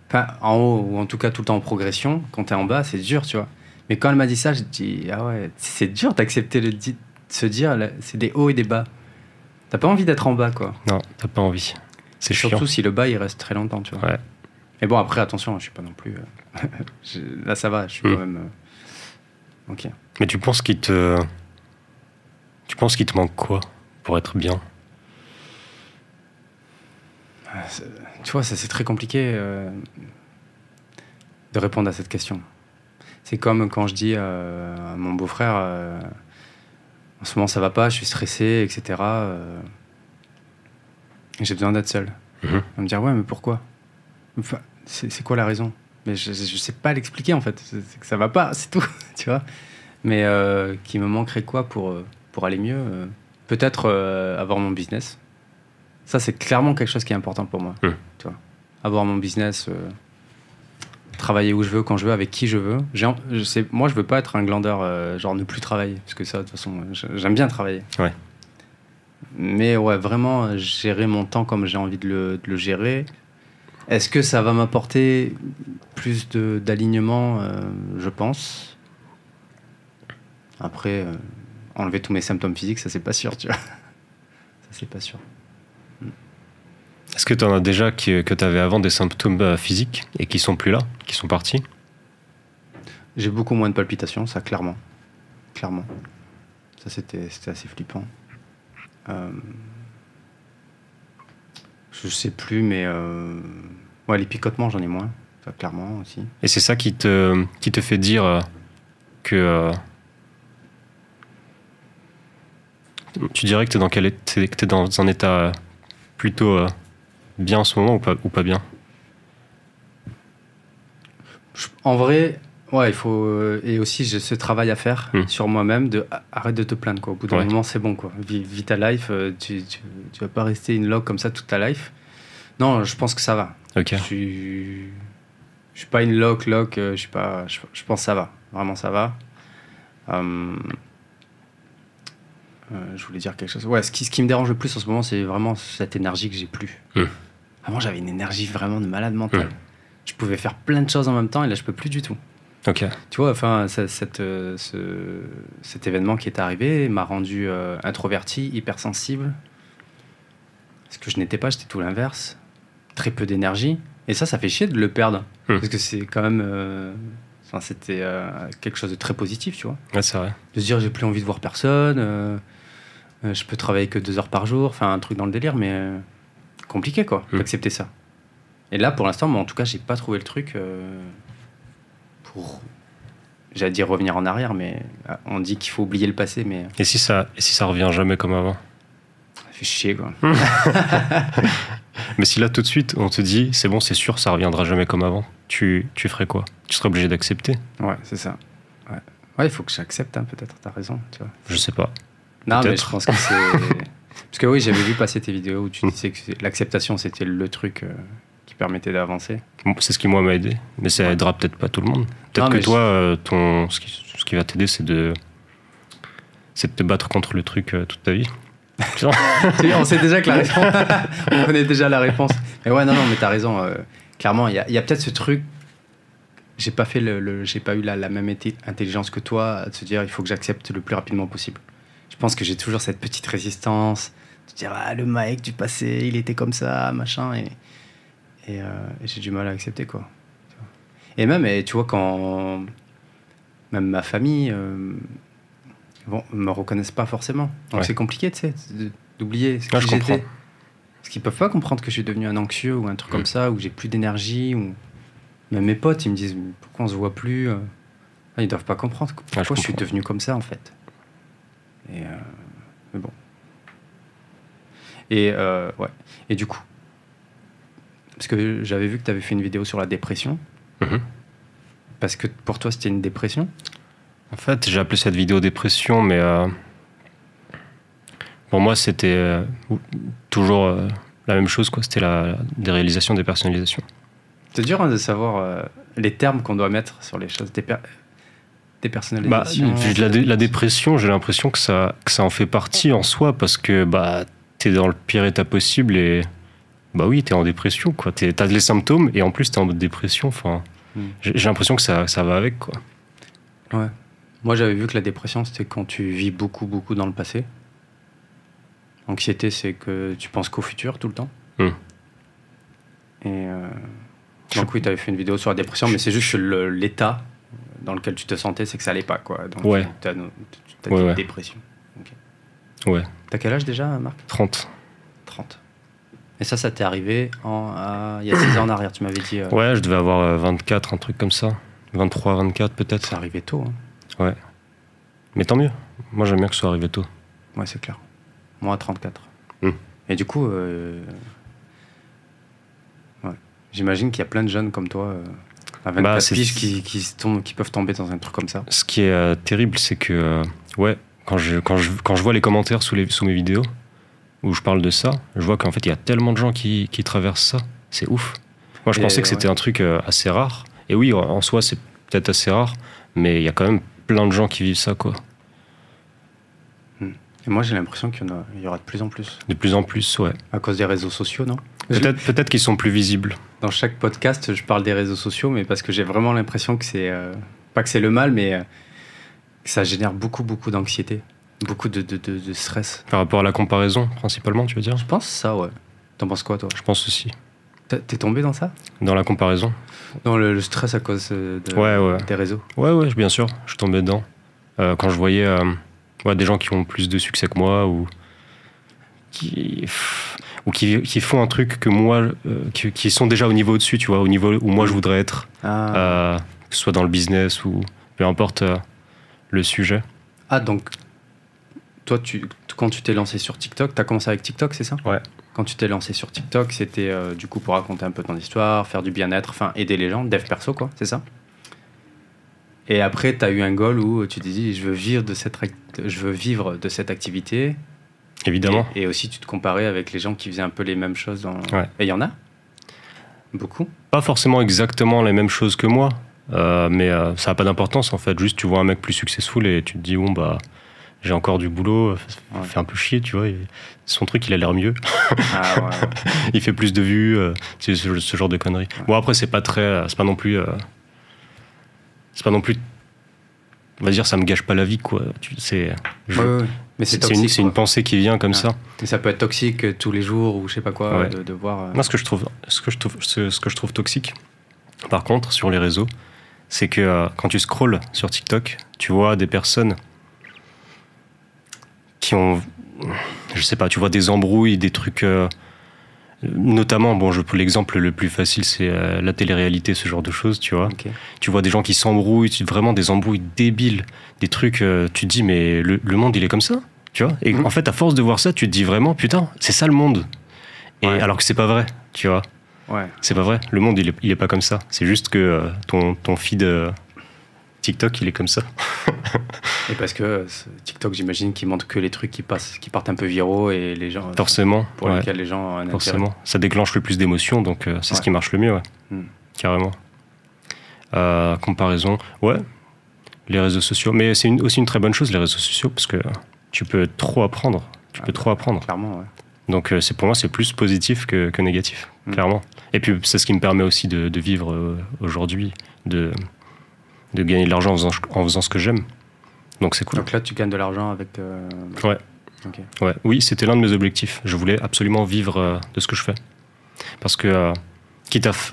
enfin en haut ou en tout cas tout le temps en progression, quand t'es en bas, c'est dur, tu vois. Mais quand elle m'a dit ça, j'ai dit ah ouais, c'est dur d'accepter le de se dire c'est des hauts et des bas. T'as pas envie d'être en bas, quoi. Non, t'as pas envie. C'est chiant. Surtout si le bas il reste très longtemps, tu vois. Ouais. Mais bon, après, attention, je suis pas non plus. euh, je- là, ça va, je suis Mm. quand même. euh, Ok. Mais tu penses qu'il te. Tu penses qu'il te manque quoi pour être bien? Ah, Tu vois, ça c'est très compliqué euh, de répondre à cette question. C'est comme quand je dis euh, à mon beau-frère, euh, en ce moment ça va pas, je suis stressé, etc. euh, et j'ai besoin d'être seul. Il va me dire, ouais, mais pourquoi? Enfin, c'est quoi la raison? Mais je, je sais pas l'expliquer en fait. C'est que ça va pas, c'est tout, tu vois. Mais euh, qui me manquerait quoi pour, pour aller mieux Peut-être euh, avoir mon business. Ça, c'est clairement quelque chose qui est important pour moi. Tu vois. Avoir mon business, euh, travailler où je veux, quand je veux, avec qui je veux. Je sais, moi, je veux pas être un glandeur, euh, genre ne plus travailler. Parce que ça, de toute façon, je- j'aime bien travailler. Ouais. Mais ouais, vraiment, euh, gérer mon temps comme j'ai envie de le, de le gérer. Est-ce que ça va m'apporter plus d'alignement euh, Je pense. Après, euh, enlever tous mes symptômes physiques, ça c'est pas sûr, tu vois. Ça c'est pas sûr. Est-ce que tu en as déjà qui- que tu avais avant des symptômes euh, physiques et qui sont plus là, qui sont partis? J'ai beaucoup moins de palpitations, ça clairement. Clairement. Ça c'était assez flippant. Euh, je sais plus, mais euh, ouais, les picotements j'en ai moins, ça clairement aussi. Et c'est ça qui te, qui te fait dire euh, que. euh, tu dirais que tu es, t'es dans un état euh, plutôt euh, bien en ce moment ou pas, ou pas bien En vrai, ouais, il faut. euh, et aussi, j'ai ce travail à faire Hmm. sur moi-même de a- arrête de te plaindre, quoi. Au bout d'un Ouais. moment, c'est bon, quoi. Vis, vis ta life, euh, tu, tu, tu vas pas rester une log comme ça toute ta life. Non, je pense que ça va. Ok. Je suis. Je suis pas une loc, loc, euh, je suis pas. Je, je pense que ça va. Vraiment, ça va. Euh, euh, je voulais dire quelque chose. Ouais, ce qui, ce qui me dérange le plus en ce moment, c'est vraiment cette énergie que j'ai plus. Hmm. Avant, j'avais une énergie vraiment de malade mental. Hmm. Je pouvais faire plein de choses en même temps et là, je peux plus du tout. Ok. Tu vois, enfin, cette, euh, ce- cet événement qui est arrivé m'a rendu euh, introverti, hypersensible. Ce que je n'étais pas, j'étais tout l'inverse. Très peu d'énergie. Et ça, ça fait chier de le perdre. Hmm. Parce que c'est quand même. euh, c'était euh, quelque chose de très positif, tu vois. Ouais, c'est vrai. De se dire, j'ai plus envie de voir personne. je peux travailler que deux heures par jour. Enfin, un truc dans le délire, mais compliqué, quoi, Hmm. d'accepter ça. Et là, pour l'instant, moi, en tout cas, j'ai pas trouvé le truc euh, pour. J'allais dire revenir en arrière, mais ah, on dit qu'il faut oublier le passé, mais Et si ça, et si ça revient jamais comme avant? ça fait chier, quoi. Mais si là tout de suite on te dit c'est bon, c'est sûr, ça reviendra jamais comme avant, tu, tu ferais quoi? Tu serais obligé d'accepter Ouais, c'est ça. Ouais, Ouais, il faut que j'accepte, hein, peut-être, t'as raison, tu vois. Je sais pas. Non, mais je pense que c'est. Parce que oui, j'avais vu passer tes vidéos où tu disais que l'acceptation, c'était le truc euh, qui permettait d'avancer. C'est ce qui moi m'a aidé, mais ça aidera peut-être pas tout le monde. Peut-être que toi, euh, ton, ce, qui, ce qui va t'aider, c'est de, c'est de te battre contre le truc euh, toute ta vie. On sait déjà que la réponse. on connaît déjà la réponse. Mais ouais, non, non, mais t'as raison. clairement, il y a, il y a peut-être ce truc. J'ai pas fait le, le- j'ai pas eu la, la même intelligence que toi de se dire il faut que j'accepte le plus rapidement possible. Je pense que j'ai toujours cette petite résistance de dire ah le mec du passé il était comme ça machin et et, euh, et j'ai du mal à accepter quoi. Et même et tu vois quand même ma famille euh, bon, me reconnaissent pas forcément. Donc Ouais. c'est compliqué, tu sais, d'oublier ce qui je comprends. Parce qu'ils peuvent pas comprendre que je suis devenu un anxieux ou un truc Mm. comme ça, ou j'ai plus d'énergie. Ou... Même mes potes, ils me disent pourquoi on se voit plus. euh. Ils doivent pas comprendre pourquoi je je, suis devenu comme ça en fait. Et euh, mais bon. Et euh, ouais. Et du coup, parce que j'avais vu que tu avais fait une vidéo sur la dépression. Mhm. Parce que pour toi, c'était une dépression? En fait, j'ai appelé cette vidéo dépression, mais euh, pour moi, c'était euh, ou- toujours euh, la même chose. quoi. C'était la déréalisation, dépersonnalisation. C'est dur hein, de savoir les termes qu'on doit mettre sur les choses. Déper... Bah, Dépersonnalisation. la, dé- la dépression, j'ai l'impression que ça, que ça en fait partie en soi parce que bah, t'es dans le pire état possible et bah oui, t'es en dépression. quoi. T'es- T'as les symptômes et en plus t'es en mode dépression. Enfin, Hmm. j'ai l'impression que ça, ça va avec. quoi. Ouais. Moi, j'avais vu que la dépression, c'était quand tu vis beaucoup, beaucoup dans le passé. Anxiété, c'est que tu penses qu'au futur tout le temps. Hmm. Et euh, donc, oui, tu avais fait une vidéo sur la dépression, mais c'est juste l'état dans lequel tu te sentais, c'est que ça allait pas. Quoi. Donc, Ouais. tu as, dit Ouais, ouais. dépression. Ok. Ouais, T'as quel âge déjà, Marc? 30. 30. Et ça, ça t'est arrivé en, à- il y a 6 ans en arrière, tu m'avais dit. euh, Ouais, je devais avoir euh, 24, un truc comme ça. 23, 24 peut-être. C'est arrivé tôt. hein. Mais tant mieux. Moi j'aime bien que ce soit arrivé tôt. Ouais, c'est clair. Moi, à 34. Hmm. Et du coup, euh, ouais. j'imagine qu'il y a plein de jeunes comme toi, euh, à 24 Bah, piges, qui, qui, se tombent- qui peuvent tomber dans un truc comme ça. Ce qui est euh, terrible, c'est que, euh, ouais, quand je, quand, je, quand je vois les commentaires sous, les, sous mes vidéos, où je parle de ça, je vois qu'en fait, il y a tellement de gens qui, qui traversent ça. C'est ouf. Moi, je Et pensais que c'était un truc euh, assez rare. Et oui, en- soi, c'est peut-être assez rare, mais il y a quand même plein de gens qui vivent ça, quoi. Et moi, j'ai l'impression qu'il y, y aura de plus en plus. De plus en plus, ouais. À cause des réseaux sociaux, non? Peut-être peut qu'ils sont plus visibles. Dans chaque podcast, je parle des réseaux sociaux, mais parce que j'ai vraiment l'impression que c'est. euh, pas que c'est le mal, mais euh, que ça génère beaucoup, beaucoup d'anxiété. Beaucoup de, de, de- de stress. Par rapport à la comparaison, principalement, tu veux dire? Je pense ça, ouais. T'en penses quoi, toi? Je pense aussi. T'es- tombé dans ça? Dans la comparaison? Dans le, le stress à cause euh, de- Ouais, ouais. des réseaux Ouais, ouais, bien sûr, je suis tombé dedans. Euh, quand je voyais ouais, des gens qui ont plus de succès que moi ou qui, ou qui, qui font un truc que moi, euh, qui, qui sont déjà au niveau au-dessus, tu vois, au niveau où moi je voudrais être, Ah. euh, que ce soit dans le business ou peu importe euh, le sujet. Ah, donc, toi, tu, quand tu t'es lancé sur TikTok, tu as commencé avec TikTok, c'est ça? Ouais. Quand tu t'es lancé sur TikTok, c'était du coup pour raconter un peu ton histoire, faire du bien-être, enfin aider les gens, dev perso, quoi, c'est ça? Et après, tu as eu un goal où tu te dis, je veux vivre de cette, je veux vivre de cette activité. Évidemment. Et, et aussi, tu te comparais avec les gens qui faisaient un peu les mêmes choses. Dans... Ouais. Et il y en a? Beaucoup? Pas forcément exactement les mêmes choses que moi, euh, mais euh, ça n'a pas d'importance en fait. Juste, tu vois un mec plus successful et tu te dis, bon, bah, j'ai encore du boulot, ça Ouais. fait un peu chier, tu vois. et son truc, il a l'air mieux. Ah, ouais, ouais. il fait plus de vues, euh, c'est ce, ce genre de conneries. Bon après c'est pas très, euh, c'est pas non plus, euh, c'est pas non plus, on va dire ça me gâche pas la vie quoi. Tu- C'est, je- Ouais, ouais, ouais. Mais c'est une, une pensée qui vient comme Ouais. ça. Mais ça peut être toxique euh, tous les jours ou je sais pas quoi, Ouais. de, de voir. euh, Moi ce que je trouve, ce que je trouve, ce, ce que je trouve toxique, par contre sur les réseaux, c'est que euh, quand tu scrolles sur TikTok, tu vois des personnes qui ont, je sais pas, tu vois des embrouilles, des trucs. euh, Notamment, bon, je l'exemple le plus facile, c'est euh, la télé-réalité, ce genre de choses, tu vois. tu vois des gens qui s'embrouillent, vraiment des embrouilles débiles, des trucs, euh, tu te dis, mais le, le monde, il est comme ça, tu vois Et Mhm. en fait, à force de voir ça, tu te dis vraiment, putain, c'est ça le monde. Et Ouais. alors que c'est pas vrai, tu vois Ouais. C'est pas vrai, le monde, il est, il est pas comme ça. C'est juste que euh, ton, ton feed TikTok, il est comme ça. Et parce que euh, TikTok, j'imagine, qui montre que les trucs qui passent, qui partent un peu viraux et les gens. Forcément, Pour ouais, lesquels les gens ont un intérêt. forcément. Ça déclenche le plus d'émotions, donc euh, c'est ce qui marche le mieux, ouais. Hmm. Carrément. Euh, comparaison, ouais, les réseaux sociaux. Mais c'est aussi une très bonne chose, les réseaux sociaux, parce que tu peux trop apprendre. Tu Ah peux bah. trop apprendre. Clairement, ouais. Donc euh, c'est pour moi, c'est plus positif que, que négatif, Mm. clairement. Et puis c'est ce qui me permet aussi de, de vivre euh, aujourd'hui, de, de gagner de l'argent en faisant, en faisant ce que j'aime. Donc c'est cool. Donc là, tu gagnes de l'argent avec. euh, Ouais. Ouais. Oui, c'était l'un de mes objectifs. Je voulais absolument vivre euh, de ce que je fais. Parce que, euh, quitte à. f-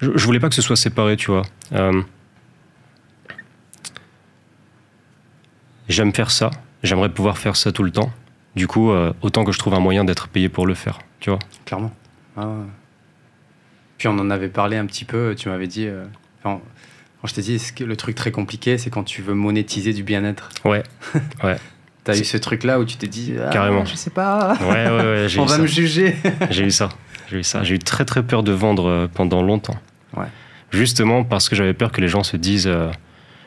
Je, je voulais pas que ce soit séparé, tu vois. J'aime faire ça, j'aimerais pouvoir faire ça tout le temps. Du coup, autant que je trouve un moyen d'être payé pour le faire, tu vois. Clairement. Ah ouais. Puis on en avait parlé un petit peu, tu m'avais dit. enfin, quand je t'ai dit, que- le truc très compliqué, c'est quand tu veux monétiser du bien-être. Ouais, T'as C'est- eu ce truc-là où tu t'es dit. Ah, Carrément. Je sais pas. ouais, ouais, ouais, on va ça. me juger. J'ai eu ça. J'ai eu ça. J'ai eu très très peur de vendre euh, pendant longtemps. Ouais. Justement parce que j'avais peur que les gens se disent euh,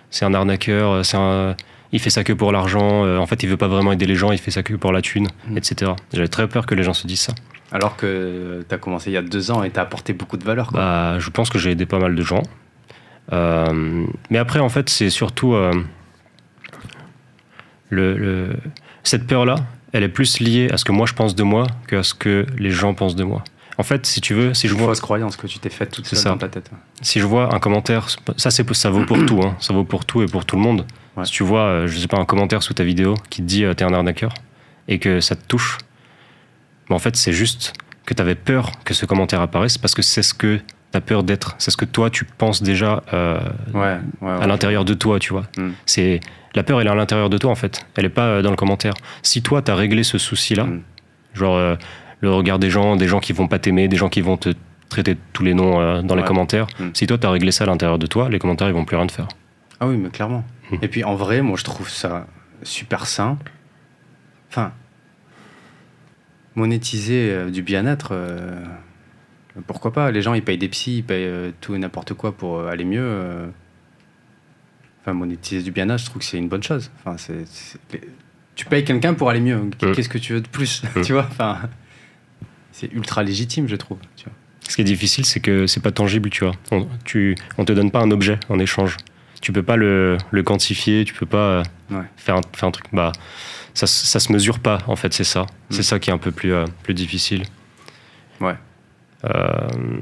c'est un arnaqueur, euh, c'est un, il fait ça que pour l'argent. euh, en fait, il veut pas vraiment aider les gens, il fait ça que pour la thune, Mm. etc. J'avais très peur que les gens se disent ça. Alors que t'as commencé il y a deux ans et t'as apporté beaucoup de valeur. Quoi. Bah, je pense que j'ai aidé pas mal de gens. Euh, mais après, en fait, c'est surtout euh, le, le- cette peur-là. Elle est plus liée à ce que moi je pense de moi qu'à ce que les gens pensent de moi. En fait, si tu veux, si c'est je vois, fausse croyance que tu t'es faite toute seule ça. dans ta tête. si je vois un commentaire, ça c'est ça vaut pour tout, hein, ça vaut pour tout et pour tout le monde. Ouais. Si tu vois, euh, je sais pas, un commentaire sous ta vidéo qui te dit t'es un arnaqueur et que ça te touche, mais en fait c'est juste que t'avais peur que ce commentaire apparaisse parce que c'est ce que t'as peur d'être, c'est ce que toi tu penses déjà euh, Ouais, ouais. ouais. à l'intérieur de toi, tu vois. Mm. C'est la peur, elle est à l'intérieur de toi en fait. Elle est pas euh, dans le commentaire. Si toi t'as réglé ce souci-là, Mm. genre euh, le regard des gens, des gens qui vont pas t'aimer, des gens qui vont te traiter tous les noms euh, dans les commentaires. Mm. Si toi t'as réglé ça à l'intérieur de toi, les commentaires ils vont plus rien te faire. Ah oui, mais clairement. Hmm. Et puis en vrai, moi je trouve ça super sain. Enfin, monétiser du bien-être, pourquoi pas? Les gens ils payent des psys, ils payent euh, tout et n'importe quoi pour euh, aller mieux. euh. Enfin, monétiser du bien-être, je trouve que c'est une bonne chose. Enfin, c'est, Tu payes quelqu'un pour aller mieux. Qu'est-ce que tu veux de plus? Tu vois Enfin, c'est ultra légitime, je trouve. Tu vois. Ce qui est difficile, c'est que c'est pas tangible, tu vois. On, tu, on te donne pas un objet en échange. Tu peux pas le, le quantifier, tu peux pas Ouais. faire, un, faire un truc. Bah, ça, ça se mesure pas, en fait, c'est ça. C'est Mm. ça qui est un peu plus, euh, plus difficile. Ouais. Euh,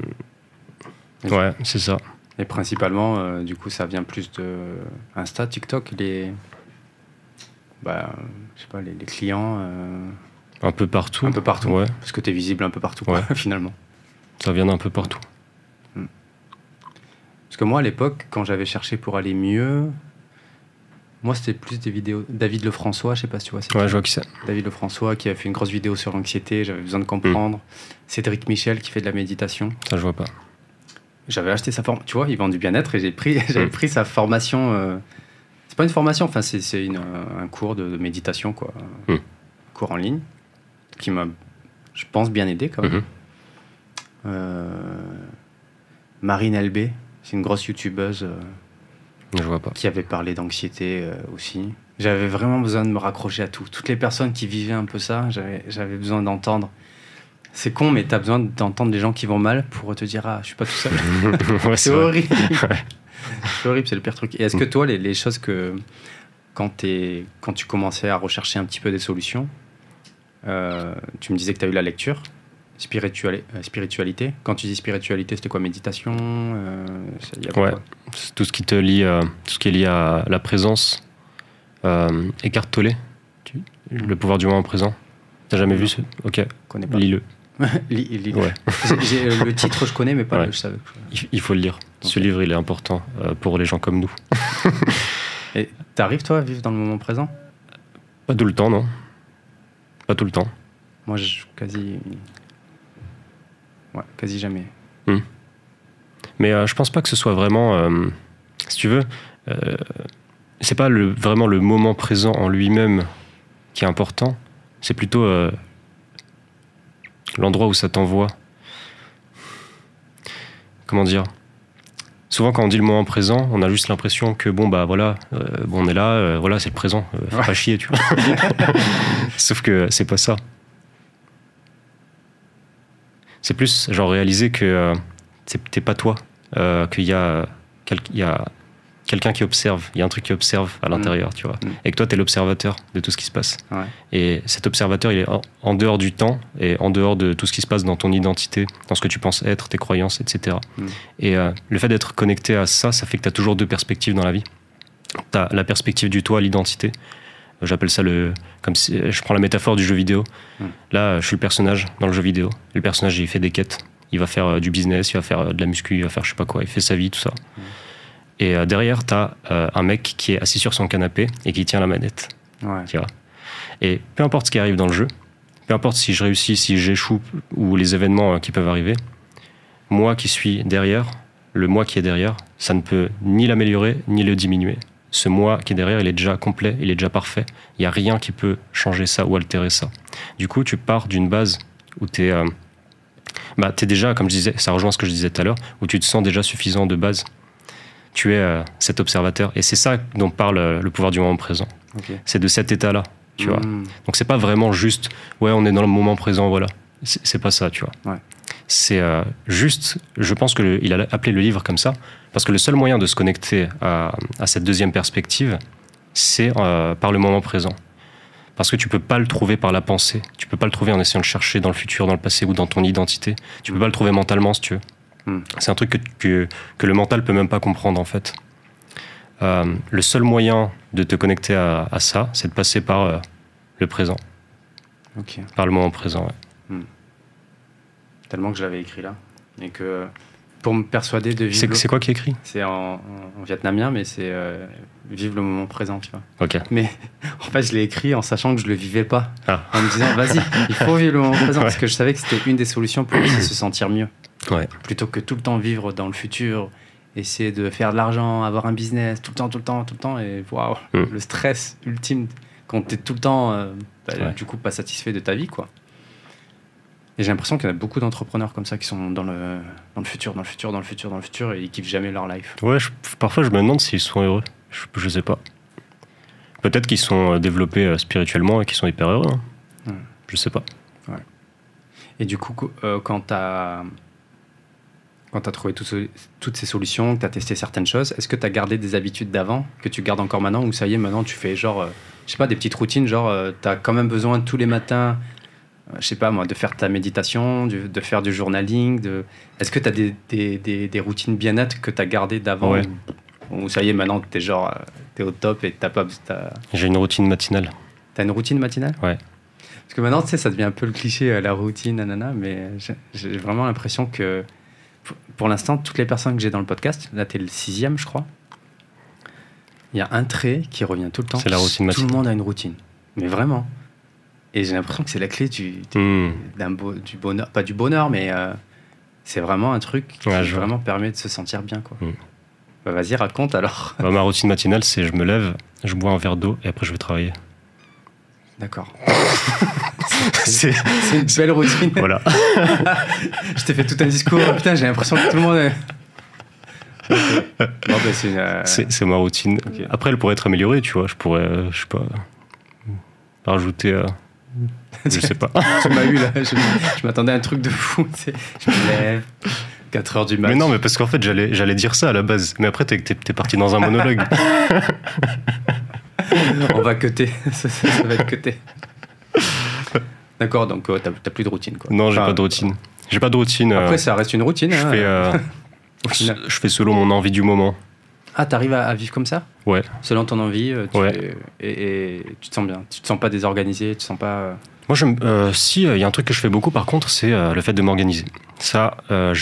ouais, c'est ça. Et principalement, euh, du coup, ça vient plus de Insta, TikTok, les, bah, je sais pas, les, les clients, euh, Un peu partout. un peu partout. Ouais, Parce que tu es visible un peu partout, finalement. ça vient d'un peu partout. Parce que moi, à l'époque, quand j'avais cherché pour aller mieux, moi, c'était plus des vidéos. David Lefrançois, je sais pas si tu vois. Ouais, je vois qui c'est. David Lefrançois qui a fait une grosse vidéo sur l'anxiété, j'avais besoin de comprendre. Cédric Michel qui fait de la méditation. Ça, je vois pas. J'avais acheté sa forme. Tu vois, il vend du bien-être et j'ai pris, j'avais Mm. pris sa formation. euh, C'est pas une formation, enfin, c'est c'est une, euh, un cours de, de méditation, quoi. Mm. Un cours en ligne qui m'a, je pense, bien aidé quand même. Mhm. Euh, Marine LB, c'est une grosse youtubeuse euh, Je vois pas. qui avait parlé d'anxiété euh, aussi. J'avais vraiment besoin de me raccrocher à tout. Toutes les personnes qui vivaient un peu ça, j'avais besoin d'entendre. C'est con, mais t'as besoin d'entendre des gens qui vont mal pour te dire Ah, je suis pas tout seul. ouais, C'est horrible. c'est horrible, c'est le pire truc. Et est-ce que toi, les, les choses que. Quand tu commençais à rechercher un petit peu des solutions, euh, tu me disais que tu as eu la lecture, spirituali- euh, spiritualité. Quand tu dis spiritualité, c'était quoi Méditation euh, Ouais. C'est Tout ce qui te lie, euh, tout ce qui est lié à la présence. Euh, Eckhart Tolle, tu- le pouvoir du moment présent. T'as jamais vu ce Ok, Je connais pas. lis-le. Lis- Ouais. Euh, le titre, je connais, mais pas Ouais. le. Je savais. Il, faut le lire. Ce livre, il est important euh, pour les gens comme nous. Et t'arrives, toi, à vivre dans le moment présent? Pas tout le temps, non Pas tout le temps. Moi, je quasi. Ouais, quasi jamais. Mais euh, je pense pas que ce soit vraiment, euh, si tu veux, euh, c'est pas le, vraiment le moment présent en lui-même qui est important, c'est plutôt euh, l'endroit où ça t'envoie. Comment dire? Souvent quand on dit le moment présent, on a juste l'impression que bon bah voilà, bon on est là, voilà c'est le présent, faut Ouais. pas chier tu vois. Sauf que c'est pas ça. C'est plus genre réaliser que euh, t'es pas toi, euh, qu'il y a, quel- il y a quelqu'un qui observe, il y a un truc qui observe à l'intérieur, tu vois. Mm. Et que toi, tu es l'observateur de tout ce qui se passe. Ouais. Et cet observateur, il est en, en dehors du temps et en dehors de tout ce qui se passe dans ton identité, dans ce que tu penses être, tes croyances, etc. Mm. Et euh, le fait d'être connecté à ça, ça fait que tu as toujours deux perspectives dans la vie. Tu as la perspective du toi, l'identité. J'appelle ça le. Comme si, je prends la métaphore du jeu vidéo. Mm. Là, je suis le personnage dans le jeu vidéo. Le personnage, il fait des quêtes. Il va faire euh, du business, il va faire euh, de la muscu, il va faire je sais pas quoi. Il fait sa vie, tout ça. Et euh, derrière, tu as un mec qui est assis sur son canapé et qui tient la manette. Ouais. Tu vois. Et peu importe ce qui arrive dans le jeu, peu importe si je réussis, si j'échoue ou les événements euh, qui peuvent arriver, moi qui suis derrière, le moi qui est derrière, ça ne peut ni l'améliorer ni le diminuer. Ce moi qui est derrière, il est déjà complet, il est déjà parfait. Il n'y a rien qui peut changer ça ou altérer ça. Du coup, tu pars d'une base où tu es, euh, bah, es déjà, comme je disais, ça rejoint ce que je disais tout à l'heure, où tu te sens déjà suffisant de base. Tu es euh, cet observateur. Et c'est ça dont parle euh, le pouvoir du moment présent. C'est de cet état-là, tu vois. Mm. Donc c'est pas vraiment juste, ouais, on est dans le moment présent, voilà. C'est c'est pas ça, tu vois. Ouais. C'est euh, juste, je pense qu'il a appelé le livre comme ça, parce que le seul moyen de se connecter à, à cette deuxième perspective, c'est euh, par le moment présent. Parce que tu peux pas le trouver par la pensée, tu peux pas le trouver en essayant de chercher dans le futur, dans le passé ou dans ton identité. Tu peux pas le trouver mentalement si tu veux. Hmm. C'est un truc que, que, que le mental peut même pas comprendre en fait. Euh, le seul moyen de te connecter à, à ça, c'est de passer par euh, le présent, par le moment présent. ouais. Tellement que je l'avais écrit là. Et que pour me persuader de vivre. C'est quoi qui est écrit C'est en, en- en vietnamien, mais c'est euh, vivre le moment présent, tu vois. Ok. Mais en fait, je l'ai écrit en sachant que je le vivais pas. Ah. En me disant, vas-y, il faut vivre le moment présent. Ouais. Parce que je savais que c'était une des solutions pour se sentir mieux. Ouais. Plutôt que tout le temps vivre dans le futur, essayer de faire de l'argent, avoir un business, tout le temps, tout le temps, tout le temps. Et waouh, Mm. le stress ultime quand tu es tout le temps, euh, bah, Ouais. du coup, pas satisfait de ta vie, quoi. Et j'ai l'impression qu'il y en a beaucoup d'entrepreneurs comme ça qui sont dans le, dans le futur, dans le futur, dans le futur, dans le futur et ils kiffent jamais leur life. Ouais, je- parfois je me demande s'ils sont heureux. Je, je sais pas. Peut-être qu'ils sont euh, développés euh, spirituellement et qu'ils sont hyper heureux. hein. Hmm. Je sais pas. Et du coup, co- euh, quand tu as, quand as trouvé toutes ces solutions, que tu as testé certaines choses, est-ce que tu as gardé des habitudes d'avant que tu gardes encore maintenant ou ça y est, maintenant tu fais genre, euh, je sais pas, des petites routines, genre tu as quand même besoin tous les matins, euh, je sais pas moi, de faire ta méditation, du- de faire du journaling de... Est-ce que tu as des, des, des- des routines bien-être que tu as gardées d'avant Ouais. ou, ça y est, maintenant tu es genre, tu es au top et tu pas, t'as- J'ai une routine matinale. T'as une routine matinale? Ouais. Parce que maintenant, tu sais, ça devient un peu le cliché, euh, la routine, nanana, mais j'ai- vraiment l'impression que, pour- l'instant, toutes les personnes que j'ai dans le podcast, là, t'es le sixième, je crois, il y a un trait qui revient tout le temps. C'est la routine Tout matinale. le monde a une routine, mais vraiment. Et j'ai l'impression que c'est la clé du, du- Hmm. du bonheur, pas du bonheur, mais euh, c'est vraiment un truc qui Ouais, je vois. vraiment permet de se sentir bien, quoi. Mm. Bah, vas-y, raconte alors. Bah, ma routine matinale, c'est je me lève, je bois un verre d'eau et après je vais travailler. D'accord. C'est une belle routine. voilà. Je t'ai fait tout un discours. Putain, j'ai l'impression que tout le monde est. Bah, c'est euh, C'est ma routine. Après, elle pourrait être améliorée, tu vois. Je pourrais, euh, je sais pas, rajouter. je sais pas. tu m'as eu là. Je, je m'attendais à un truc de fou. Je me lève. 4 heures du matin. Mais non, mais parce qu'en fait, j'allais j'allais dire ça à la base. Mais après, t'es t'es- t'es parti dans un monologue. On va cuter. ça, ça- ça va être cuté. D'accord, donc euh, t'as t'as plus de routine. Quoi. Non, j'ai Enfin, pas de routine. J'ai pas de routine. euh, Après, ça reste une routine. je hein. fais, euh, Au final. je fais selon mon envie du moment. Ah, t'arrives à, à vivre comme ça? Ouais. Selon ton envie euh, tu Ouais. et, et tu te sens bien. Tu te sens pas désorganisé. Tu te sens pas. euh, Moi, euh, si, il y a un truc que je fais beaucoup, par contre, c'est euh, le fait de m'organiser. Ça, euh,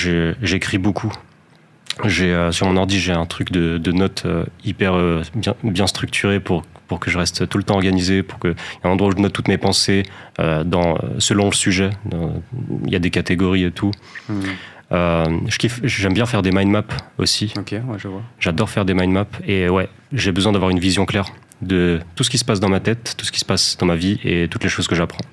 j'écris beaucoup. J'ai euh, sur mon ordi, j'ai un truc de, de notes euh, hyper euh, bien, bien structuré pour pour que je reste tout le temps organisé, pour que il y a un endroit où je note toutes mes pensées euh, dans euh, selon le sujet. Il y a des catégories et tout. hmm. Euh, j'aime bien faire des mind maps aussi. Ok, ouais, je vois. J'adore faire des mind maps et ouais, j'ai besoin d'avoir une vision claire de tout ce qui se passe dans ma tête, tout ce qui se passe dans ma vie et toutes les choses que j'apprends.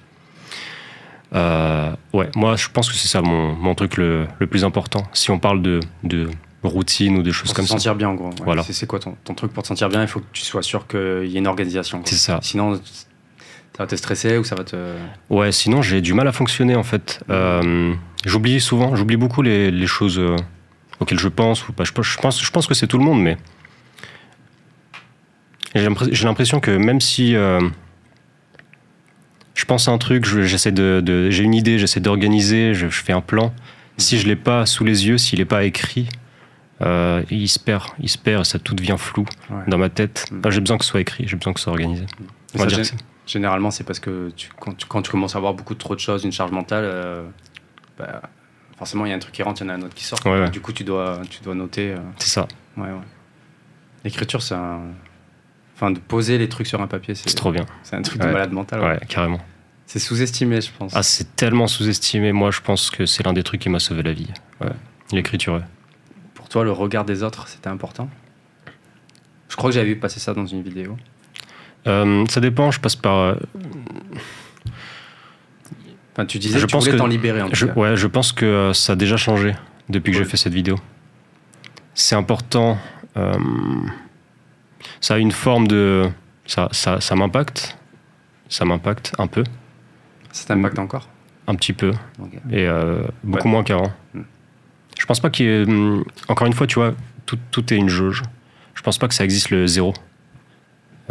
Euh, ouais, moi je pense que c'est ça mon, mon truc le, le plus important. Si on parle de, de routine ou de choses Pour comme se ça, sentir bien, en gros. ouais. Voilà. C'est quoi ton, ton truc pour te sentir bien? Il faut que tu sois sûr qu'il y ait une organisation. c'est ça. Sinon, ça va te stresser ou ça va te. Ouais, sinon j'ai du mal à fonctionner en fait. Euh, j'oublie souvent, j'oublie beaucoup les, les choses euh, auxquelles je pense. Ou pas. Je, je pense, je pense que c'est tout le monde, mais j'ai l'impress- j'ai l'impression que même si euh, je pense à un truc, je- j'essaie de, de- j'ai une idée, j'essaie d'organiser, je, je fais un plan. Si je l'ai pas sous les yeux, s'il n'est pas écrit, euh, il se perd, il se perd, ça tout devient flou Ouais. dans ma tête. Mm. J'ai besoin que ce soit écrit, j'ai besoin que ce soit organisé. On va dire Généralement, c'est parce que tu, quand, tu, quand tu commences à avoir beaucoup trop de choses, une charge mentale, euh, bah, forcément, il y a un truc qui rentre, il y en a un autre qui sort. Ouais, ouais. Du coup, tu dois, tu dois noter. euh, c'est ça. L'écriture, c'est un. Enfin, de poser les trucs sur un papier, c'est trop bien. c'est un truc de malade mental. ouais. Ouais, carrément. C'est sous-estimé, je pense. Ah, c'est tellement sous-estimé. Moi, je pense que c'est l'un des trucs qui m'a sauvé la vie. Ouais. L'écriture. Pour toi, le regard des autres, c'était important? Je crois que j'avais vu passer ça dans une vidéo. Euh, ça dépend, je passe par. euh, Enfin, tu disais Je que tu pense voulais t'en libérer en tout Je, cas. ouais, je pense que euh, ça a déjà changé depuis que j'ai fait cette vidéo. C'est important. euh, ça a une forme de. Ça, ça, ça m'impacte. Ça m'impacte un peu. Ça t'impacte encore? Un petit peu. Et euh, beaucoup Ouais. moins qu'avant. Mm. Je pense pas qu'il y ait. hum, Encore une fois, tu vois, tout, tout est une jauge. Je pense pas que ça existe le zéro.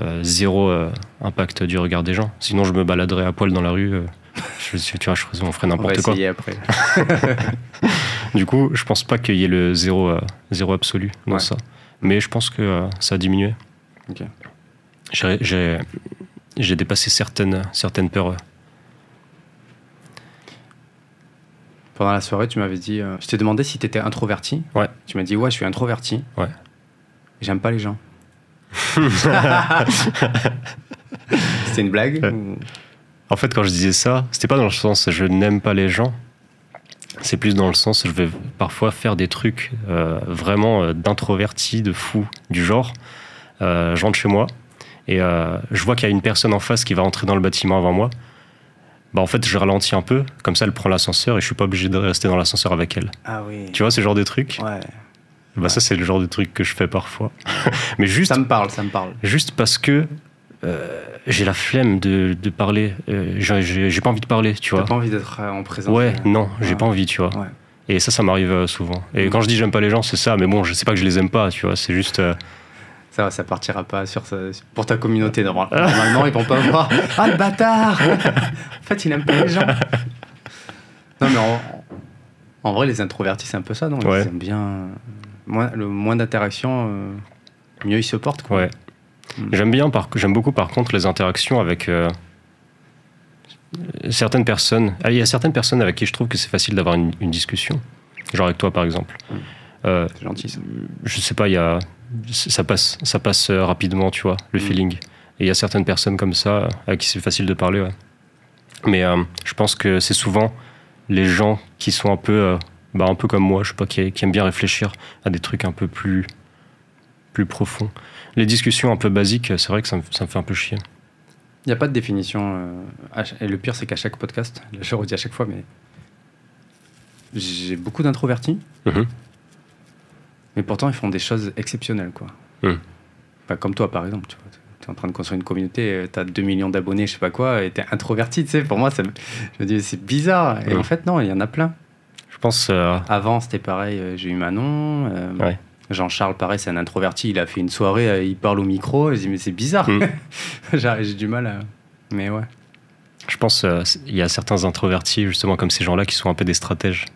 Euh, zéro euh, impact du regard des gens. Sinon, je me baladerais à poil dans la rue. je, tu vois, je on ferait n'importe quoi. essayer après. Du coup, je pense pas qu'il y ait le zéro, zéro absolu dans Ouais. ça. Mais je pense que euh, ça a diminué. J'ai- dépassé certaines, certaines peurs. Pendant la soirée, tu m'avais dit. euh, je t'ai demandé si tu étais introverti. Ouais. Tu m'as dit, ouais, je suis introverti. Ouais. J'aime pas les gens. C'était une blague Ouais. ou- En fait, quand je disais ça, c'était pas dans le sens je n'aime pas les gens. C'est plus dans le sens je vais parfois faire des trucs euh, vraiment euh, d'introverti, de fou, du genre. Euh, je rentre chez moi et euh, je vois qu'il y a une personne en face qui va entrer dans le bâtiment avant moi. Bah en fait, je ralentis un peu, comme ça elle prend l'ascenseur et je suis pas obligé de rester dans l'ascenseur avec elle. Ah oui. Tu vois ce genre de truc? Ouais. Bah ça c'est le genre de truc que je fais parfois. Mais juste Ça me parle, ça me parle. juste parce que euh, j'ai la flemme de, de parler. Euh, j'ai- pas envie de parler, tu T'as vois. pas envie d'être euh, en présence Ouais, non, j'ai ouais. pas envie, tu vois. Ouais. Et ça, ça m'arrive souvent. Et quand je dis j'aime pas les gens, c'est ça. Mais bon, je sais pas que je les aime pas, tu vois. C'est juste. euh, Ça va, ça partira pas sur ça- pour ta communauté. normal- Normalement, ils vont pas voir. Ah le bâtard En fait, il aime pas les gens. Non, mais en, en vrai, les introvertis, c'est un peu ça, non? Ouais. Ils aiment bien. Moins, le moins d'interaction, mieux ils se portent. Quoi. ouais. J'aime bien, par, j'aime beaucoup par contre les interactions avec euh, certaines personnes. Ah, Il y a certaines personnes avec qui je trouve que c'est facile d'avoir une, une discussion. Genre avec toi, par exemple. Mm. Euh, C'est gentil ça. je sais pas, il y a, ça passe, ça passe euh, rapidement, tu vois, le Mm. feeling. Et il y a certaines personnes comme ça avec qui c'est facile de parler, ouais. Mais euh, je pense que c'est souvent les gens qui sont un peu, bah, un peu comme moi, je sais pas, qui, qui aiment bien réfléchir à des trucs un peu plus, plus profonds. Les discussions un peu basiques, c'est vrai que ça me, ça me fait un peu chier. Il n'y a pas de définition. euh, et le pire, c'est qu'à chaque podcast, je le redis à chaque fois, mais j'ai beaucoup d'introvertis, Mhm. mais pourtant ils font des choses exceptionnelles, quoi. Mhm. Enfin, comme toi, par exemple, tu vois. Es en train de construire une communauté, tu as 2 millions d'abonnés, je sais pas quoi, et tu es introverti, tu sais. Pour moi, ça, je me dis, c'est bizarre. Et Mhm. en fait, non, il y en a plein. Je pense, euh, Avant, c'était pareil, euh, j'ai eu Manon. euh, Ouais. Jean-Charles, pareil, c'est un introverti, il a fait une soirée, euh, il parle au micro, je dis, mais c'est bizarre. Mhm. j'ai du mal à. Mais ouais. je pense, euh, il y a certains introvertis justement comme ces gens-là qui sont un peu des stratèges.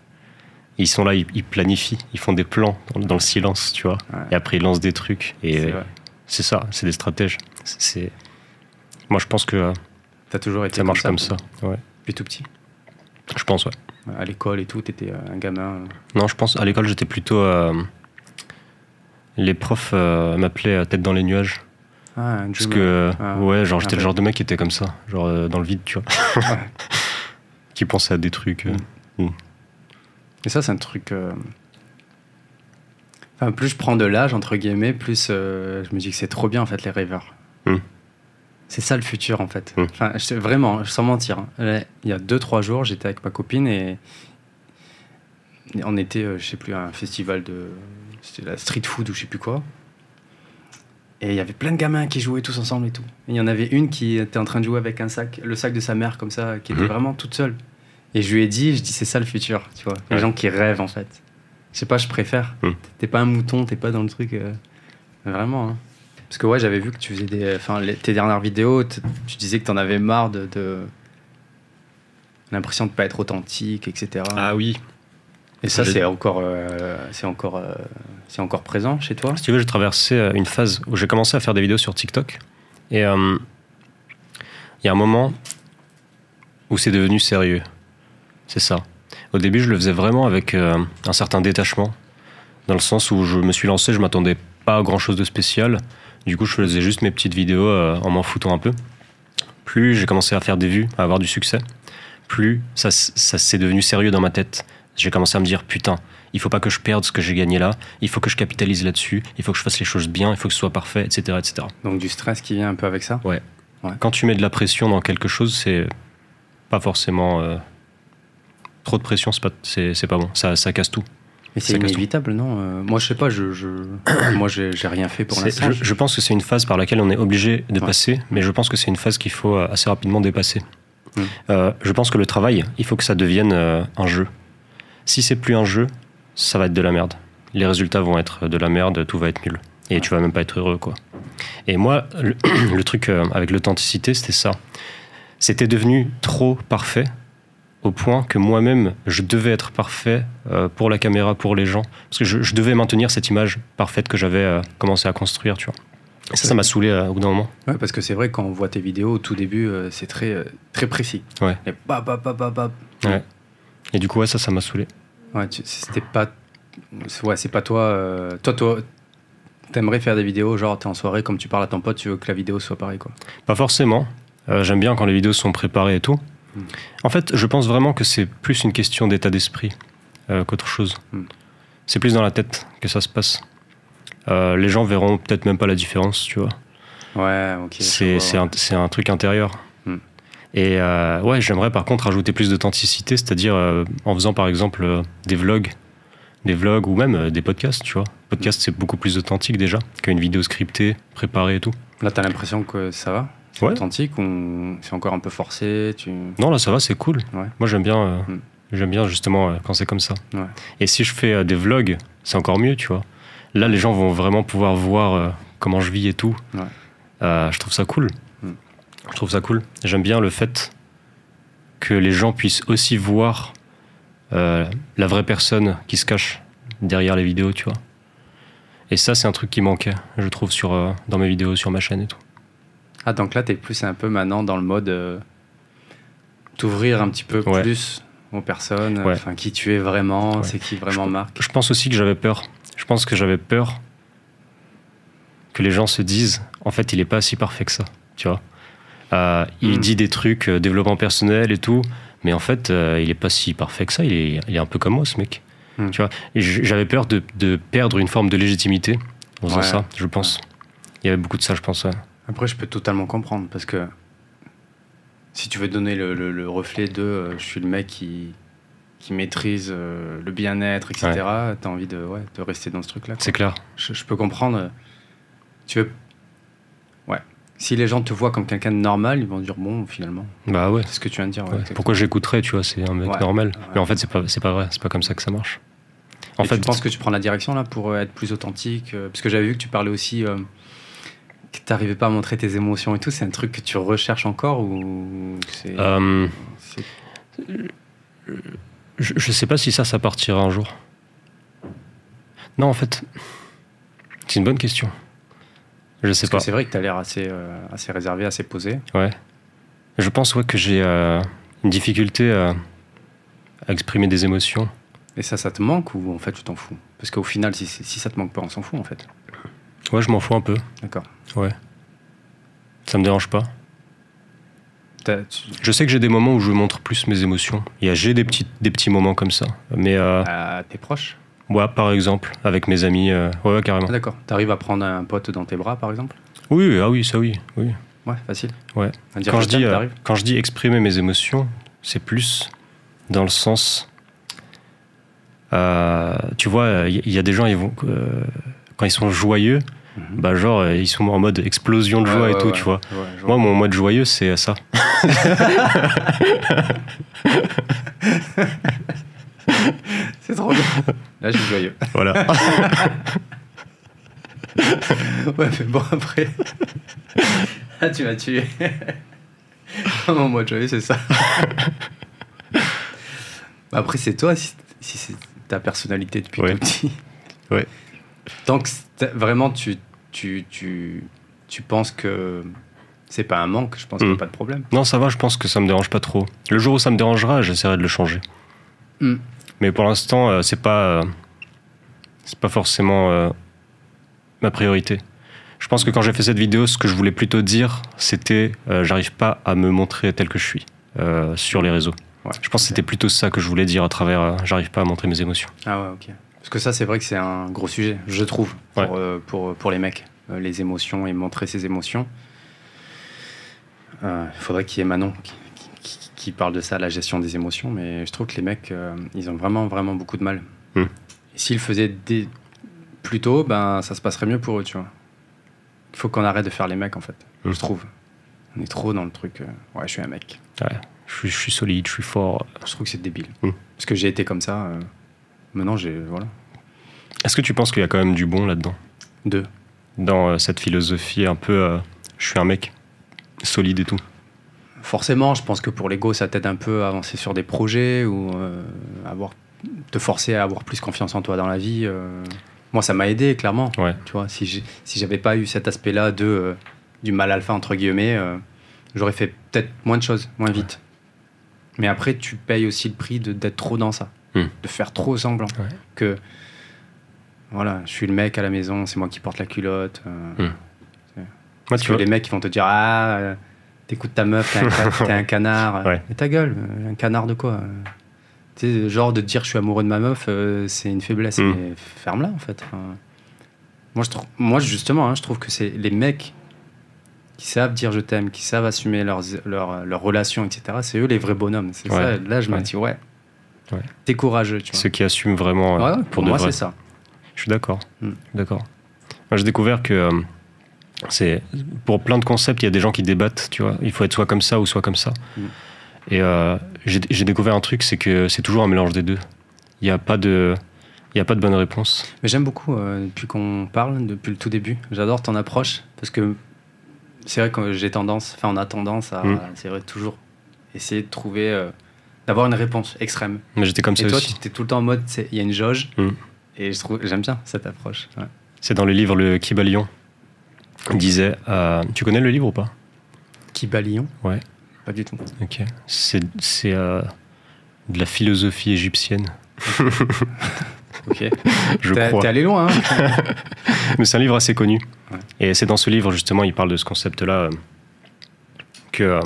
Ils sont là, ils, ils planifient, ils font des plans dans, dans le silence, tu vois. Ouais. Et après ils lancent des trucs. Et C'est euh, ça, c'est des stratèges. C'est-. Moi, je pense que euh, T'as toujours été ça marche comme quoi. ça. Ouais. Depuis tout petit? Je pense, ouais. À l'école et tout, t'étais euh, un gamin. Non, je pense, à l'école, j'étais plutôt. Les profs euh, m'appelaient euh, tête dans les nuages. Ah, un Parce que, euh, Ah, ouais, genre, j'étais le genre de mec qui était comme ça, genre euh, dans le vide, tu vois. Ouais. qui pensait à des trucs. euh. Et ça, c'est un truc. Enfin, plus je prends de l'âge, entre guillemets, plus je me dis que c'est trop bien, en fait, les rêveurs. Mm. C'est ça le futur, en fait. Mm. Enfin, je- vraiment, sans mentir. hein. Là, Il y a 2-3 jours, j'étais avec ma copine et on était, je sais plus, à un festival de. C'était la street food ou je sais plus quoi. Et il y avait plein de gamins qui jouaient tous ensemble et tout. Et il y en avait une qui était en train de jouer avec un sac, le sac de sa mère comme ça, qui était Mhm. vraiment toute seule. Et je lui ai dit, je dis c'est ça le futur, tu vois. Les Ouais. gens qui rêvent en fait. Je sais pas, je préfère. Mhm. T'es pas un mouton, t'es pas dans le truc. euh, Vraiment. hein. Parce que ouais, j'avais vu que tu faisais des. Enfin, tes dernières vidéos, tu disais que t'en avais marre de. de- L'impression de pas être authentique, etc. oui. Et ça, c'est encore, euh, c'est encore, euh, c'est encore présent chez toi. Si tu veux, j'ai traversé euh, une phase où j'ai commencé à faire des vidéos sur TikTok. Et euh, il y a un moment où c'est devenu sérieux. C'est ça. Au début, je le faisais vraiment avec un certain détachement. Dans le sens où je me suis lancé, je m'attendais pas grand chose de spécial. Du coup, je faisais juste mes petites vidéos en m'en foutant un peu. Plus j'ai commencé à faire des vues, à avoir du succès, plus ça, ça s'est devenu sérieux dans ma tête. J'ai commencé à me dire putain, il faut pas que je perde ce que j'ai gagné là, il faut que je capitalise là-dessus, il faut que je fasse les choses bien, il faut que ce soit parfait, etc. etc. Donc du stress qui vient un peu avec ça? Quand tu mets de la pression dans quelque chose, c'est pas forcément. euh, trop de pression, c'est pas, c'est, c'est pas bon, ça, ça casse tout. Mais c'est tout. inévitable, non Euh, Moi, je sais pas, je, je... moi, j'ai rien fait pour l'instant. je, je pense que c'est une phase par laquelle on est obligé de Ouais. passer, mais je pense que c'est une phase qu'il faut euh, assez rapidement dépasser. Mm. Euh, je pense que le travail, il faut que ça devienne un jeu. Si c'est plus un jeu, ça va être de la merde. Les résultats vont être de la merde, tout va être nul. Et tu vas même pas être heureux, quoi. Et moi, le, le truc euh, avec l'authenticité, c'était ça. C'était devenu trop parfait au point que moi-même, je devais être parfait euh, pour la caméra, pour les gens. Parce que je, je devais maintenir cette image parfaite que j'avais euh, commencé à construire, tu vois. Et ça, ça m'a saoulé euh, au bout d'un moment. Ouais, parce que c'est vrai, quand on voit tes vidéos au tout début, euh, c'est très, euh, très précis. Ouais. Et bap, bap, bap, bap, bap. Ouais. Et du coup, ouais, ça, ça m'a saoulé. Ouais, c'était pas. Ouais, c'est pas toi. euh, Toi, toi, t'aimerais faire des vidéos, genre t'es en soirée, comme tu parles à ton pote, tu veux que la vidéo soit pareille, quoi. Pas forcément. Euh, J'aime bien quand les vidéos sont préparées et tout. Mm. En fait, je pense vraiment que c'est plus une question d'état d'esprit euh, qu'autre chose. Mm. C'est plus dans la tête que ça se passe. Les gens verront peut-être même pas la différence, tu vois. Ouais, ok. c'est un, c'est un truc intérieur. Et euh, ouais, j'aimerais par contre ajouter plus d'authenticité, c'est-à-dire euh, en faisant par exemple euh, des vlogs, des vlogs ou même des podcasts, tu vois. Podcast, c'est beaucoup plus authentique déjà qu'une vidéo scriptée, préparée et tout. Là, t'as l'impression que ça va? C'est Ouais. authentique ou c'est encore un peu forcé tu... Non, là, ça va, c'est cool. Ouais. Moi, j'aime bien, Mm. j'aime bien justement quand c'est comme ça. Ouais. Et si je fais des vlogs, c'est encore mieux, tu vois. Là, les gens vont vraiment pouvoir voir comment je vis et tout. Je trouve ça cool. Je trouve ça cool. J'aime bien le fait que les gens puissent aussi voir euh, la vraie personne qui se cache derrière les vidéos, tu vois. Et ça, c'est un truc qui manquait, je trouve, sur, euh, dans mes vidéos, sur ma chaîne et tout. Ah, donc là, t'es plus un peu maintenant dans le mode euh, t'ouvrir un petit peu Ouais. plus aux personnes, Ouais. enfin qui tu es vraiment, Ouais. c'est qui vraiment Marc. Je pense aussi que j'avais peur. Je pense que j'avais peur que les gens se disent, en fait, il est pas si parfait que ça, tu vois. Euh, il Mm. dit des trucs, euh, développement personnel et tout, mais en fait, euh, il est pas si parfait que ça. Il est, il est un peu comme moi, ce mec. Mm. Tu vois. J'avais peur de, de perdre une forme de légitimité en faisant Ouais. ça, je pense. Il y avait beaucoup de ça, je pense. ouais. Après, je peux totalement comprendre parce que si tu veux donner le, le- le reflet de je suis le mec qui, qui maîtrise le bien-être, etc., t'as envie de, ouais, de rester dans ce truc-là. C'est clair. Je, je peux comprendre. Tu veux. Si les gens te voient comme quelqu'un de normal, ils vont dire bon, finalement. Bah ouais. C'est ce que tu viens de dire. ouais. Pourquoi j'écouterais, tu vois, c'est un mec Ouais. normal. Mais en fait, c'est pas, c'est pas vrai, c'est pas comme ça que ça marche. En Et fait, tu penses que tu prends la direction là pour euh, être plus authentique euh, Parce que j'avais vu que tu parlais aussi euh, que tu n'arrivais pas à montrer tes émotions et tout. C'est un truc que tu recherches encore ou c'est. euh, c'est- Je, je sais pas si ça, ça partira un jour. Non, en fait, c'est une bonne question. Je sais Parce pas. c'est vrai que tu as l'air assez, euh, assez réservé, assez posé. Ouais. Je pense ouais, que j'ai euh, une difficulté à, à exprimer des émotions. Et ça, ça te manque ou en fait tu t'en fous? Parce qu'au final, si, si ça te manque pas, on s'en fout en fait. Ouais, je m'en fous un peu. D'accord. Ça me dérange pas. Tu- Je sais que j'ai des moments où je montre plus mes émotions. Il y a j'ai des petits des petits moments comme ça. Mais euh, à tes proches? Moi, par exemple, avec mes amis, euh, ouais, ouais, carrément. Ah, D'accord. Tu arrives à prendre un pote dans tes bras par exemple? Oui, ah oui, ça oui, oui. Ouais, facile. Ouais. Quand je dis euh, t'arrives quand je dis exprimer mes émotions, c'est plus dans le sens. euh, tu vois, il y, a des gens, ils vont quand ils sont joyeux, Mhm. bah genre ils sont en mode explosion de joie et tout, tu vois. Moi, mon mode joyeux, c'est ça. C'est trop bien. Là, je suis joyeux. Voilà. Ouais, mais bon, après. Ah, tu m'as tué. Mon mode joyeux, c'est ça. Bah, Après, c'est toi, si, si c'est ta personnalité depuis Ouais. tout petit. Ouais. Tant que vraiment tu, tu, tu, tu penses que c'est pas un manque, je pense qu'il n'y a Mm. pas de problème. non, ça va. Je pense que ça me dérange pas trop. Le jour où ça me dérangera, j'essaierai de le changer. Mm. Mais pour l'instant, euh, c'est pas, euh, c'est pas forcément euh, ma priorité. Je pense que quand j'ai fait cette vidéo, ce que je voulais plutôt dire, c'était j'arrive pas à me montrer tel que je suis sur les réseaux. Ouais. Je pense que c'était plutôt ça que je voulais dire à travers euh, j'arrive pas à montrer mes émotions. Ah ouais, ok. Parce que ça, c'est vrai que c'est un gros sujet, je trouve, pour, Ouais. euh, pour, pour les mecs. Euh, les émotions et montrer ses émotions. Il faudrait qu'il y ait Manon qui, qui- qui parle de ça, la gestion des émotions, mais je trouve que les mecs, euh, ils ont vraiment, vraiment beaucoup de mal. Et s'ils faisaient dès- plus tôt, ben, ça se passerait mieux pour eux, tu vois. Il faut qu'on arrête de faire les mecs, en fait, Hmm. je trouve. On est trop dans le truc, euh, ouais, je suis un mec. Je suis, je suis solide, je suis fort. Je trouve que c'est débile. Hmm. Parce que j'ai été comme ça. euh, maintenant, j'ai. Voilà. Est-ce que tu penses qu'il y a quand même du bon là-dedans? Deux. Dans cette philosophie un peu je suis un mec solide et tout Forcément, je pense que pour l'ego, ça t'aide un peu à avancer sur des projets ou euh, avoir, te forcer à avoir plus confiance en toi dans la vie. euh. Moi, ça m'a aidé, clairement. Ouais. Tu vois, si j'ai- si j'avais pas eu cet aspect-là de euh, du mal alpha entre guillemets, euh, j'aurais fait peut-être moins de choses, moins vite. Mais après, tu payes aussi le prix de- d'être trop dans ça, Hmm. de faire trop semblant Ouais. que voilà, je suis le mec à la maison, c'est moi qui porte la culotte. Hmm. Moi, Parce tu vois, les mecs ils vont te dire ah t'écoutes ta meuf t'es un, ca- t'es un canard Ouais. mais ta gueule euh, un canard de quoi euh tu sais genre de dire je suis amoureux de ma meuf euh, c'est une faiblesse Mm. mais ferme-la en fait moi je trouve moi justement hein, je trouve que c'est les mecs qui savent dire je t'aime qui savent assumer leurs leurs, leurs relations etc c'est eux les vrais bonhommes c'est Ouais. ça là je me dis ouais, Ouais. t'es courageux tu vois ceux qui assument vraiment euh, Ouais, pour, pour de moi c'est ça Je suis d'accord. Mm. Suis D'accord. Moi, j'ai découvert que c'est pour plein de concepts, il y a des gens qui débattent. Tu vois, il faut être soit comme ça ou soit comme ça. Mm. Et euh, j'ai découvert un truc, c'est que c'est toujours un mélange des deux. Il n'y a pas de, il y a pas de bonne réponse. Mais j'aime beaucoup, euh, depuis qu'on parle, depuis le tout début. J'adore ton approche, parce que c'est vrai que j'ai tendance, enfin on a tendance à, Mm. c'est vrai, toujours essayer de trouver, euh, d'avoir une réponse extrême. Mais j'étais comme Et ça toi, aussi. tu es tout le temps en mode, il y a une jauge, Mm. et je trouve, j'aime bien cette approche. ouais. C'est dans le livre Le Kybalion. Disait, euh, tu connais le livre ou pas? Kybalion Ouais. Pas du tout. Ok. C'est euh, de la philosophie égyptienne, Ok. je crois. t'es allé loin, hein Mais c'est un livre assez connu. Ouais. Et c'est dans ce livre, justement, il parle de ce concept-là, euh, que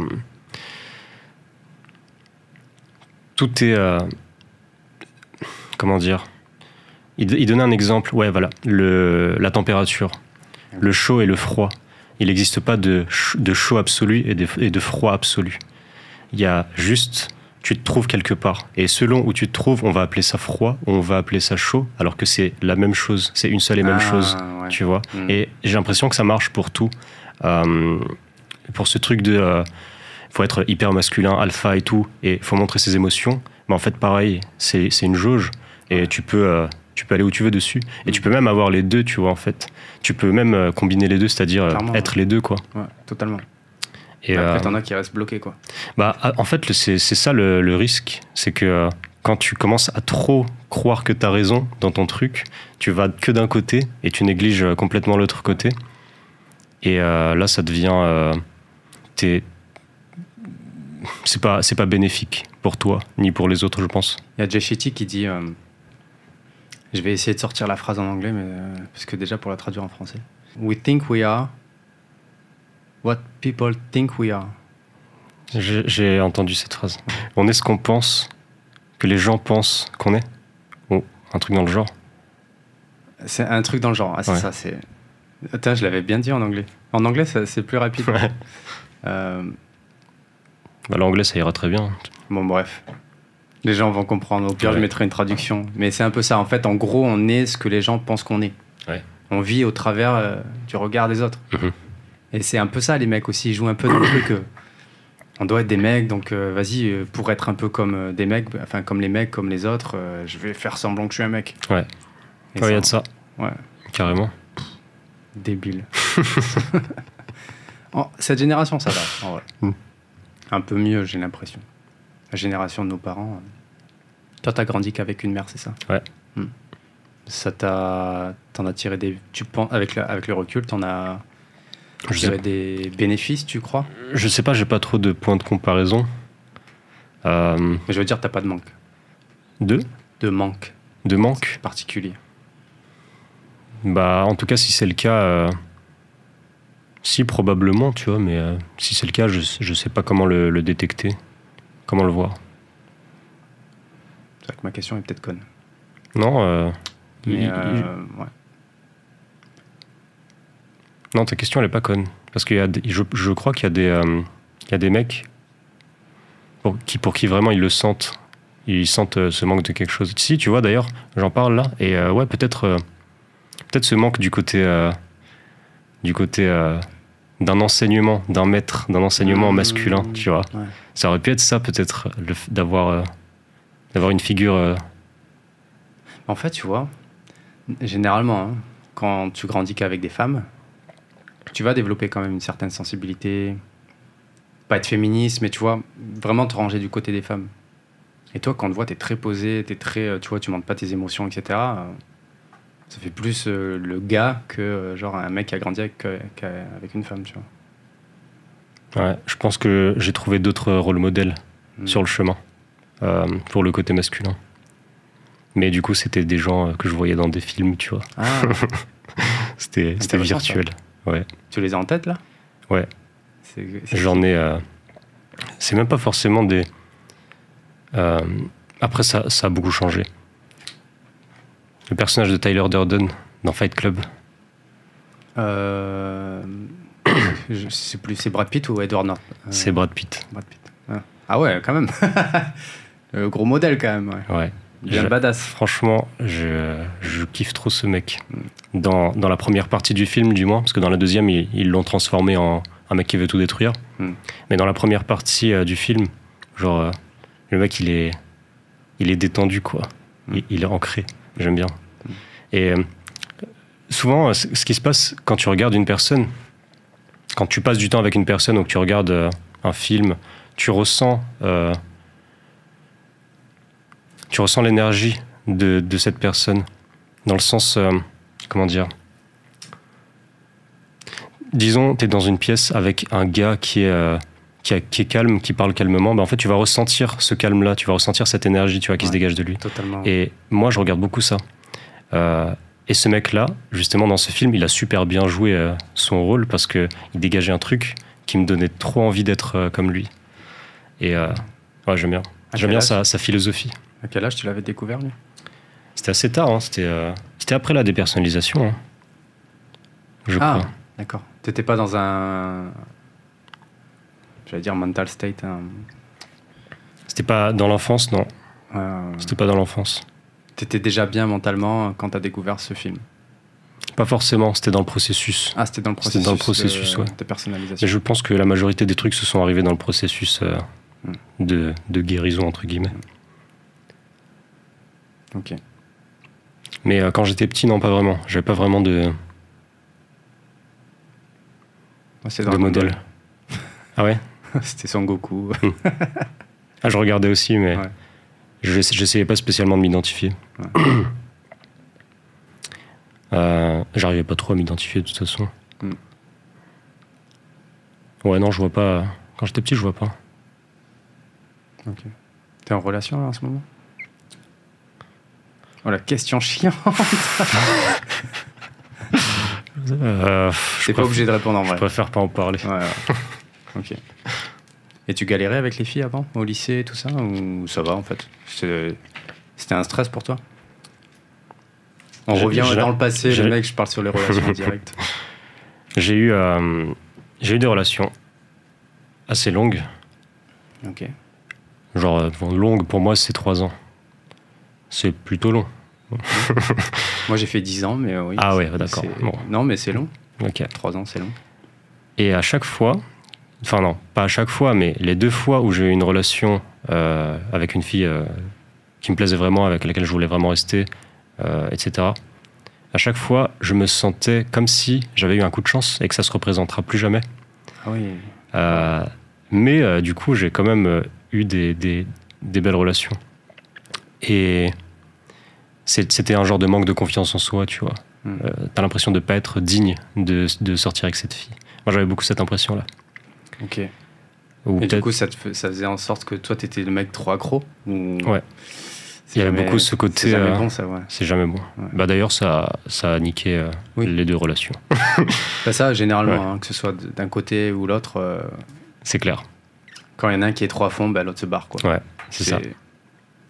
tout est... comment dire? Il, il donnait un exemple, ouais, voilà, le, la température, le chaud et le froid. Il n'existe pas de, de chaud absolu et de, et de froid absolu. Il y a juste, tu te trouves quelque part. Et selon où tu te trouves, on va appeler ça froid, ou on va appeler ça chaud, alors que c'est la même chose, c'est une seule et même Ah, chose ouais. tu vois. Mm. Et j'ai l'impression que ça marche pour tout. Euh, pour ce truc de. euh, faut être hyper masculin, alpha et tout, et faut montrer ses émotions. Mais en fait, pareil, c'est c'est une jauge, et tu peux. euh, tu peux aller où tu veux dessus. Et Mm. tu peux même avoir les deux, tu vois, en fait. Tu peux même euh, combiner les deux, c'est-à-dire euh, être les deux, quoi. Ouais, totalement. Et, Mais après, euh, t'en as qui restent bloqués, quoi. bah, en fait, c'est ça le, le risque. C'est que quand tu commences à trop croire que tu as raison dans ton truc, tu vas que d'un côté et tu négliges complètement l'autre côté. Et euh, là, ça devient. euh, t'es- c'est pas, pas bénéfique pour toi, ni pour les autres, je pense. Il y a Jay Shetty qui dit. euh, je vais essayer de sortir la phrase en anglais, mais euh, parce que déjà pour la traduire en français. We think we are what people think we are. J'ai entendu cette phrase. On est ce qu'on pense, que les gens pensent qu'on est. Ou un truc dans le genre. C'est un truc dans le genre. Ah, c'est Ouais. ça. C'est. Attends, je l'avais bien dit en anglais. En anglais, c'est plus rapide. Ouais. Euh, Bah, L'anglais, ça ira très bien. bon, bref. Les gens vont comprendre. Au pire, je Ouais. mettrai une traduction. Mais c'est un peu ça. En fait, en gros, on est ce que les gens pensent qu'on est. Ouais. On vit au travers euh, du regard des autres. Mhm. Et c'est un peu ça, les mecs aussi. Ils jouent un peu dans le truc. euh, on doit être des mecs, donc euh, vas-y, pour être un peu comme des mecs, bah, enfin comme les mecs, comme les autres, je vais faire semblant que je suis un mec. Ouais. Et Ouais, il y a de ça, Ouais, carrément. débile. Cette génération, ça va, en vrai. Mm. Un peu mieux, j'ai l'impression. La génération de nos parents. euh. Toi, t'as grandi qu'avec une mère, c'est ça? Ouais. Mm. Ça t'a. T'en as tiré des. Tu penses, avec, le- avec le recul, t'en as Je tiré sais, des bénéfices, tu crois? Je sais pas, j'ai pas trop de points de comparaison. Euh, Mais je veux dire, t'as pas de manque. de? De manque De manque? Particulier. Bah, en tout cas, si c'est le cas, euh, si probablement, tu vois, mais euh, si c'est le cas, je, je sais pas comment le, le détecter, comment le voir. C'est vrai que ma question est peut-être conne. Non, euh, Mais il- euh, il- ouais. non, ta question elle est pas conne, parce des- je, je crois qu'il y a des, euh, il y a des mecs pour qui, pour qui vraiment ils le sentent, ils sentent ce manque de quelque chose. Si, tu vois, d'ailleurs, j'en parle là, et ouais, peut-être, peut-être ce manque du côté, du côté d'un enseignement, d'un maître, d'un enseignement Mmh. masculin, tu vois. Ouais. Ça aurait pu être ça, peut-être, f- d'avoir, euh, d'avoir une figure. euh, En fait, tu vois, généralement, hein, quand tu grandis qu'avec des femmes, tu vas développer quand même une certaine sensibilité. Pas être féministe, mais tu vois, vraiment te ranger du côté des femmes. Et toi, quand on te voit, t'es très posé, t'es très, euh, tu vois, tu montres pas tes émotions, etc. euh, Ça fait plus euh, le gars que euh, genre un mec qui a grandi avec, euh, avec une femme, tu vois. Ouais, je pense que j'ai trouvé d'autres rôles modèles Mm. sur le chemin euh, pour le côté masculin. Mais du coup, c'était des gens euh, que je voyais dans des films, tu vois. Ah, C'était ça. virtuel. Ouais. tu les as en tête là? Ouais. J'en ai. euh, c'est même pas forcément des. euh, après, ça, ça a beaucoup changé. Le personnage de Tyler Durden dans Fight Club. Euh, sais plus, c'est Brad Pitt ou Edward Norton? Euh, C'est Brad Pitt. Brad Pitt. Ah. Ah ouais, quand même. Euh, gros modèle quand même. Ouais. Ouais. Bien Je- badass. Franchement, je, je kiffe trop ce mec. Dans, dans la première partie du film, du moins, parce que dans la deuxième, ils ils l'ont transformé en un mec qui veut tout détruire. Mm. Mais dans la première partie euh, du film, genre, euh, le mec, il est, il est détendu, quoi. Mm. Il, il est ancré. J'aime bien. Et euh, souvent, ce qui se passe quand tu regardes une personne, quand tu passes du temps avec une personne ou que tu regardes euh, un film, tu ressens. euh, tu ressens l'énergie de, de cette personne. Dans le sens. euh, comment dire Disons, tu es dans une pièce avec un gars qui est, qui, a- qui est calme, qui parle calmement. Ben, en fait, tu vas ressentir ce calme-là, tu vas ressentir cette énergie tu vois, qui se dégage de lui. Totalement. Et moi, je regarde beaucoup ça. Et ce mec-là, justement, dans ce film, il a super bien joué euh, son rôle parce qu'il dégageait un truc qui me donnait trop envie d'être euh, comme lui. Et euh, ouais, j'aime bien. J'aime bien sa, sa philosophie. À quel âge tu l'avais découvert lui? C'était assez tard, hein, c'était euh, après la dépersonnalisation. hein. Je Ah, crois. d'accord. T'étais pas dans un. J'allais dire mental state. hein. C'était pas dans l'enfance, non. Euh, C'était pas dans l'enfance. T'étais déjà bien mentalement quand t'as découvert ce film. Pas forcément, c'était dans le processus. Ah, c'était dans le C'était processus, dans le processus, de, ouais. de personnalisation. Mais je pense que la majorité des trucs se sont arrivés dans le processus euh, Hmm. de, de guérison, entre guillemets. Ok. Mais euh, quand j'étais petit, non, pas vraiment. J'avais pas vraiment de, de modèle. Ah ouais. C'était Son Goku. Ah, je regardais aussi, mais Ouais. Je j'essayais pas spécialement de m'identifier. Euh, J'arrivais pas trop à m'identifier de toute façon. Hmm. Ouais, non, je vois pas. Quand j'étais petit, je vois pas. Ok. T'es en relation là, en ce moment? Oh la question chiante Euh, je T'es pas obligé de répondre en Je vrai. préfère pas en parler. Ouais, ouais. ok. Et tu galérais avec les filles avant, au lycée et tout ça Ou ça va en fait? C'était un stress pour toi? On revient dans le passé, le mec, je parle sur les relations directes. J'ai eu, euh, j'ai eu des relations assez longues. Ok. Genre, euh, longue pour moi, c'est trois ans. C'est plutôt long. Moi j'ai fait 10 ans, mais euh, oui. Ah ouais, d'accord. Bon. Non, mais c'est long. Ok. 3 ans, c'est long. Et à chaque fois, enfin non, pas à chaque fois, mais les deux fois où j'ai eu une relation euh, avec une fille euh, qui me plaisait vraiment, avec laquelle je voulais vraiment rester, euh, etc. À chaque fois, je me sentais comme si j'avais eu un coup de chance et que ça se représentera plus jamais. Ah oui. Mais du coup, j'ai quand même eu des, des- des belles relations. Et c'était un genre de manque de confiance en soi, tu vois. Hmm. T'as l'impression de pas être digne de, de sortir avec cette fille. Moi, j'avais beaucoup cette impression-là. Ok. Ou Et du coup, ça, te fait- ça faisait en sorte que toi, t'étais le mec trop accro ou... Ouais. Il y avait beaucoup ce côté. C'est jamais euh, bon, ça, ouais. C'est jamais bon. Ouais. Bah d'ailleurs, ça, ça a niqué euh, Oui. les deux relations. Bah, ça, généralement, Ouais. hein, que ce soit d'un côté ou l'autre, euh, C'est clair. quand il y en a un qui est trop à fond, bah, l'autre se barre. Quoi. Ouais, c'est ça.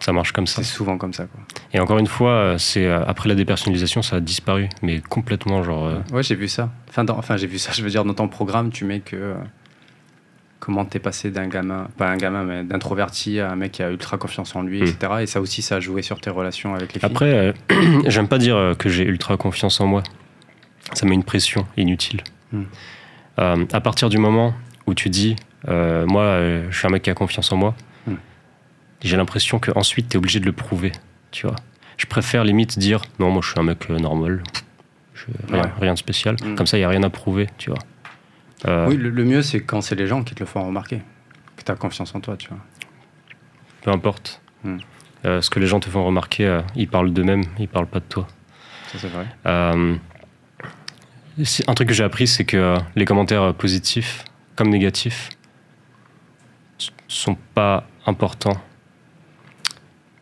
Ça marche comme ça. C'est souvent comme ça. Quoi. Et encore une fois, c'est après la dépersonnalisation, ça a disparu, mais complètement genre. euh, Ouais, j'ai vu ça. Enfin, dans- enfin, j'ai vu ça. Je veux dire, dans ton programme, tu mets que comment t'es passé d'un gamin, pas un gamin, mais d'introverti à un mec qui a ultra confiance en lui, etc. Et ça aussi, ça a joué sur tes relations avec les filles. Après, euh, j'aime pas dire euh, que j'ai ultra confiance en moi. Ça met une pression inutile. Hmm. Euh, à partir du moment où tu dis, euh, moi, je suis un mec qui a confiance en moi, Hmm. j'ai l'impression qu'ensuite, tu es obligé de le prouver. Tu vois. Je préfère limite dire, non, moi, je suis un mec normal. Je- rien, Ouais. rien de spécial. Hmm. Comme ça, il n'y a rien à prouver. Tu vois. Euh, Oui, le, le mieux, c'est quand c'est les gens qui te le font remarquer, que tu as confiance en toi, tu vois. Peu importe. Hmm. Euh, ce que les gens te font remarquer, euh, ils parlent d'eux-mêmes, ils parlent pas de toi. Ça, c'est vrai. Un truc que j'ai appris, c'est que les commentaires positifs comme négatifs sont pas importants.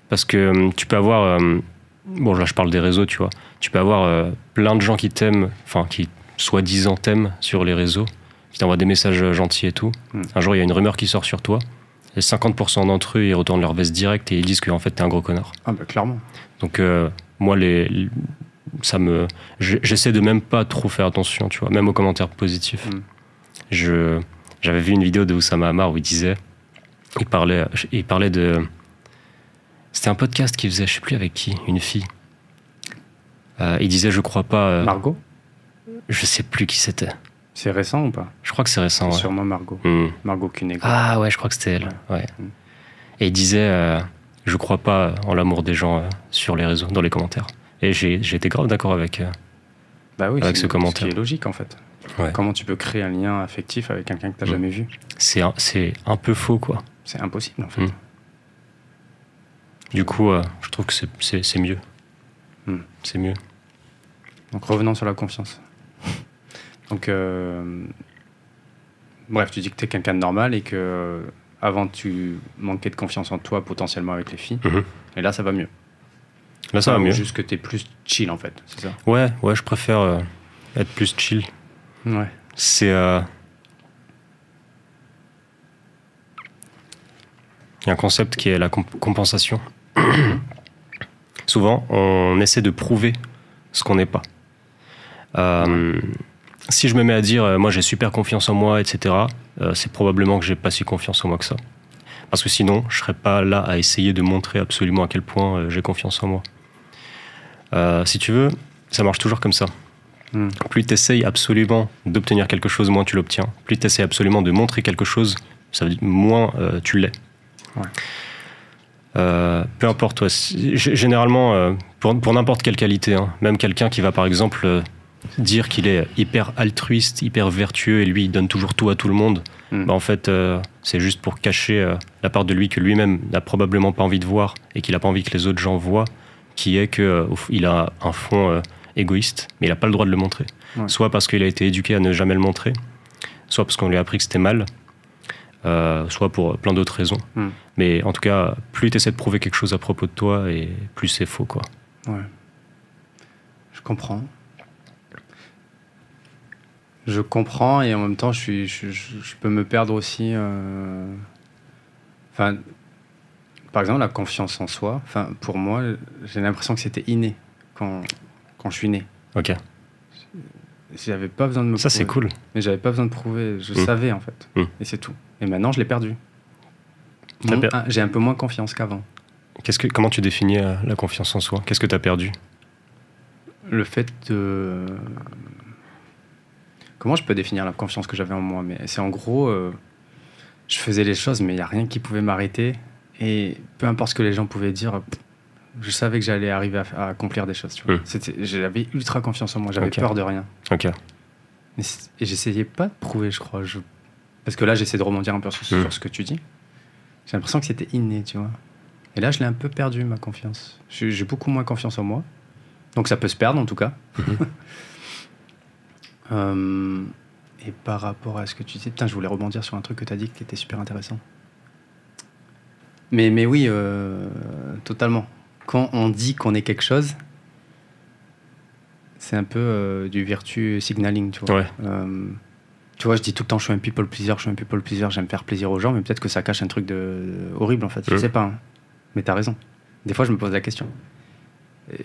Parce que tu peux avoir. bon, là, je parle des réseaux, tu vois. Tu peux avoir plein de gens qui t'aiment, enfin, qui soi-disant t'aiment sur les réseaux, qui t'envoient des messages gentils et tout. Hmm. Un jour, il y a une rumeur qui sort sur toi. Et 50% d'entre eux, ils retournent leur veste direct et ils disent qu'en fait, t'es un gros connard. Ah, bah, clairement. Donc euh, moi, les, les- ça me, je- j'essaie de même pas trop faire attention, tu vois, même aux commentaires positifs. Mm. Je, j'avais vu une vidéo de Oussama Hamar où il disait, il parlait, il parlait de, c'était un podcast qu'il faisait, je sais plus avec qui, une fille. Euh, il disait, je crois pas, euh, Margot? je sais plus qui c'était. C'est récent ou pas? Je crois que c'est récent. Ouais. Sûrement Margot. Mm. Margot Cunego. Ah ouais, je crois que c'était elle. Ouais. Mm. Et il disait, euh, je crois pas en l'amour des gens euh, sur les réseaux, dans les commentaires. Et j'ai, été grave d'accord avec. euh, bah oui, avec c'est- ce commentaire. qui est logique, en fait. Ouais. Comment tu peux créer un lien affectif avec quelqu'un que tu Mm. jamais vu? C'est un, c'est un peu faux, quoi. C'est impossible, en fait. Du coup, euh, je trouve que c'est, c'est, c'est mieux. C'est mieux. Donc revenons sur la confiance. Donc, euh, bref, tu dis que tu es quelqu'un de normal et que euh, avant tu manquais de confiance en toi potentiellement avec les filles. Mhm. Et là, ça va mieux. Là, ça va mieux. Juste que tu es plus chill en fait, c'est ça? Ouais, ouais, je préfère euh, être plus chill. Ouais. C'est. euh, Il y a un concept qui est la comp- compensation. Souvent, on essaie de prouver ce qu'on n'est pas. Euh, si je me mets à dire, euh, moi j'ai super confiance en moi, etc., euh, c'est probablement que j'ai pas si confiance en moi que ça. Parce que sinon, je serais pas là à essayer de montrer absolument à quel point euh, j'ai confiance en moi. Si tu veux, ça marche toujours comme ça. Mm. Plus tu essayes absolument d'obtenir quelque chose, moins tu l'obtiens. Plus tu essayes absolument de montrer quelque chose, ça veut dire moins tu l'es. Ouais. Peu importe, ouais. Généralement, pour, pour n'importe quelle qualité, hein, même quelqu'un qui va par exemple dire qu'il est hyper altruiste, hyper vertueux et lui il donne toujours tout à tout le monde, Mm. bah, en fait euh, c'est juste pour cacher euh, la part de lui que lui-même n'a probablement pas envie de voir et qu'il n'a pas envie que les autres gens voient, qui est qu'il a un fond euh, égoïste, mais il n'a pas le droit de le montrer. Ouais. Soit parce qu'il a été éduqué à ne jamais le montrer, soit parce qu'on lui a appris que c'était mal, euh, soit pour plein d'autres raisons. Mm. Mais en tout cas, plus tu essaies de prouver quelque chose à propos de toi, et plus c'est faux. quoi. Ouais. Je comprends. Je comprends et en même temps, je, suis, je, je- je peux me perdre aussi. euh, Enfin, par exemple, la confiance en soi. Enfin, pour moi, j'ai l'impression que c'était inné quand, quand je suis né. Ok, J'avais pas besoin de me. ça c'est cool. Mais j'avais pas besoin de prouver. Je Mm. savais en fait. Mm. Et c'est tout. Et maintenant, je l'ai perdu. Per- ah, J'ai un peu moins confiance qu'avant. Qu'est-ce que, comment tu définis euh, la confiance en soi? Qu'est-ce que tu as perdu? Le fait de. Comment je peux définir la confiance que j'avais en moi? Mais c'est en gros, euh, je faisais les choses, mais il n'y a rien qui pouvait m'arrêter. Et peu importe ce que les gens pouvaient dire, je savais que j'allais arriver à, à accomplir des choses. tu vois. Mm. C'était- J'avais ultra confiance en moi, j'avais peur de rien. Ok, Et j'essayais pas de prouver, je crois. Je... Parce que là, j'essaie de rebondir un peu sur, Mm. sur ce que tu dis. J'ai l'impression que c'était inné, tu vois. Et là, je l'ai un peu perdu, ma confiance. J'ai j'ai beaucoup moins confiance en moi. Donc ça peut se perdre, en tout cas. Euh, et par rapport à ce que tu disais, putain, je voulais rebondir sur un truc que tu as dit qui était super intéressant. Mais, mais oui, euh, totalement. quand on dit qu'on est quelque chose, c'est un peu euh, du virtue signaling, tu vois. Ouais. Tu vois, je dis tout le temps, je suis un people pleaser, je suis un people pleaser, j'aime faire plaisir aux gens, mais peut-être que ça cache un truc de horrible en fait. Je sais pas. hein. Mais t'as raison. Des fois, je me pose la question. Et,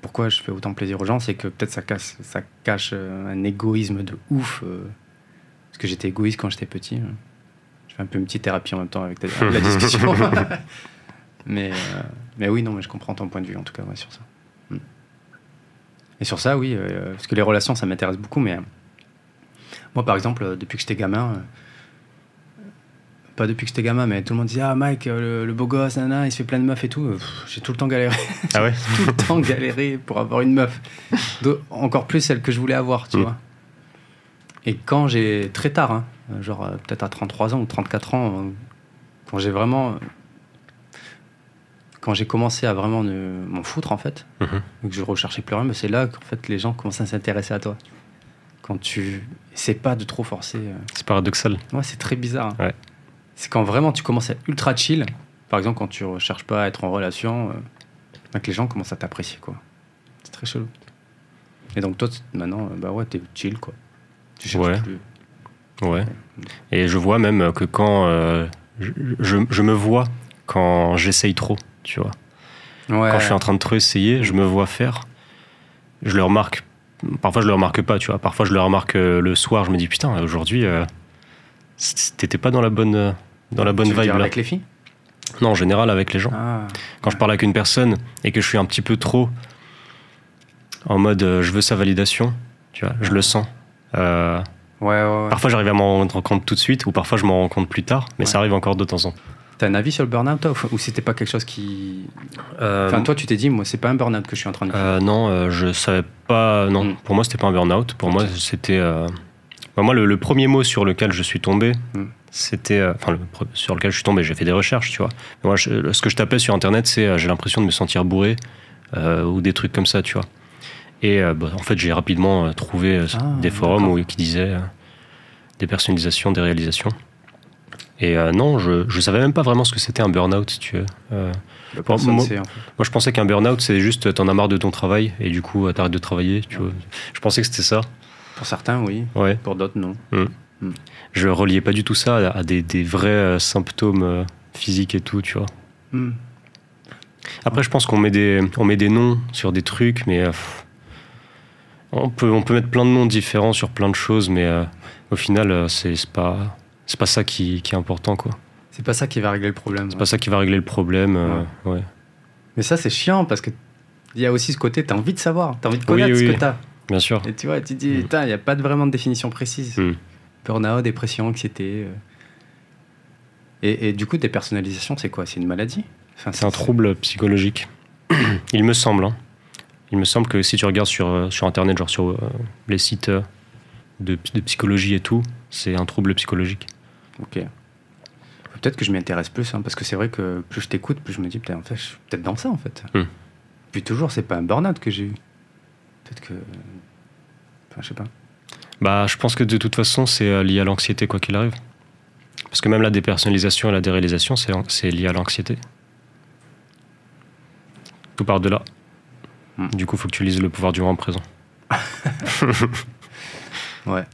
pourquoi je fais autant plaisir aux gens, c'est que peut-être ça cache, ça cache euh, un égoïsme de ouf. euh, parce que j'étais égoïste quand j'étais petit. hein. Je fais un peu une petite thérapie en même temps avec, ta- avec la discussion. mais, euh, mais oui, non, mais je comprends ton point de vue en tout cas ouais, sur ça. Mm. Et sur ça, oui, euh, parce que les relations, ça m'intéresse beaucoup, mais moi, par exemple, depuis que j'étais gamin, pas depuis que j'étais gamin, mais tout le monde disait Ah, Mike, euh, le, le beau gosse, il se fait plein de meufs et tout. Euh, J'ai tout le temps galéré, Ah ouais tout le temps galéré pour avoir une meuf. Encore plus celle que je voulais avoir, tu Mm. vois. Et quand j'ai, très tard, hein, genre euh, peut-être à 33 ans ou 34 ans, euh, quand j'ai vraiment. Quand j'ai commencé à vraiment m'en foutre, en fait, Mhm. et que je recherchais plus rien, mais c'est là qu'en fait les gens commencent à s'intéresser à toi. Quand tu essaies pas de trop forcer. C'est paradoxal. Ouais, c'est très bizarre. hein. Ouais. C'est quand vraiment tu commences à être ultra chill. Par exemple, quand tu recherches pas à être en relation, euh, ben, que les gens commencent à t'apprécier, quoi. C'est très chelou. Et donc toi, maintenant, euh, bah ouais, t'es chill, quoi. Tu cherches Ouais. plus. Ouais. Et je vois même que quand euh, je, je- je me vois quand j'essaye trop, tu vois. Ouais. Quand je suis en train de trop essayer, je me vois faire. Je le remarque. Parfois, je le remarque pas, tu vois. Parfois, je le remarque euh, le soir. Je me dis putain, aujourd'hui, euh, t'étais pas dans la bonne, euh, dans la bonne Tu veux vibe dire là. avec les filles? Non, en général, avec les gens. Ah. Quand je parle avec une personne et que je suis un petit peu trop en mode euh, je veux sa validation, tu vois, je le sens. Euh, Ouais, ouais, ouais. Parfois, j'arrive à m'en rendre compte tout de suite, ou parfois, je m'en rends compte plus tard, mais Ouais. ça arrive encore de temps en temps. T'as un avis sur le burn-out, toi, ou- ou c'était pas quelque chose qui. Euh, Enfin, toi, tu t'es dit, moi, c'est pas un burn-out que je suis en train de euh, non, euh, je savais pas. Non, Mm. pour moi, c'était pas un burn-out. Pour moi, c'était. euh, bah, moi, le, le premier mot sur lequel je suis tombé, Mm. C'était. euh, Enfin, le sur lequel je suis tombé, j'ai fait des recherches, tu vois. Mais moi, je- ce que je tapais sur Internet, c'est euh, j'ai l'impression de me sentir bourré, euh, ou des trucs comme ça, tu vois. Et bah, en fait, j'ai rapidement trouvé Ah, des forums où, qui disaient des personnalisations, des réalisations. Et non, je, je savais même pas vraiment ce que c'était un burn-out, si tu veux. Bah, moi- sait, en fait. moi, je pensais qu'un burn-out, c'est juste t'en as marre de ton travail et du coup, t'arrêtes de travailler. Tu vois. Je pensais que c'était ça. Pour certains, oui. Ouais. Pour d'autres, non. Je reliais pas du tout ça à, des, des vrais euh, symptômes euh, physiques et tout, tu vois. Hmm. Après, je pense qu'on met des, on met des noms sur des trucs, mais euh, on peut, on peut mettre plein de noms différents sur plein de choses, mais euh, au final, c'est pas, pas ça qui, qui est important, quoi. C'est pas ça qui va régler le problème. C'est pas ça qui va régler le problème. euh, ouais. Mais ça, c'est chiant parce que il y a aussi ce côté, t'as envie de savoir, t'as envie de connaître Oui, ce que t'as. Bien sûr. Et tu vois, tu te dis, Mm. putain, il n'y a pas de, vraiment de définition précise. Mm. Burnout, dépression, anxiété. euh. Et, et du coup, dépersonnalisation, c'est quoi? C'est une maladie? Enfin, C'est un trouble psychologique. Il me semble. hein. Il me semble que si tu regardes sur, euh, sur Internet, genre sur euh, les sites de, de psychologie et tout, c'est un trouble psychologique. Ok. Peut-être que je m'y intéresse plus, hein, parce que c'est vrai que plus je t'écoute, plus je me dis, en fait, je suis peut-être dans ça, en fait. Mm. Puis toujours, c'est pas un burn-out que j'ai eu. Peut-être que. Enfin, je sais pas. Bah, je pense que de toute façon, c'est euh, lié à l'anxiété, quoi qu'il arrive. Parce que même la dépersonnalisation et la déréalisation, c'est lié à l'anxiété. Tout part de là. Hmm. Du coup, il faut que tu lises le pouvoir du moment présent. Ouais.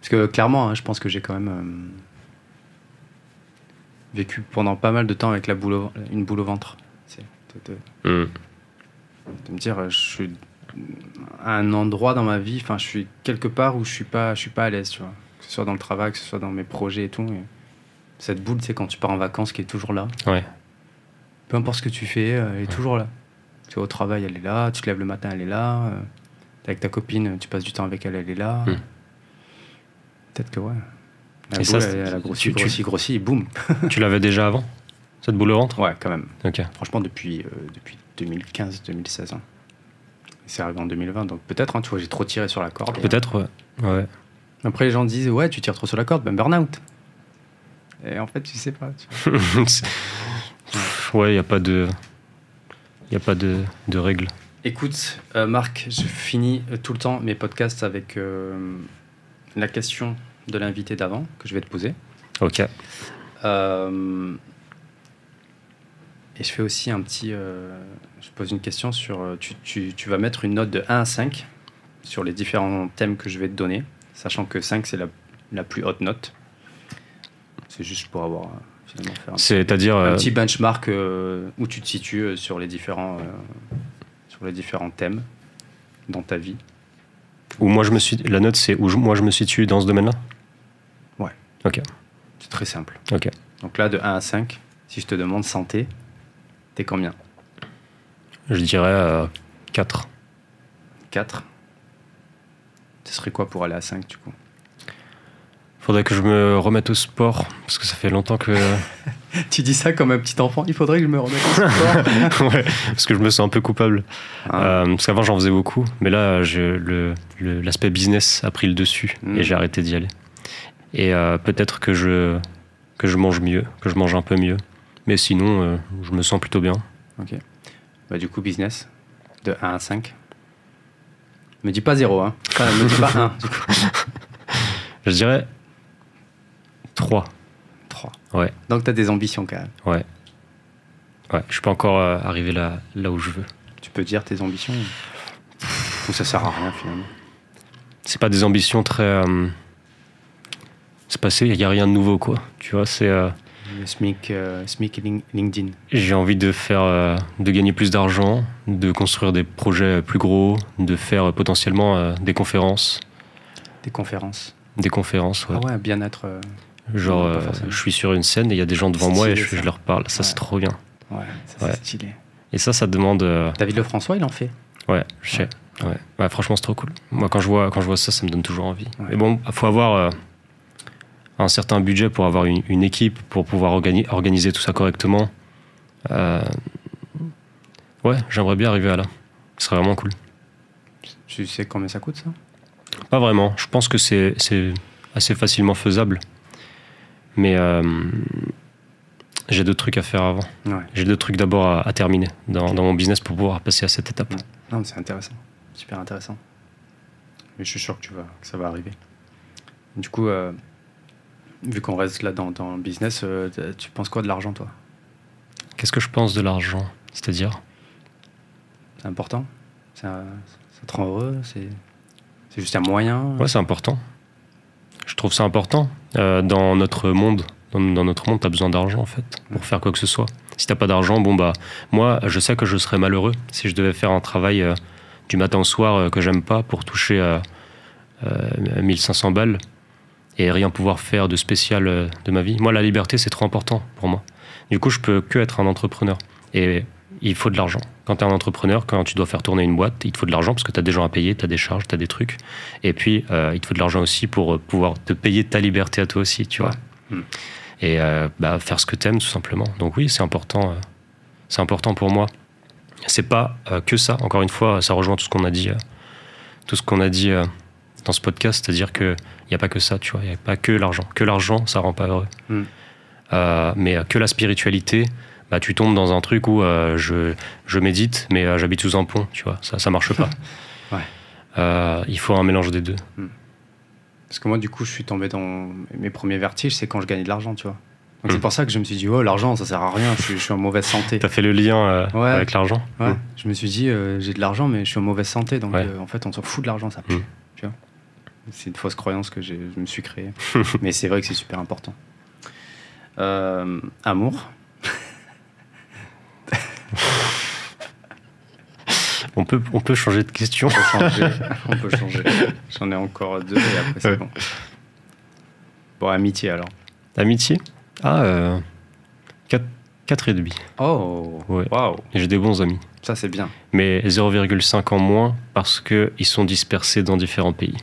Parce que clairement, hein, je pense que j'ai quand même euh, vécu pendant pas mal de temps avec la boule au- une boule au ventre. De, de- Hmm. de me dire, euh, je suis un endroit dans ma vie, enfin, je suis quelque part où je suis pas, je suis pas à l'aise, tu vois. Que ce soit dans le travail, que ce soit dans mes projets et tout. et cette boule, c'est quand tu pars en vacances, qui est toujours là. Ouais. Peu importe ce que tu fais, euh, elle est toujours là. Tu vas au travail, elle est là. Tu te lèves le matin, elle est là. euh, t'es avec ta copine, tu passes du temps avec elle, elle est là. Mm. Peut-être que ouais. La Et boule, ça, elle, elle a tu- grossi, tu- grossi, grossi, boum. tu l'avais déjà avant Cette boule au ventre? Ouais, quand même. Ok. Franchement, depuis, euh, depuis 2015-2016. hein. C'est arrivé en 2020, donc peut-être, hein, tu vois, j'ai trop tiré sur la corde. Peut-être, ouais. ouais. Après, les gens disent, ouais, tu tires trop sur la corde, ben burn-out. Et en fait, tu sais pas. tu ouais, il n'y a pas de. Il a pas de, de règles. Écoute, euh, Marc, je finis euh, tout le temps mes podcasts avec euh, la question de l'invité d'avant que je vais te poser. Ok. Euh, Et je fais aussi un petit. euh, je pose une question sur. euh, Tu, tu- tu vas mettre une note de 1 à 5 sur les différents thèmes que je vais te donner, sachant que 5 c'est la, la plus haute note. C'est juste pour avoir. euh, un, C'est-à-dire. un petit benchmark euh, où tu te situes sur les différents, euh, sur les différents thèmes dans ta vie. où moi je me suis. La note, c'est où je- moi je me situe dans ce domaine-là? C'est très simple. Ok. Donc là, de 1 à 5, si je te demande santé, t'es combien Je dirais euh, 4. 4 Ce serait quoi pour aller à 5 du coup Faudrait que je me remette au sport, parce que ça fait longtemps que. Tu dis ça comme un petit enfant, il faudrait que je me remette au sport. ouais, parce que je me sens un peu coupable. Hein Euh, parce qu'avant j'en faisais beaucoup, mais là l'aspect business a pris le dessus et j'ai arrêté d'y aller. Et euh, peut-être que je, que je mange mieux, que je mange un peu mieux. Mais sinon, euh, je me sens plutôt bien. Ok. Bah, du coup, business, de 1 à 5. Me dis pas 0, hein. Enfin, me dis pas 1, du coup. Je dirais 3. 3. Ouais. Donc t'as des ambitions quand même. Ouais. Ouais, je suis pas encore euh, arrivé là, là où je veux. Tu peux dire tes ambitions Ou ça sert à rien finalement C'est pas des ambitions très. euh, c'est passé, il n'y a rien de nouveau quoi. Tu vois, c'est. euh, Le SMIC, euh, SMIC et Lin- LinkedIn. J'ai envie de faire, euh, de gagner plus d'argent, de construire des projets plus gros, de faire potentiellement euh, des conférences, Des conférences. des conférences. ouais. Ah ouais, bien-être. Genre, je suis sur une scène et il y a des gens devant moi et je, leur parle. Ça, c'est trop bien. Ouais, ça Ouais. c'est stylé. Et ça, ça demande. David Lefrançois, il en fait. ouais, je sais. Ouais. Ouais, franchement, c'est trop cool. Moi, quand je vois, quand je vois ça, ça me donne toujours envie. Mais bon, il faut avoir un certain budget pour avoir une, une équipe, pour pouvoir organi- organiser tout ça correctement. Euh, ouais, j'aimerais bien arriver à là. Ce serait vraiment cool. Tu sais combien ça coûte ça? Pas vraiment. Je pense que c'est assez facilement faisable. Mais euh, j'ai d'autres trucs à faire avant. Ouais. J'ai d'autres trucs d'abord à, à terminer dans, mon business pour pouvoir passer à cette étape. Non, mais c'est intéressant. Super intéressant. Mais je suis sûr que, tu vas, que ça va arriver. Du coup, euh, vu qu'on reste là dans, dans le business, euh, tu penses quoi de l'argent, toi? Qu'est-ce que je pense de l'argent? C'est-à-dire? C'est important? Ça, ça te rend heureux? C'est juste un moyen? Ouais, c'est important. Je trouve ça important. Euh, dans notre monde, dans, dans notre monde, t'as besoin d'argent en fait pour faire quoi que ce soit. Si t'as pas d'argent, bon bah moi, je sais que je serais malheureux si je devais faire un travail euh, du matin au soir que j'aime pas pour toucher euh, 1500 balles et rien pouvoir faire de spécial euh, de ma vie. Moi, la liberté, c'est trop important pour moi. Du coup, je peux que être un entrepreneur. Et il faut de l'argent. Quand tu es un entrepreneur, quand tu dois faire tourner une boîte, il te faut de l'argent parce que tu as des gens à payer, tu as des charges, tu as des trucs. Et puis, euh, il te faut de l'argent aussi pour euh, pouvoir te payer ta liberté à toi aussi, tu vois. Mm. Et euh, bah, faire ce que tu aimes, tout simplement. Donc oui, c'est important. euh, c'est important pour moi. C'est pas que ça. Encore une fois, ça rejoint tout ce qu'on a dit, tout ce qu'on a dit dans ce podcast, c'est-à-dire que il n'y a pas que ça, tu vois. Il n'y a pas que l'argent. Que l'argent, ça rend pas heureux. Mm. Euh, mais euh, que la spiritualité, bah, tu tombes dans un truc où euh, je, je médite, mais euh, j'habite sous un pont, tu vois. Ça, ça marche pas. Ouais. Il faut un mélange des deux. Parce que moi, du coup, je suis tombé dans mes premiers vertiges, c'est quand je gagnais de l'argent, tu vois. Donc Mm. c'est pour ça que je me suis dit, oh, l'argent, ça sert à rien, je suis, je suis en mauvaise santé. T'as fait le lien Ouais. avec l'argent Ouais. Mm. Je me suis dit, j'ai de l'argent, mais je suis en mauvaise santé. Donc, Ouais. en fait, on s'en fout de l'argent, ça pue. Mm. Tu vois c'est une fausse croyance que je me suis créée. mais c'est vrai que c'est super important. Euh, amour. On peut, on peut changer de question. On peut changer. on peut changer. J'en ai encore deux et après, c'est Ouais. bon. Bon, amitié alors. Amitié? Ah, euh, 4, et demi. Oh, Ouais. J'ai des bons amis. ça c'est bien. mais 0,5 en moins parce qu'ils sont dispersés dans différents pays.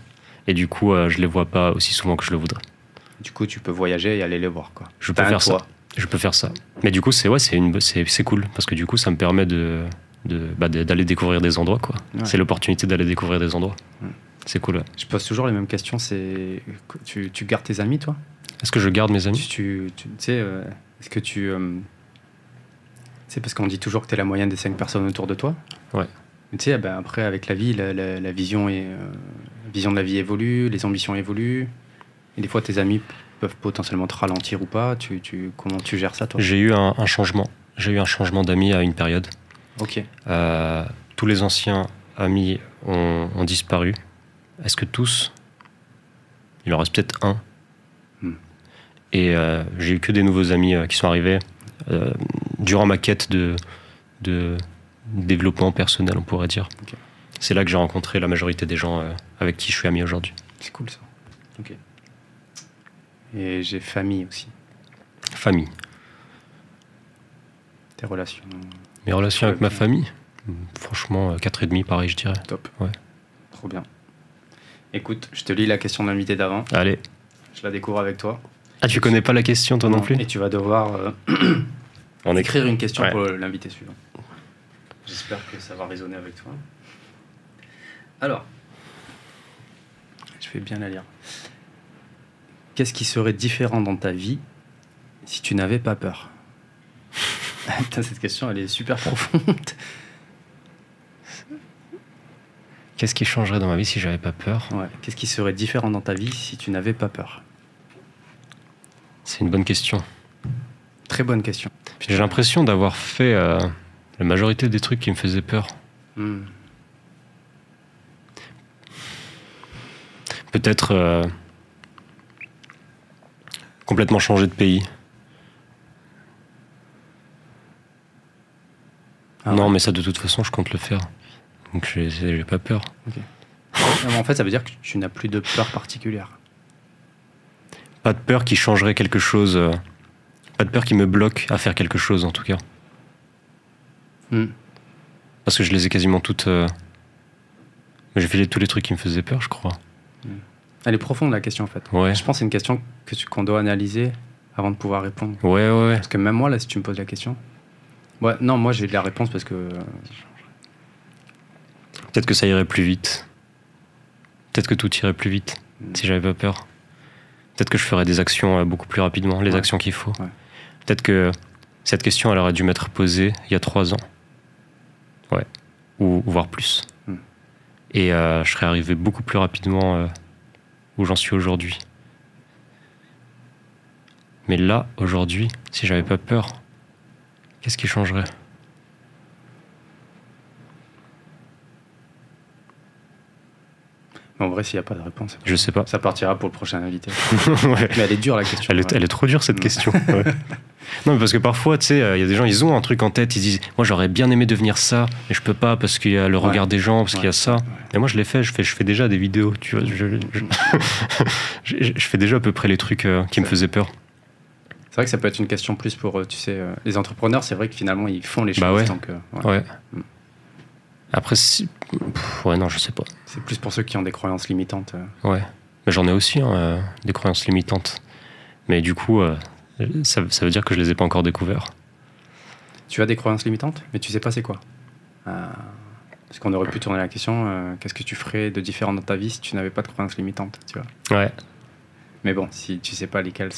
Et du coup, euh, je les vois pas aussi souvent que je le voudrais. Du coup, tu peux voyager et aller les voir, quoi. Je peux faire ça. Je peux faire ça. Mais du coup, c'est ouais, c'est une, c'est, c'est cool parce que du coup, ça me permet de, de- bah, de- d'aller découvrir des endroits, quoi. Ouais. C'est l'opportunité d'aller découvrir des endroits. C'est cool. ouais. Je pose toujours les mêmes questions. C'est tu, tu gardes tes amis, toi? Est-ce que je garde mes amis? Tu, tu, sais, euh, est-ce que tu. euh, c'est parce qu'on dit toujours que tu es la moyenne des cinq personnes autour de toi? Ouais. Tu sais, ben après, avec la vie, la, la- la vision, est, euh, vision de la vie évolue, les ambitions évoluent. Et des fois, tes amis peuvent potentiellement te ralentir ou pas. Tu, tu, comment tu gères ça, toi? J'ai eu un, un changement. j'ai eu un changement d'amis à une période. Ok. Euh, tous les anciens amis ont, ont disparu. Est-ce que tous? Il en reste peut-être un. Hmm. Et euh, j'ai eu que des nouveaux amis euh, qui sont arrivés durant ma quête de, de développement personnel, on pourrait dire. C'est là que j'ai rencontré la majorité des gens euh, avec qui je suis ami aujourd'hui. C'est cool ça. Ok. Et j'ai famille aussi. Famille. Tes relations. Mes relations avec ma famille Franchement, euh, quatre et demi, pareil, je dirais. Top. Ouais. Trop bien. Écoute, je te lis la question de l'invité d'avant. Allez. Je la découvre avec toi. Ah, tu connais pas la question, toi non, plus? Et tu vas devoir euh, On écrit. écrire une question Ouais. pour l'invité suivant. J'espère que ça va résonner avec toi. Alors, je vais bien la lire. Qu'est-ce qui serait différent dans ta vie si tu n'avais pas peur? Putain, Cette question, elle est super profonde. Qu'est-ce qui changerait dans ma vie si j'avais pas peur? Ouais. Qu'est-ce qui serait différent dans ta vie si tu n'avais pas peur? C'est une bonne question. Très bonne question. J'ai l'impression d'avoir fait euh, la majorité des trucs qui me faisaient peur. Hmm. Peut-être euh, complètement changer de pays. Ah non, ouais. mais ça de toute façon, je compte le faire. Donc j'ai pas peur. En fait, ça veut dire que tu n'as plus de peur particulière. Pas de peur qui changerait quelque chose. euh, pas de peur qui me bloque à faire quelque chose en tout cas. Hmm. Parce que je les ai quasiment toutes. euh, J'ai fait les- tous les trucs qui me faisaient peur, je crois. Elle est profonde la question en fait. Ouais. Je pense que c'est une question que tu- qu'on doit analyser avant de pouvoir répondre. Ouais, ouais, ouais. Parce que même moi, là, si tu me poses la question. Ouais, non, moi j'ai de la réponse parce que. Peut-être que ça irait plus vite. Peut-être que tout irait plus vite Mm. si j'avais pas peur. Peut-être que je ferais des actions euh, beaucoup plus rapidement, les Ouais. actions qu'il faut. Peut-être que cette question, elle aurait dû m'être posée il y a trois ans. Ouais. Ou voire plus. Mm. Et euh, je serais arrivé beaucoup plus rapidement euh, où j'en suis aujourd'hui. Mais là, aujourd'hui, si j'avais pas peur, qu'est-ce qui changerait Mais en vrai, s'il n'y a pas de réponse, Je sais pas. ça partira pour le prochain invité. Ouais. Mais elle est dure la question. Elle est, ouais. elle est trop dure cette Ouais. question. Ouais. non, mais parce que parfois, tu sais, il y a des gens, ils ont un truc en tête, ils disent Moi, j'aurais bien aimé devenir ça, mais je peux pas parce qu'il y a le Ouais. regard des gens, parce qu'il y a ça. Ouais. Et moi, je l'ai fait, je fais, je fais déjà des vidéos, tu vois. Je, je, je- je fais déjà à peu près les trucs euh, qui me faisaient peur. C'est vrai que ça peut être une question plus pour, euh, tu sais, euh, les entrepreneurs, c'est vrai que finalement, ils font les choses. Bah ouais. donc, euh, ouais. Ouais. Mm. Après, si. Pff, ouais, non, je sais pas. C'est plus pour ceux qui ont des croyances limitantes. euh. Ouais. Mais j'en ai aussi, hein, euh, des croyances limitantes. Mais du coup, euh, ça, ça veut dire que je les ai pas encore découverts. Tu as des croyances limitantes, mais tu sais pas c'est quoi. Euh, parce qu'on aurait pu tourner la question euh, qu'est-ce que tu ferais de différent dans ta vie si tu n'avais pas de croyances limitantes tu vois Ouais. Mais bon, si tu sais pas lesquelles,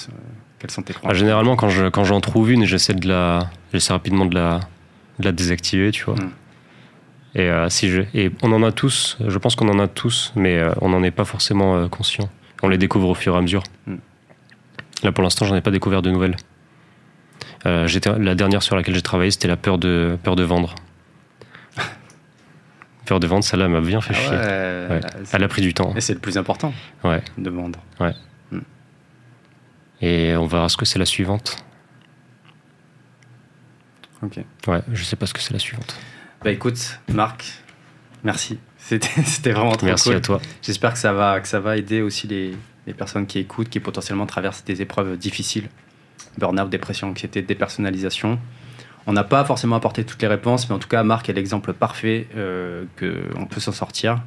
quelles sont tes Ah, croyances. généralement, quand je quand j'en trouve une, j'essaie de la, j'essaie rapidement de la, de la désactiver, tu vois. Mm. Et euh, si je, et on en a tous. Je pense qu'on en a tous, mais euh, on n'en est pas forcément euh, conscient. On les découvre au fur et à mesure. Mm. Là, pour l'instant, j'en ai pas découvert de nouvelles. J'étais, la dernière sur laquelle j'ai travaillé, c'était la peur de peur de vendre. peur de vendre, celle-là m'a bien fait Ah chier. ouais, Ouais. c'est- Elle a pris du temps. Et c'est le plus important Ouais. de vendre. Et on verra ce que c'est la suivante. Ok. Ouais, je sais pas ce que c'est la suivante. Bah écoute, Marc, merci. C'était vraiment trop Merci cool. à toi. J'espère que ça va que ça va aider aussi les, les personnes qui écoutent, qui potentiellement traversent des épreuves difficiles, burn-out, dépression, anxiété, dépersonnalisation. On n'a pas forcément apporté toutes les réponses, mais en tout cas, Marc est l'exemple parfait euh, qu'on peut s'en sortir.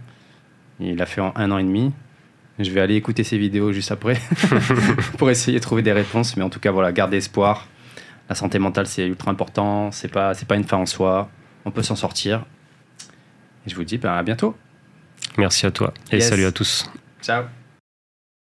Il l'a fait en un an et demi. Je vais aller écouter ses vidéos juste après pour essayer de trouver des réponses. Mais en tout cas, voilà, garder espoir. La santé mentale, c'est ultra important. C'est pas, c'est pas une fin en soi. On peut s'en sortir. Et je vous dis ben, à bientôt. Merci à toi. Et Yes. salut à tous. Ciao.